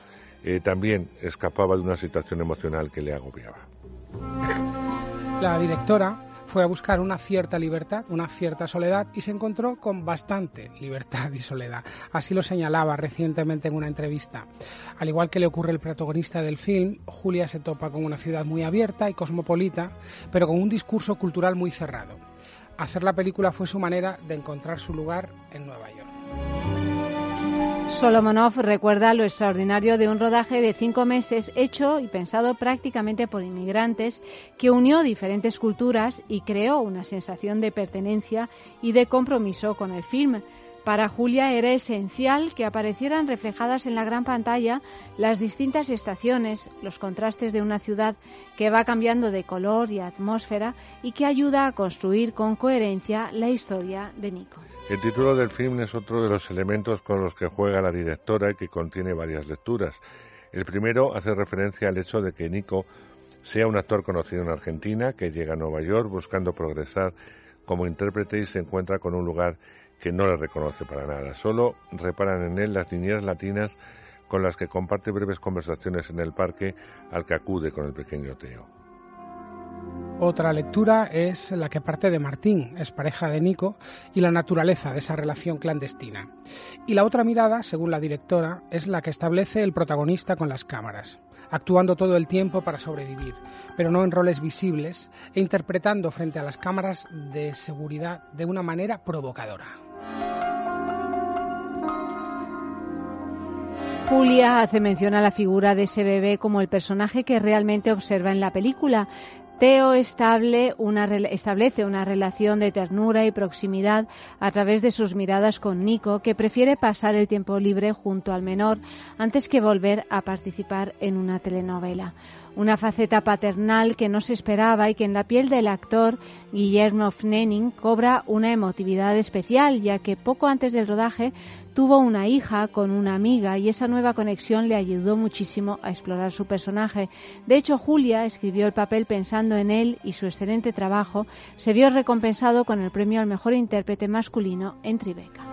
eh, también escapaba de una situación emocional que le agobiaba. La directora fue a buscar una cierta libertad, una cierta soledad y se encontró con bastante libertad y soledad. Así lo señalaba recientemente en una entrevista. Al igual que le ocurre al protagonista del film, Julia se topa con una ciudad muy abierta y cosmopolita, pero con un discurso cultural muy cerrado. Hacer la película fue su manera de encontrar su lugar en Nueva York. Solomonov recuerda lo extraordinario de un rodaje de cinco meses hecho y pensado prácticamente por inmigrantes que unió diferentes culturas y creó una sensación de pertenencia y de compromiso con el film. Para Julia era esencial que aparecieran reflejadas en la gran pantalla las distintas estaciones, los contrastes de una ciudad que va cambiando de color y atmósfera y que ayuda a construir con coherencia la historia de Nico. El título del film es otro de los elementos con los que juega la directora y que contiene varias lecturas. El primero hace referencia al hecho de que Nico sea un actor conocido en Argentina que llega a Nueva York buscando progresar como intérprete y se encuentra con un lugar que no le reconoce para nada. Solo reparan en él las niñeras latinas con las que comparte breves conversaciones en el parque al que acude con el pequeño Teo. Otra lectura es la que parte de Martín, es pareja de Nico, y la naturaleza de esa relación clandestina. Y la otra mirada, según la directora, es la que establece el protagonista con las cámaras, actuando todo el tiempo para sobrevivir, pero no en roles visibles, e interpretando frente a las cámaras de seguridad de una manera provocadora. Julia hace mención a la figura de ese bebé como el personaje que realmente observa en la película. Teo establece una relación de ternura y proximidad a través de sus miradas con Nico, que prefiere pasar el tiempo libre junto al menor antes que volver a participar en una telenovela. Una faceta paternal que no se esperaba y que en la piel del actor Guillermo Fnening cobra una emotividad especial, ya que poco antes del rodaje tuvo una hija con una amiga y esa nueva conexión le ayudó muchísimo a explorar su personaje. De hecho, Julia escribió el papel pensando en él y su excelente trabajo se vio recompensado con el premio al mejor intérprete masculino en Tribeca.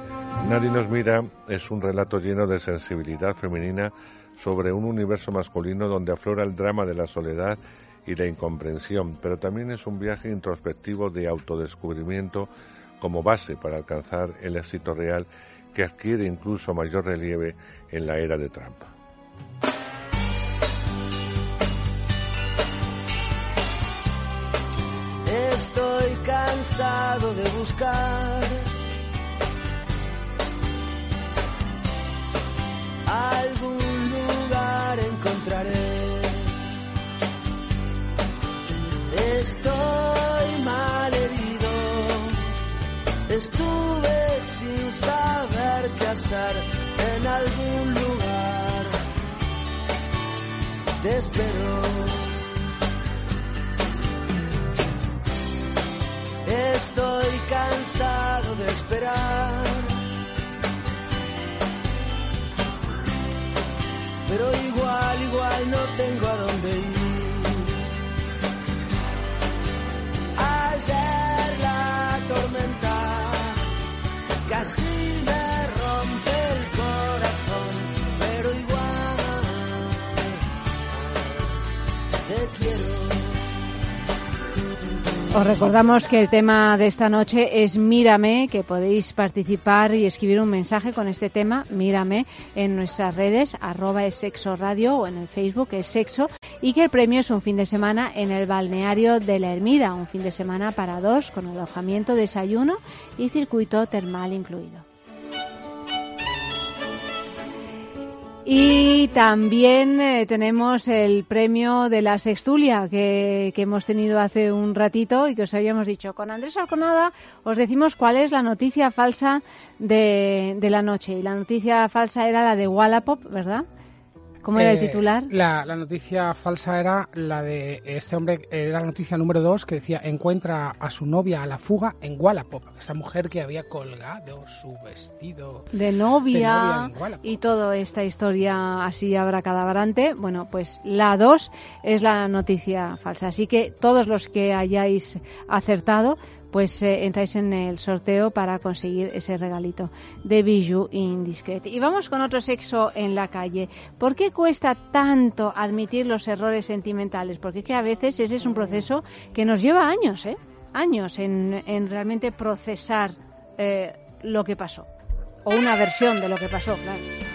Nadie nos mira es un relato lleno de sensibilidad femenina sobre un universo masculino donde aflora el drama de la soledad y la incomprensión, pero también es un viaje introspectivo de autodescubrimiento como base para alcanzar el éxito real que adquiere incluso mayor relieve en la era de Trump. Estoy cansado de buscar algún lugar encontraré. Estoy estuve sin saber qué hacer en algún lugar. Te espero. Estoy cansado de esperar. Pero igual, igual no tengo a dónde ir. Ayer la tormenta casi me Os recordamos que el tema de esta noche es Mírame, que podéis participar y escribir un mensaje con este tema, Mírame, en nuestras redes, arroba es sexo radio o en el Facebook es sexo, y que el premio es un fin de semana en el balneario de la Ermida, un fin de semana para dos, con alojamiento, desayuno y circuito termal incluido. Y también eh, tenemos el premio de la Sextulia que, que, hemos tenido hace un ratito y que os habíamos dicho. Con Andrés Alconada os decimos cuál es la noticia falsa de, de la noche. Y la noticia falsa era la de Wallapop, ¿verdad? ¿Cómo era el Eh, titular? La, la noticia falsa era la de este hombre, era la noticia número dos que decía encuentra a su novia a la fuga en Wallapop. Esta mujer que había colgado su vestido de novia, de novia y toda esta historia así abracadabrante. Bueno, pues la 2 es la noticia falsa. Así que todos los que hayáis acertado, pues eh, entráis en el sorteo para conseguir ese regalito de Bijou Indiscret. Y vamos con otro sexo en la calle. ¿Por qué cuesta tanto admitir los errores sentimentales? Porque es que a veces ese es un proceso que nos lleva años, ¿eh? Años en, en realmente procesar eh, lo que pasó. O una versión de lo que pasó, claro.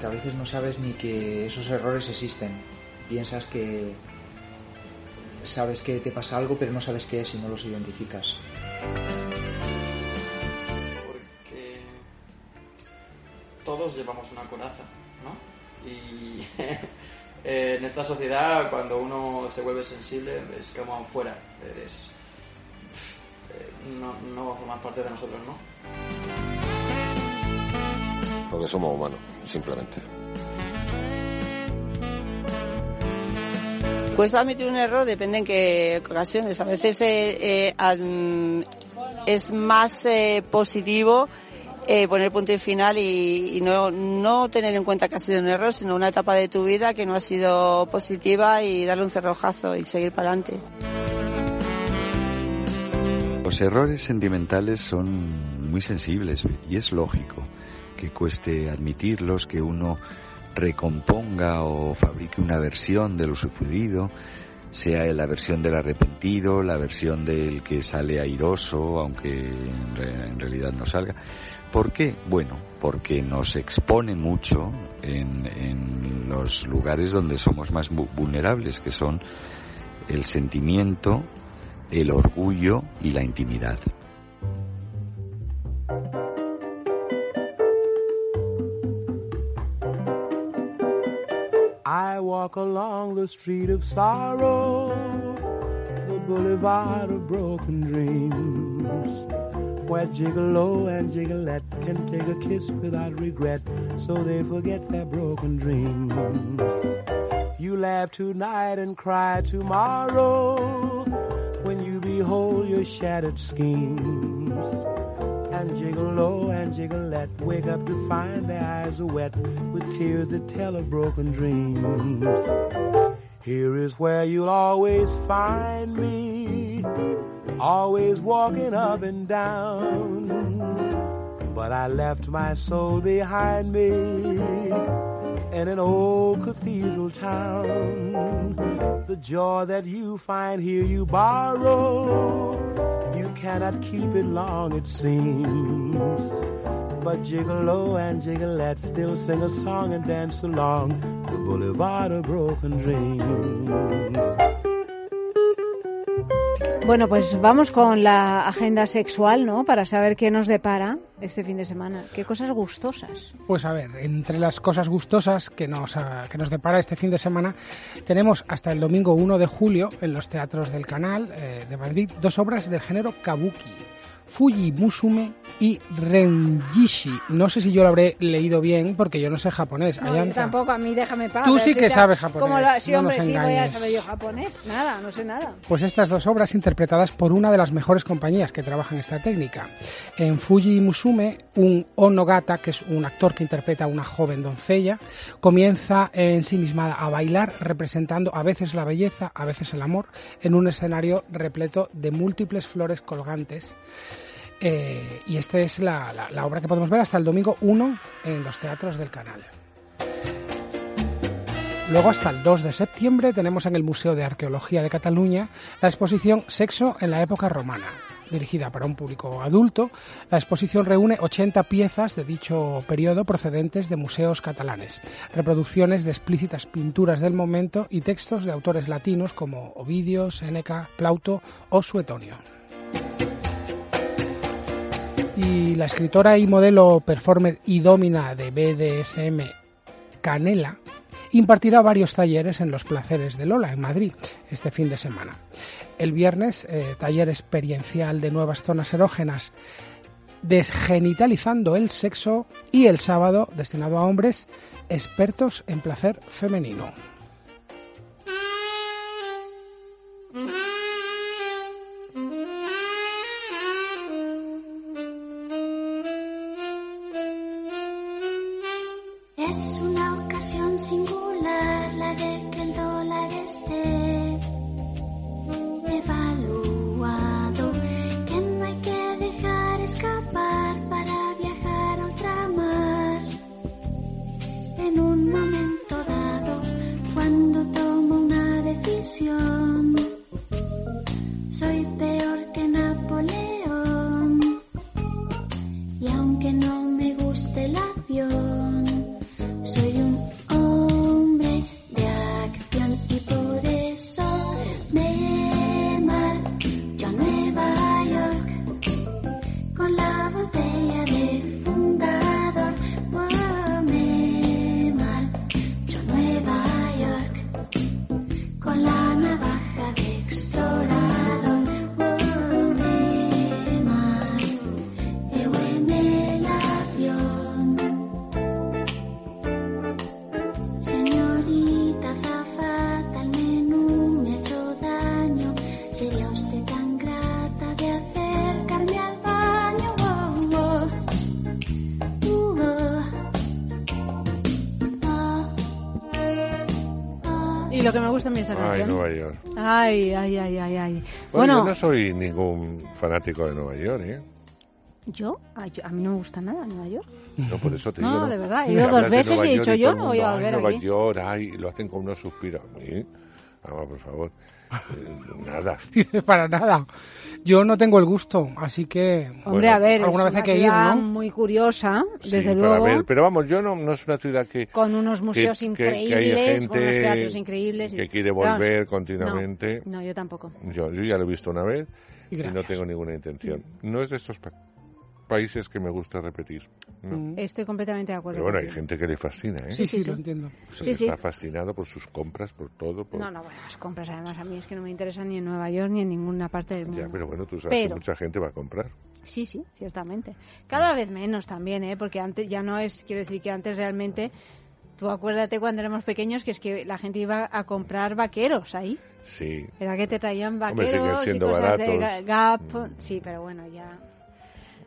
Porque a veces no sabes ni que esos errores existen. Piensas que sabes que te pasa algo, pero no sabes qué es y no los identificas. Porque todos llevamos una coraza, ¿no? Y en esta sociedad, cuando uno se vuelve sensible, es como fuera. Eres. No, no va a formar parte de nosotros, ¿no? Porque somos humanos, simplemente. Cuesta admitir un error, depende en qué ocasiones. A veces eh, eh, ad- es más eh, positivo eh, poner punto y final y, y no, no tener en cuenta que ha sido un error, sino una etapa de tu vida que no ha sido positiva y darle un cerrojazo y seguir para adelante. Los errores sentimentales son muy sensibles y es lógico que cueste admitirlos, que uno recomponga o fabrique una versión de lo sucedido, sea la versión del arrepentido, la versión del que sale airoso, aunque en, re- en realidad no salga. ¿Por qué? Bueno, porque nos expone mucho en, en los lugares donde somos más vu- vulnerables, que son el sentimiento, el orgullo y la intimidad. Walk along the street of sorrow, the boulevard of broken dreams, where gigolo and gigolette can take a kiss without regret, so they forget their broken dreams. You laugh tonight and cry tomorrow when you behold your shattered schemes. And gigolo and gigolette wake up to find their eyes are wet with tears that tell of broken dreams. Here is where you'll always find me, always walking up and down. But I left my soul behind me in an old cathedral town. The joy that you find here you borrow. You cannot keep it long, it seems. But Gigolo and Gigolette still sing a song and dance along the boulevard of broken dreams. Bueno, pues vamos con la agenda sexual, ¿no? Para saber qué nos depara este fin de semana. Qué cosas gustosas. Pues a ver, entre las cosas gustosas que nos, ah, que nos depara este fin de semana, tenemos hasta el domingo 1 de julio en los teatros del canal eh, de Madrid dos obras del género kabuki. Fuji Musume y Renjishi. No sé si yo lo habré leído bien porque yo no sé japonés. No, yo tampoco, a mí déjame paz. Tú sí si que te- sabes japonés, ¿Cómo lo- sí, no hombre, sí, voy a saber yo japonés. Nada, no sé nada. Pues estas dos obras interpretadas por una de las mejores compañías que trabajan esta técnica. En Fuji Musume, un Onogata, que es un actor que interpreta a una joven doncella, comienza en sí misma a bailar representando a veces la belleza, a veces el amor, en un escenario repleto de múltiples flores colgantes. Eh, y esta es la, la- obra que podemos ver hasta el domingo 1 en los teatros del canal. Luego, hasta el 2 de septiembre, tenemos en el Museo de Arqueología de Cataluña la exposición Sexo en la época romana. Dirigida para un público adulto, la exposición reúne 80 piezas de dicho periodo procedentes de museos catalanes, reproducciones de explícitas pinturas del momento y textos de autores latinos como Ovidio, Séneca, Plauto o Suetonio. Y la escritora y modelo performer y domina de BDSM Canela impartirá varios talleres en los placeres de Lola, en Madrid, este fin de semana. El viernes, eh, taller experiencial de nuevas zonas erógenas, desgenitalizando el sexo, y el sábado, destinado a hombres, expertos en placer femenino. A mí esta Ay, canción. Nueva York. Ay, ay, ay, ay, ay. Bueno, Bueno, yo no soy ningún fanático de Nueva York, ¿eh? ¿yo? Ay, yo- a mí no me gusta nada Nueva York. No, por eso te No, digo. de verdad, he Me ido dos hablas de veces Nueva y he York dicho, yo el no voy a mundo, volver "Ay, Nueva aquí". York, ay, lo hacen con unos suspiros. A mí, vamos, por favor. Eh, nada. Para nada. Yo no tengo el gusto, así que... Hombre, a ver, alguna es vez hay una que ir, ¿no? muy curiosa, desde Sí, para luego. ver, pero vamos, yo no, no es una ciudad que... Con unos museos que- que- que hay increíbles, con unos gente teatros increíbles. Que quiere Vamos, volver no, continuamente. No, yo tampoco. Yo, yo ya lo he visto una vez Y y, no tengo ninguna intención. No es de estos pa- países que me gusta repetir. no. Estoy completamente de acuerdo. Pero bueno, hay gente que le fascina, ¿eh? Sí, sí, lo entiendo. O sea, Sí, sí. Está fascinado por sus compras, por todo. Por... No, no, bueno, las compras además a mí es que no me interesan ni en Nueva York ni en ninguna parte del mundo. Ya, pero bueno, tú sabes Pero- que mucha gente va a comprar. Sí, sí, ciertamente. Cada vez menos también, ¿eh? Porque antes ya no es, quiero decir que antes realmente, tú acuérdate cuando éramos pequeños que es que la gente iba a comprar vaqueros ahí. Sí. Era que te traían Hombre, siguen vaqueros y siendo cosas de baratos. Ga- Gap. Sí, pero bueno, ya...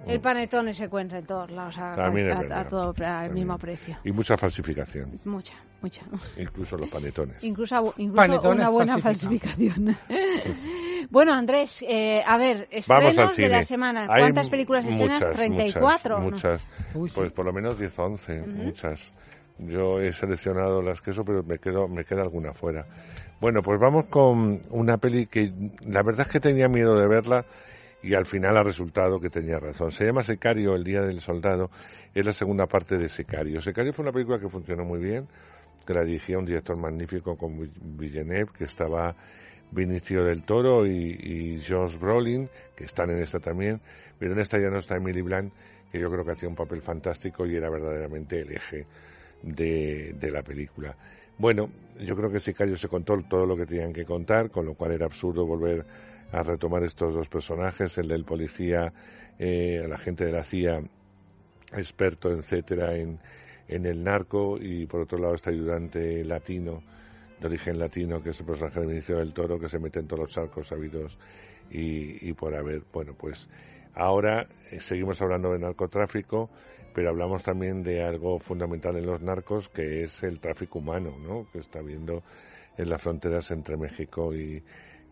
El panetone se encuentra en todos lados a, También a- a verdad. todo al mismo precio. Y mucha falsificación. Mucha, mucha. Incluso los panetones. Incluso, incluso Panetones una buena falsificación. bueno, Andrés, eh, a ver, estrenos de la semana. Hay ¿Cuántas películas estrenas? muchas, 34. ¿no? Muchas, muchas. Pues por lo menos 10 o 11, muchas. Yo he seleccionado las que eso, pero me, quedo, me queda alguna fuera. Bueno, pues vamos con una peli que la verdad es que tenía miedo de verla y al final ha resultado que tenía razón. Se llama Secario, El Día del Soldado. Es la segunda parte de Secario. Secario fue una película que funcionó muy bien, que la dirigía un director magnífico como Villeneuve, que estaba Vinicio del Toro y, y Josh Brolin, que están en esta también, pero en esta ya no está Emily Blunt, que yo creo que hacía un papel fantástico y era verdaderamente el eje de, de la película. Bueno, yo creo que Sicario se contó todo lo que tenían que contar, con lo cual era absurdo volver a retomar estos dos personajes, el del policía, eh, el agente de la CIA, experto, etcétera, en, en el narco, y por otro lado este ayudante latino, de origen latino, que es el personaje de Vinicio del Toro, que se mete en todos los charcos sabidos y, y por haber. Bueno, pues ahora eh, seguimos hablando de narcotráfico, pero hablamos también de algo fundamental en los narcos, que es el tráfico humano, ¿no? Que está habiendo en las fronteras entre México y,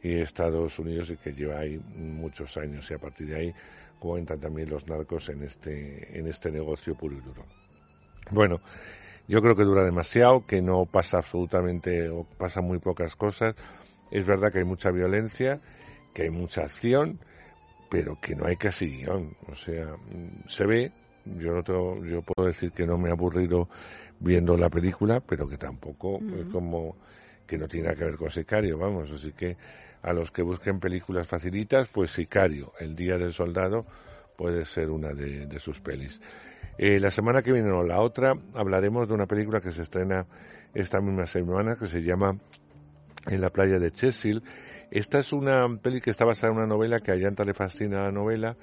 y Estados Unidos y que lleva ahí muchos años y a partir de ahí como entran también los narcos en este en este negocio puro y duro. Bueno, Yo creo que dura demasiado, que no pasa absolutamente o pasa muy pocas cosas. Es verdad que hay mucha violencia, que hay mucha acción, pero que no hay casi guion. O sea, se ve, yo no tengo, yo puedo decir que no me he aburrido viendo la película, pero que tampoco es como que no tiene nada que ver con Sicario, vamos, así que a los que busquen películas facilitas, pues Sicario, El Día del Soldado, puede ser una de, sus pelis. Eh, la semana que viene o la otra hablaremos de una película que se estrena esta misma semana que se llama En la playa de Chesil. Esta es una peli que está basada en una novela que a Yanta le fascina la novela.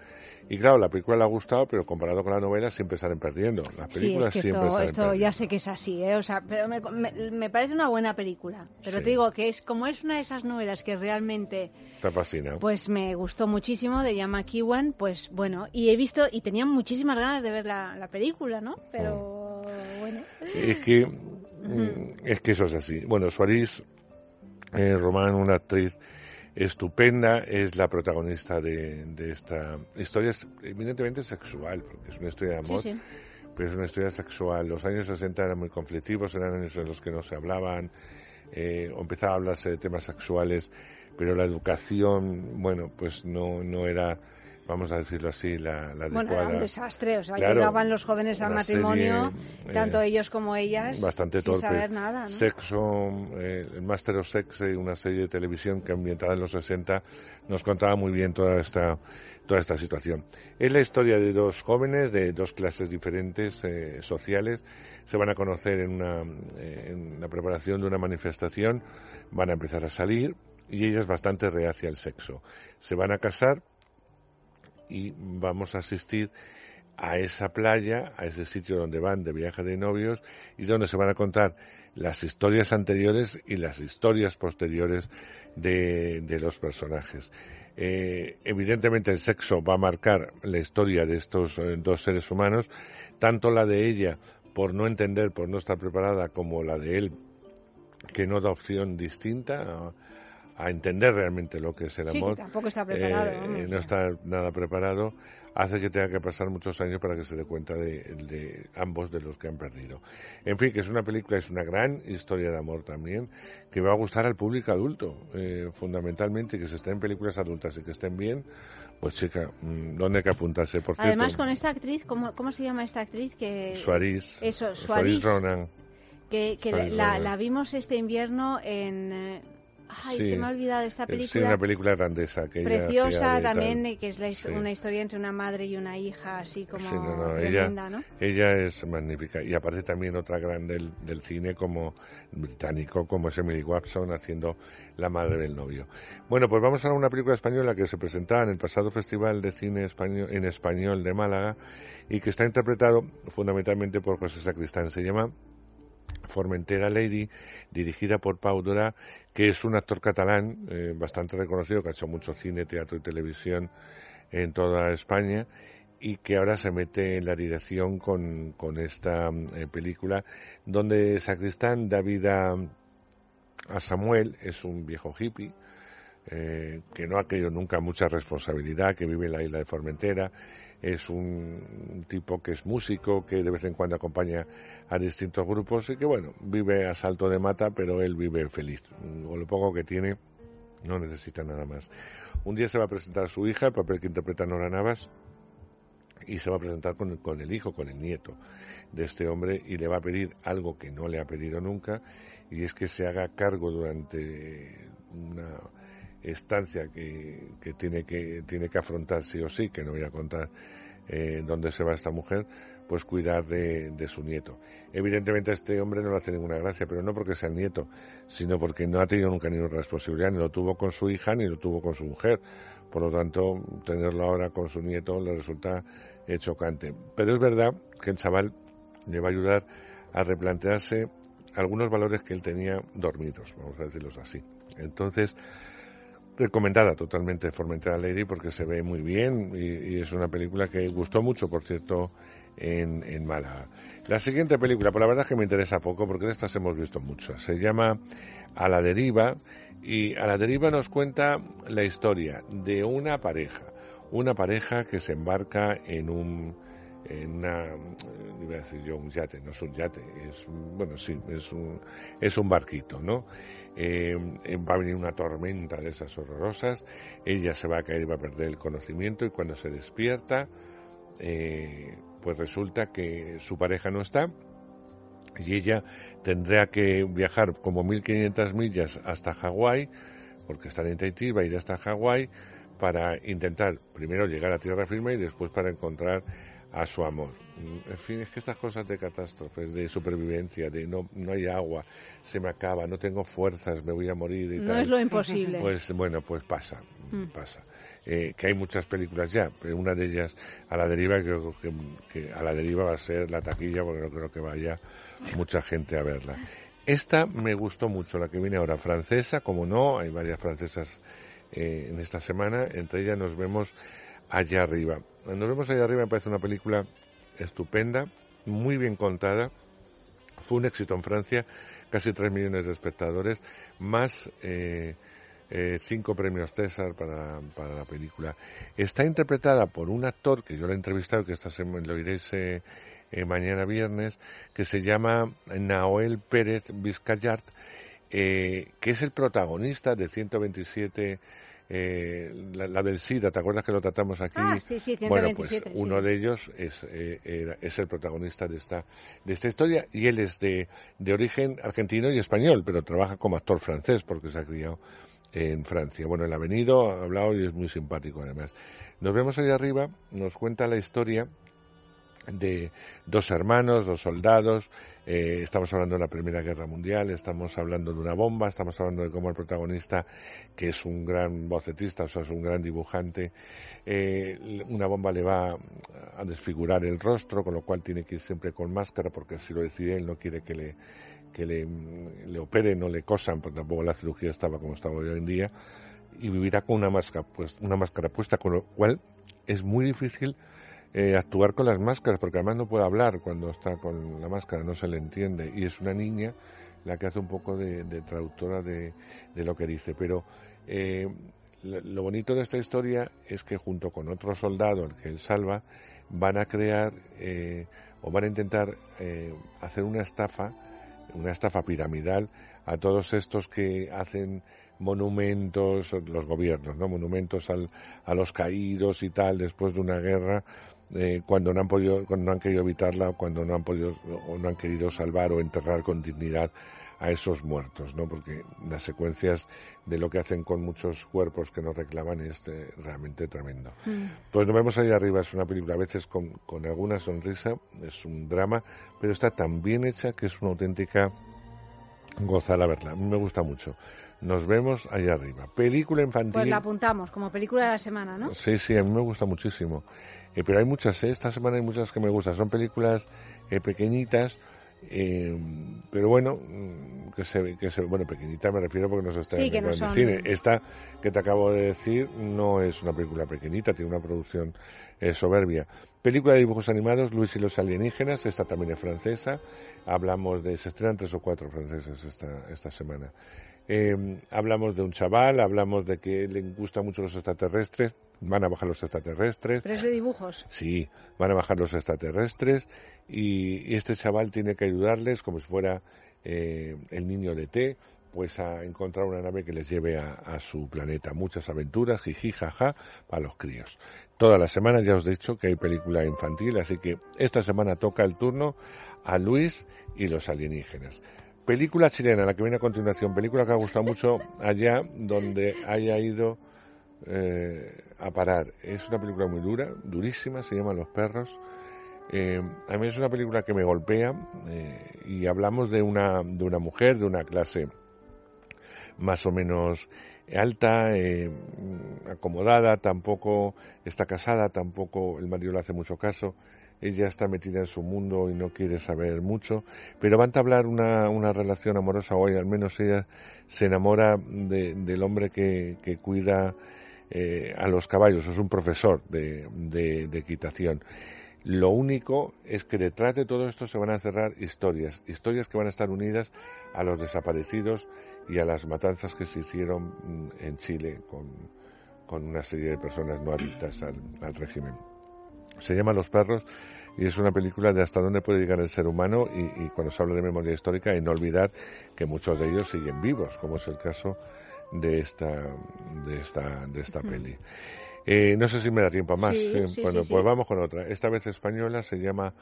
Y claro, la película le ha gustado, pero comparado con la novela siempre salen perdiendo. Las Sí, películas es que siempre esto, salen esto perdiendo. ya sé que es así, ¿eh? O sea, pero me, me- me parece una buena película. Pero Sí. te digo que es como es una de esas novelas que realmente Está fascinado. pues me gustó muchísimo de Yama Kiwan, pues bueno, y he visto y tenía muchísimas ganas de ver la, la película, ¿no? Pero bueno. Es que, mm, es que eso es así. Bueno, Suárez eh, Román, una actriz estupenda, es la protagonista de, de esta historia, es eminentemente sexual, porque es una historia de amor, Sí, sí. pero es una historia sexual. Los años 60 eran muy conflictivos, eran años en los que no se hablaban, eh, empezaba a hablarse de temas sexuales, pero la educación, bueno, pues no, no era, vamos a decirlo así, la, la Bueno, adecuada. era un desastre, o sea, Claro, llegaban los jóvenes al matrimonio, serie, tanto eh, ellos como ellas, bastante sin torpe. saber nada, ¿no? Sexo, eh, el Master of Sex, eh, una serie de televisión que ambientada en los 60 nos contaba muy bien toda esta toda esta situación. Es la historia de dos jóvenes de dos clases diferentes eh, sociales. Se van a conocer en, una, eh, en la preparación de una manifestación, van a empezar a salir y ella es bastante reacia al sexo. Se van a casar y vamos a asistir a esa playa, a ese sitio donde van de viaje de novios y donde se van a contar las historias anteriores y las historias posteriores de, de los personajes. Eh, evidentemente el sexo va a marcar la historia de estos eh, dos seres humanos, tanto la de ella por no entender, por no estar preparada, como la de él, que no da opción distinta a entender realmente lo que es el Sí, amor. tampoco está preparado, Eh, no está nada preparado, hace que tenga que pasar muchos años para que se dé cuenta de, de ambos de los que han perdido. En fin, que es una película, es una gran historia de amor también, que va a gustar al público adulto, eh, fundamentalmente, que se estén en películas adultas y que estén bien, pues chica, mm, ¿dónde hay que apuntarse? Por Además, cierto, con esta actriz, ¿cómo, cómo se llama esta actriz? que Suárez, Eso, Suárez Ronan. que, la, la vimos este invierno en... Ay, Sí. se me ha olvidado esta Eh, Sí, película. una película irlandesa. Que Preciosa también, eh, que es la his- Sí. una historia entre una madre y una hija, así como Sí, no, no, ella, tremenda, ¿no? ella es magnífica. Y aparte también otra gran del, del cine como británico, como es Emily Watson haciendo La madre del novio. Bueno, pues vamos a una película española que se presentaba en el pasado Festival de Cine español, en Español de Málaga y que está interpretado fundamentalmente por José Sacristán. Se llama Formentera Lady, dirigida por Pau Dora, que es un actor catalán eh, bastante reconocido, que ha hecho mucho cine, teatro y televisión en toda España y que ahora se mete en la dirección con, con esta eh, película, donde Sacristán da vida a Samuel, es un viejo hippie, eh, que no ha tenido nunca mucha responsabilidad, que vive en la isla de Formentera, es un, tipo que es músico, que de vez en cuando acompaña a distintos grupos y que, bueno, vive a salto de mata, pero él vive feliz. Con lo poco que tiene, no necesita nada más. Un día se va a presentar a su hija, el papel que interpreta Nora Navas, y se va a presentar con con el hijo, con el nieto de este hombre y le va a pedir algo que no le ha pedido nunca y es que se haga cargo durante una estancia que, tiene que tiene que afrontar sí o sí, que no voy a contar eh, dónde se va esta mujer, pues cuidar de, de su nieto. Evidentemente a este hombre no le hace ninguna gracia, pero no porque sea el nieto, sino porque no ha tenido nunca ninguna responsabilidad, ni lo tuvo con su hija, ni lo tuvo con su mujer. Por lo tanto, tenerlo ahora con su nieto le resulta eh, chocante. Pero es verdad que el chaval le va a ayudar a replantearse algunos valores que él tenía dormidos, vamos a decirlos así. Entonces, recomendada totalmente Formentera Lady porque se ve muy bien y, es una película que gustó mucho, por cierto, en, en Málaga. La siguiente película, por la verdad es que me interesa poco porque de estas hemos visto muchas. Se llama A la deriva y A la deriva nos cuenta la historia de una pareja, una pareja que se embarca en un en una, eh, iba a decir yo un yate, no es un yate, es, bueno, sí, es un, es un barquito, ¿no? Eh, eh, va a venir una tormenta de esas horrorosas, ella se va a caer y va a perder el conocimiento y cuando se despierta, eh, pues resulta que su pareja no está y ella tendrá que viajar como 1500 millas hasta Hawái, porque está en Tahití, va a ir hasta Hawái para intentar primero llegar a tierra firme y después para encontrar a su amor. En fin, es que estas cosas de catástrofes, de supervivencia, de no, no hay agua, se me acaba, no tengo fuerzas, me voy a morir y No tal. es lo imposible. Pues bueno, pues pasa, Mm. pasa. Eh, que hay muchas películas ya, pero una de ellas a la deriva creo que, que a la deriva va a ser la taquilla porque no creo que vaya mucha gente a verla. Esta me gustó mucho, la que viene ahora francesa, como no, hay varias francesas eh, en esta semana, entre ellas nos vemos allá arriba. Nos vemos allá arriba me parece una película estupenda, muy bien contada, fue un éxito en Francia, casi 3 millones de espectadores, más eh, eh, cinco premios César para, la película. Está interpretada por un actor que yo lo he entrevistado, que esta lo iréis eh, eh, mañana viernes, que se llama Naoel Pérez Vizcayart, que es el protagonista de 127, eh, la, la del SIDA, ¿te acuerdas que lo tratamos aquí? Ah, sí, sí, Bueno, pues 127, sí. uno de ellos es, eh, era- es el protagonista de esta, de esta historia y él es de, de origen argentino y español, pero trabaja como actor francés porque se ha criado en Francia. Bueno, él ha venido, ha hablado y es muy simpático además. Nos vemos ahí arriba, nos cuenta la historia de dos hermanos, dos soldados, eh, estamos hablando de la Primera Guerra Mundial, estamos hablando de una bomba, estamos hablando de cómo el protagonista, que es un gran bocetista, o sea, es un gran dibujante, eh, una bomba le va a desfigurar el rostro, con lo cual tiene que ir siempre con máscara, porque si lo decide él no quiere que le, que le, le operen o le cosan, porque tampoco la cirugía estaba como estaba hoy en día, y vivirá con una máscara, pues, una máscara puesta, con lo cual es muy difícil eh, actuar con las máscaras, porque además no puede hablar cuando está con la máscara, no se le entiende. Y es una niña la que hace un poco de, traductora de, de lo que dice. Pero eh, lo, lo bonito de esta historia es que junto con otro soldado, el que él salva, van a crear eh, o van a intentar eh, hacer una estafa, una estafa piramidal a todos estos que hacen monumentos, los gobiernos, ¿no? Monumentos al, a los caídos y tal después de una guerra, eh, cuando no han podido, cuando no han querido evitarla, cuando no han podido o no han querido salvar o enterrar con dignidad a esos muertos, ¿no? Porque las secuencias de lo que hacen con muchos cuerpos que nos reclaman es eh, realmente tremendo. Pues nos vemos ahí arriba, es una película a veces con, con alguna sonrisa, es un drama, pero está tan bien hecha que es una auténtica gozada verla. A mí me gusta mucho. Nos vemos allá arriba. Película infantil. Pues la apuntamos como película de la semana, ¿no? Sí, sí, a mí me gusta muchísimo. Eh, pero hay muchas, ¿eh? esta semana hay muchas que me gustan. Son películas eh, pequeñitas, eh, pero bueno, mm, que se, que se, bueno, pequeñita me refiero porque no se está Sí, en, no el cine. Esta que te acabo de decir no es una película pequeñita, tiene una producción eh, soberbia. Película de dibujos animados, Luis y los alienígenas, esta también es francesa. Hablamos de, se estrenan tres o cuatro franceses esta, esta semana. Hablamos de un chaval, hablamos de que le gustan mucho los extraterrestres, van a bajar los extraterrestres. Pero es de dibujos. Sí, van a bajar los extraterrestres y, y este chaval tiene que ayudarles como si fuera eh, el niño de T, pues a encontrar una nave que les lleve a, a su planeta. Muchas aventuras, jiji, jaja, para los críos. Todas las semanas ya os he dicho que hay película infantil, así que esta semana toca el turno a Luis y los alienígenas. Película chilena, la que viene a continuación, película que ha gustado mucho allá donde haya ido eh, a parar. Es una película muy dura, durísima, se llama Los perros. Eh, a mí es una película que me golpea eh, y hablamos de una, de una mujer de una clase más o menos alta, eh, acomodada, tampoco está casada, tampoco el marido le hace mucho caso, ella está metida en su mundo y no quiere saber mucho, pero va a entablar una, una relación amorosa hoy, al menos ella se enamora de- del hombre que, que cuida eh, a los caballos, es un profesor de, de- equitación. Lo único es que detrás de todo esto se van a cerrar historias, historias que van a estar unidas a los desaparecidos y a las matanzas que se hicieron mm, en Chile con, con una serie de personas no adictas al, al régimen. Se llama Los perros y es una película de hasta dónde puede llegar el ser humano y, y cuando se habla de memoria histórica y no olvidar que muchos de ellos siguen vivos, como es el caso de esta de esta de esta peli. Eh, no sé si me da tiempo a más. Sí, Eh, sí, bueno, sí, pues sí. vamos con otra. Esta vez española se llama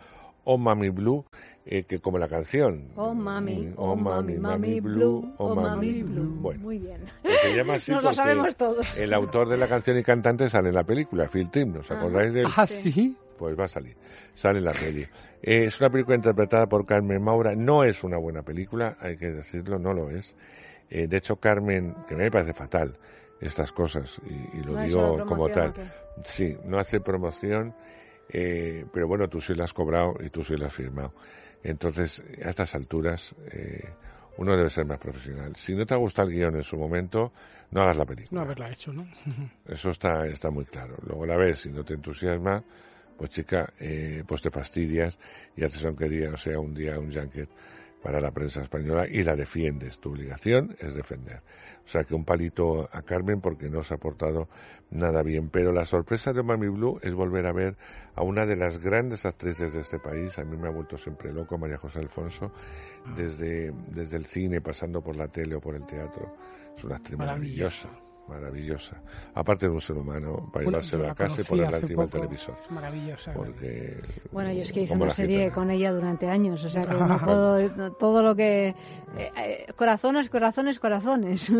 Oh Mami Blue, eh, que como la canción. Oh mami, Oh, oh mami, mami, blue, blue, oh oh mami mami blue. Bueno. Muy bien. que se llama así Nos lo sabemos todos. El autor de la canción y cantante sale en la película, Phil Tim, ¿os Ajá. acordáis de él? Ah, sí. Pues va a salir, sale en la peli. Eh, es una película interpretada por Carmen Maura, no es una buena película, hay que decirlo, no lo es. Eh, de hecho, Carmen, que me parece fatal estas cosas, y, y lo ¿No ha hecho digo como tal. Sí, no hace promoción, eh, pero bueno, tú sí la has cobrado y tú sí la has firmado. Entonces, a estas alturas, eh, uno debe ser más profesional. Si no te ha gustado el guion en su momento, no hagas la película. No haberla hecho, ¿no? Eso está, está muy claro. Luego la ves y no te entusiasma, pues chica, eh, pues te fastidias y haces aunque día no sea un día un junket para la prensa española y la defiendes. Tu obligación es defender. O sea que un palito a Carmen porque no se ha portado nada bien. Pero la sorpresa de Mami Blue es volver a ver a una de las grandes actrices de este país. A mí me ha vuelto siempre loco María José Alfonso, desde, desde el cine, pasando por la tele o por el teatro. Es una actriz Maravillosa. Maravillosa. Aparte de un ser humano, para Bueno, llevárselo la a casa y ponerla encima del televisor. Es maravillosa. Porque, Bueno, yo es que hice una serie gitana. con ella durante años, o sea que no puedo, todo lo que... eh, eh, corazones, corazones, corazones.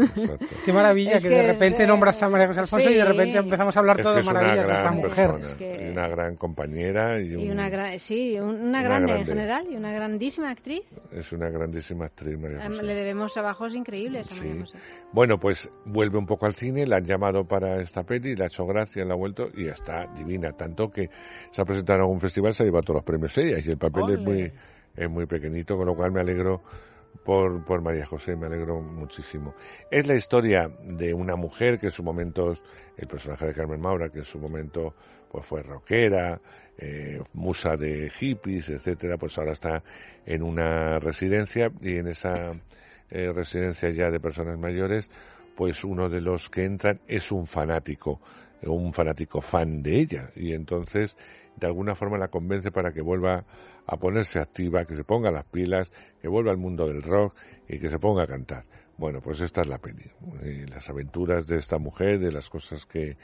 Qué maravilla Es que, de que, repente eh, nombras a María José Alfonso y de sí. repente empezamos a hablar Es todo que de es maravillas de esta mujer. persona, y una gran compañera y, un- Y una gran, sí, un- una, Una grande, en grande. general y una grandísima actriz. es una grandísima actriz María José. Le debemos trabajos increíbles a María Sí. José. Bueno, pues vuelve un poco al cine, la han llamado para esta peli, le ha hecho gracia, la ha vuelto y está divina, tanto que se ha presentado en algún festival, se ha llevado todos los premios ella y el papel es muy, es muy pequeñito, con lo cual me alegro por, por María José, me alegro muchísimo. Es la historia de una mujer que en su momento, el personaje de Carmen Maura, que en su momento pues fue rockera, eh, musa de hippies, etcétera, pues ahora está en una residencia y en esa eh, residencia ya de personas mayores, pues uno de los que entran es un fanático, un fanático fan de ella y entonces de alguna forma la convence para que vuelva a ponerse activa, que se ponga las pilas, que vuelva al mundo del rock y que se ponga a cantar. Bueno, pues esta es la peli, eh, las aventuras de esta mujer, de las cosas que,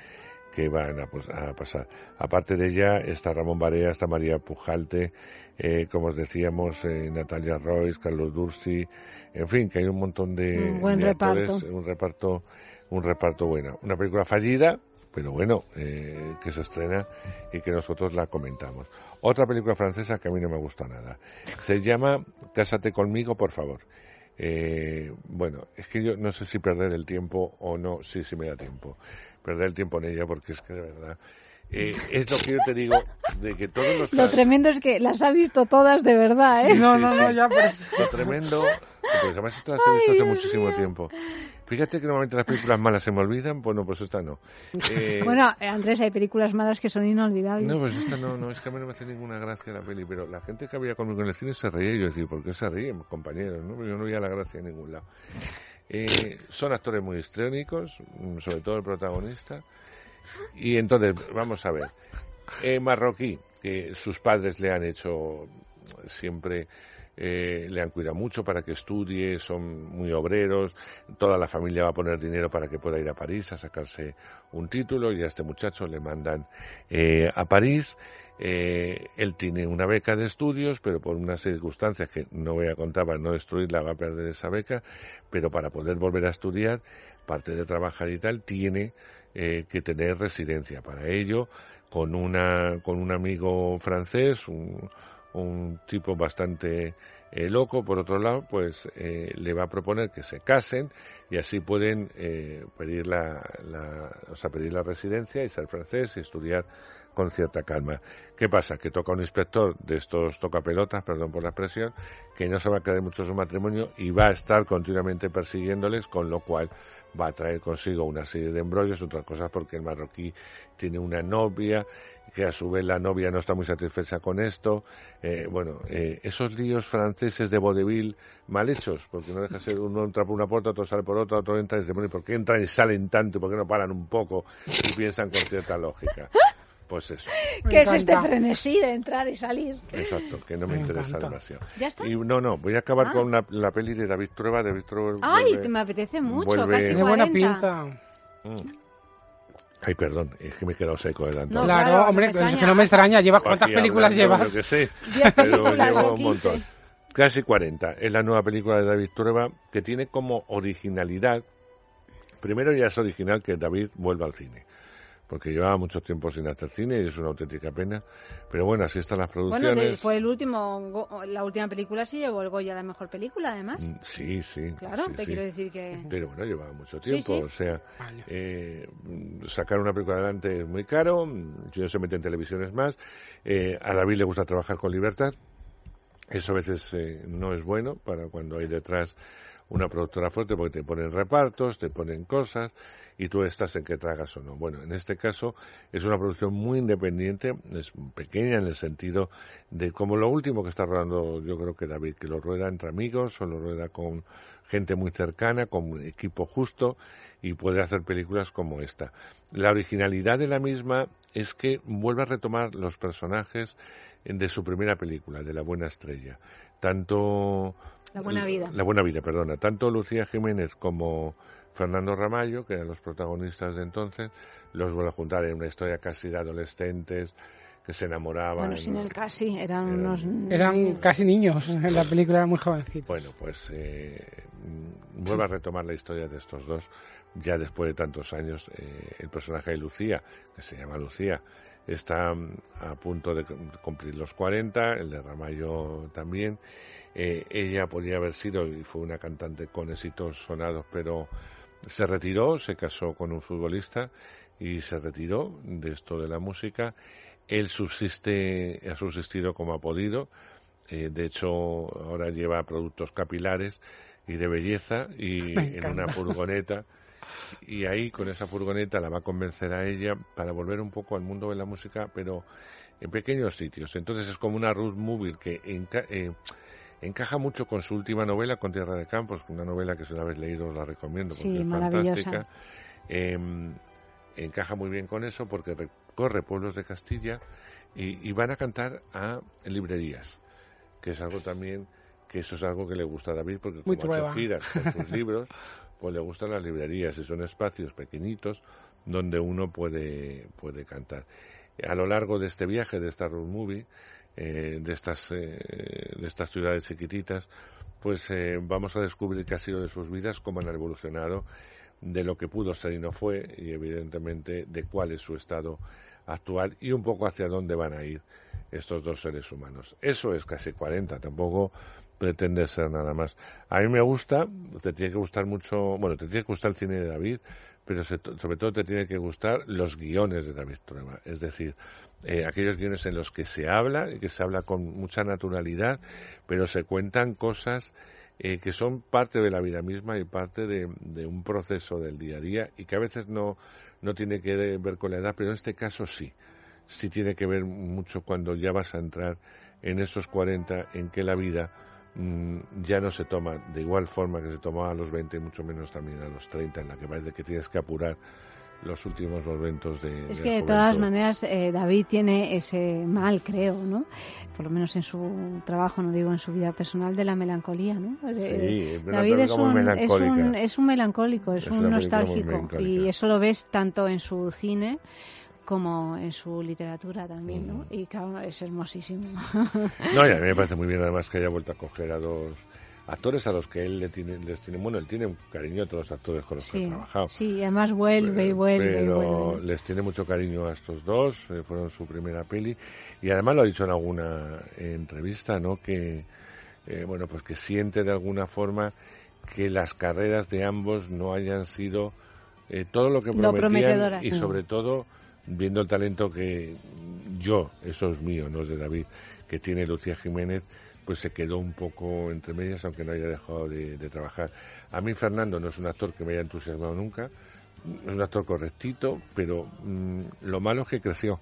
que van a, pues, a pasar. Aparte de ella está Ramón Barea, está María Pujalte, eh, como os decíamos, eh, Natalia Royce, Carlos Dursi, en fin, que hay un montón de, Un buen de actores, reparto. un reparto, un reparto bueno. Una película fallida, pero bueno, eh, que se estrena y que nosotros la comentamos. Otra película francesa que a mí no me gusta nada. Se llama Cásate conmigo, por favor. Eh, bueno, es que yo no sé si perder el tiempo o no, sí, sí me da tiempo. Perder el tiempo en ella porque es que de verdad... eh, es lo que yo te digo, de que todos los... Lo tremendo es que las ha visto todas de verdad, ¿eh? Sí, sí, sí. Lo tremendo, porque además estas las he visto hace muchísimo tiempo. Fíjate que normalmente las películas malas se me olvidan, bueno, pues esta no. Eh, Bueno, eh, Andrés, hay películas malas que son inolvidables. no, pues esta no, no, es que a mí no me hace ninguna gracia la peli, pero la gente que había conmigo en el cine se reía y yo decía, ¿por qué se ríen, compañeros? ¿no? Yo no veía la gracia en ningún lado. Eh, son actores muy histriónicos, mm, sobre todo el protagonista. Y entonces, vamos a ver. Eh, marroquí, que sus padres le han hecho siempre, eh, le han cuidado mucho para que estudie, son muy obreros, toda la familia va a poner dinero para que pueda ir a París a sacarse un título y a este muchacho le mandan eh, a París. Eh, él tiene una beca de estudios, pero por unas circunstancias que no voy a contar para no destruirla, va a perder esa beca, pero para poder volver a estudiar, parte de trabajar y tal, tiene eh, que tener residencia. Para ello, con, una, con un amigo francés, un, un tipo bastante eh, loco, por otro lado, pues eh, le va a proponer que se casen y así pueden eh, pedir, la, la, o sea, pedir la residencia y ser francés y estudiar con cierta calma. ¿Qué pasa? Que toca un inspector de estos tocapelotas, perdón por la expresión, que no se va a quedar mucho su matrimonio y va a estar continuamente persiguiéndoles, con lo cual va a traer consigo una serie de embrollos, otras cosas porque el marroquí tiene una novia, que a su vez la novia no está muy satisfecha con esto. Eh, bueno, eh, esos líos franceses de vodevil mal hechos, porque no deja de ser uno entra por una puerta, otro sale por otra, otro entra y dice, bueno, ¿y por qué entran y salen tanto por qué no paran un poco y piensan con cierta lógica? Pues eso. que es este frenesí de entrar y salir. Exacto, que no me, Me interesa encanta. demasiado. ¿Ya está? Y no, no, voy a acabar Ah. con una- la peli de David Trueba. David Trueba Ay, vuelve- te me apetece mucho, vuelve- casi Tiene buena 40. pinta. Mm. Ay, perdón, es que me he quedado seco de tanto. No, claro, claro, hombre, me es que extraña. no me extraña. ¿Llevas cuántas películas hablando, llevas? Yo que sé, pero llevo un 15. montón. Casi 40. Es la nueva película de David Trueba que tiene como originalidad. Primero ya es original que David vuelva al cine. Porque llevaba mucho tiempo sin hacer cine y es una auténtica pena. Pero bueno, así están las Bueno, producciones. de- fue el último, go- la última película sí llevó el Goya de mejor película, además. Mm, Sí, sí. Claro, sí, te sí. quiero decir que... Pero bueno, llevaba mucho tiempo. sí. O sea, eh, sacar una película adelante es muy caro. Si no se mete en televisiones más. Eh, a David le gusta trabajar con libertad. Eso a veces eh, no es bueno para cuando hay detrás una productora fuerte porque te ponen repartos, te ponen cosas y tú estás en que tragas o no. Bueno, en este caso es una producción muy independiente, es pequeña en el sentido de como lo último que está rodando yo creo que David, que lo rueda entre amigos o lo rueda con gente muy cercana, con un equipo justo y puede hacer películas como esta. La originalidad de la misma es que vuelve a retomar los personajes de su primera película, de La Buena Estrella. Tanto La buena vida. la Buena Vida, perdona. Tanto Lucía Jiménez como Fernando Ramallo, que eran los protagonistas de entonces, los vuelve a juntar en una historia casi de adolescentes que se enamoraban. Bueno, sin el casi, eran unos... Eran casi niños en la película, eran muy jovencitos. Bueno, pues eh, vuelve a retomar la historia de estos dos. Ya después de tantos años, eh, el personaje de Lucía, que se llama Lucía, está mm, a punto de cum- cumplir los 40, el de Ramallo también. Eh, ella podría haber sido y fue una cantante con éxitos sonados, pero se retiró, se casó con un futbolista y se retiró de esto de la música. Él subsiste, ha subsistido como ha podido. Eh, de hecho, ahora lleva productos capilares y de belleza y en una furgoneta. Y ahí con esa furgoneta la va a convencer a ella para volver un poco al mundo de la música, pero en pequeños sitios. Entonces es como una road movie que enca- eh, encaja mucho con su última novela, Con Tierra de Campos, una novela que si la habéis leído os la recomiendo porque Sí, es maravillosa. fantástica. Eh, encaja muy bien con eso porque recorre pueblos de Castilla y, y van a cantar a librerías, que es algo también que eso es algo que le gusta a David porque como ha hecho giras con sus libros, pues le gustan las librerías y son espacios pequeñitos donde uno puede, puede cantar. A lo largo de este viaje, de esta road movie, eh, de, estas, eh, de estas ciudades chiquititas, pues eh, vamos a descubrir qué ha sido de sus vidas, cómo han evolucionado, de lo que pudo ser y no fue, y evidentemente de cuál es su estado actual y un poco hacia dónde van a ir estos dos seres humanos. Eso es casi 40, tampoco pretende ser nada más. A mí me gusta, te tiene que gustar mucho, bueno, te tiene que gustar el cine de David, pero sobre todo te tiene que gustar los guiones de David Trueba, es decir, eh, aquellos guiones en los que se habla que se habla con mucha naturalidad, pero se cuentan cosas eh, que son parte de la vida misma y parte de, de un proceso del día a día y que a veces no, no tiene que ver con la edad, pero en este caso sí. Sí tiene que ver mucho cuando ya vas a entrar en esos 40 en que la vida mm, ya no se toma de igual forma que se tomaba a los 20 y mucho menos también a los 30, en la que parece que tienes que apurar los últimos momentos de Es de que de todas maneras eh, David tiene ese mal, creo, ¿no? Por lo menos en su trabajo, no digo en su vida personal, de la melancolía, ¿no? Eh, es una David es un, es, un, es un melancólico, es, Es un nostálgico. Y eso lo ves tanto en su cine como en su literatura también, ¿no? Y claro, es hermosísimo. No, y a mí me parece muy bien además que haya vuelto a coger a dos actores a los que él le tiene, les tiene, bueno, él tiene un cariño a todos los actores con los que ha trabajado. sí, y además vuelve y vuelve y pero vuelve. les tiene mucho cariño a estos dos, eh, fueron su primera peli y además lo ha dicho en alguna entrevista, ¿no? Que eh, bueno, pues que siente de alguna forma que las carreras de ambos no hayan sido eh, todo lo que Lo prometían prometedoras, y sí. sobre todo viendo el talento que yo, eso es mío, no es de David, que tiene Lucía Jiménez, pues se quedó un poco entre medias, aunque no haya dejado de, de trabajar. A mí Fernando no es un actor que me haya entusiasmado nunca, es un actor correctito, pero mm, lo malo es que creció.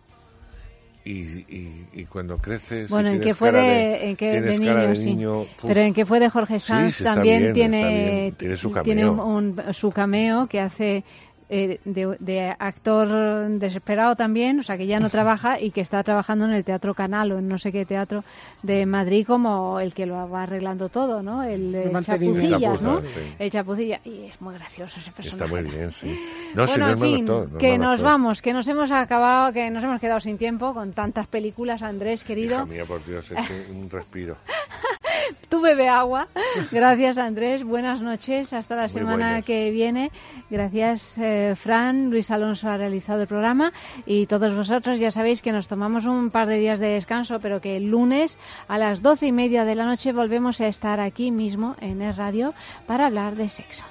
Y, y, y cuando creces... Bueno, en que fue de, en que de niño, sí. niño, Pero en que fue de Jorge Sanz sí, también bien, tiene. Tiene su tiene cameo. un, un- su cameo que hace eh, de, de actor desesperado también, o sea, que ya no trabaja y que está trabajando en el Teatro Canal o en no sé qué teatro de Madrid como el que lo va arreglando todo, ¿no? El, El. Chapucillas, ¿no? Sí. El Chapucilla. Y es muy gracioso ese personaje. Está muy bien, sí. No, sí, bueno, no en fin, no que nos vamos, que nos hemos acabado, que nos hemos quedado sin tiempo con tantas películas, Andrés, querido. Hija mía, por Dios, es un respiro. Tú bebe agua. Gracias, Andrés. Buenas noches. Hasta la Muy semana buenas. que viene. Gracias, eh, Fran. Luis Alonso ha realizado el programa. Y todos vosotros ya sabéis que nos tomamos un par de días de descanso, pero que el lunes a las doce y media de la noche volvemos a estar aquí mismo en Es Radio para hablar de sexo.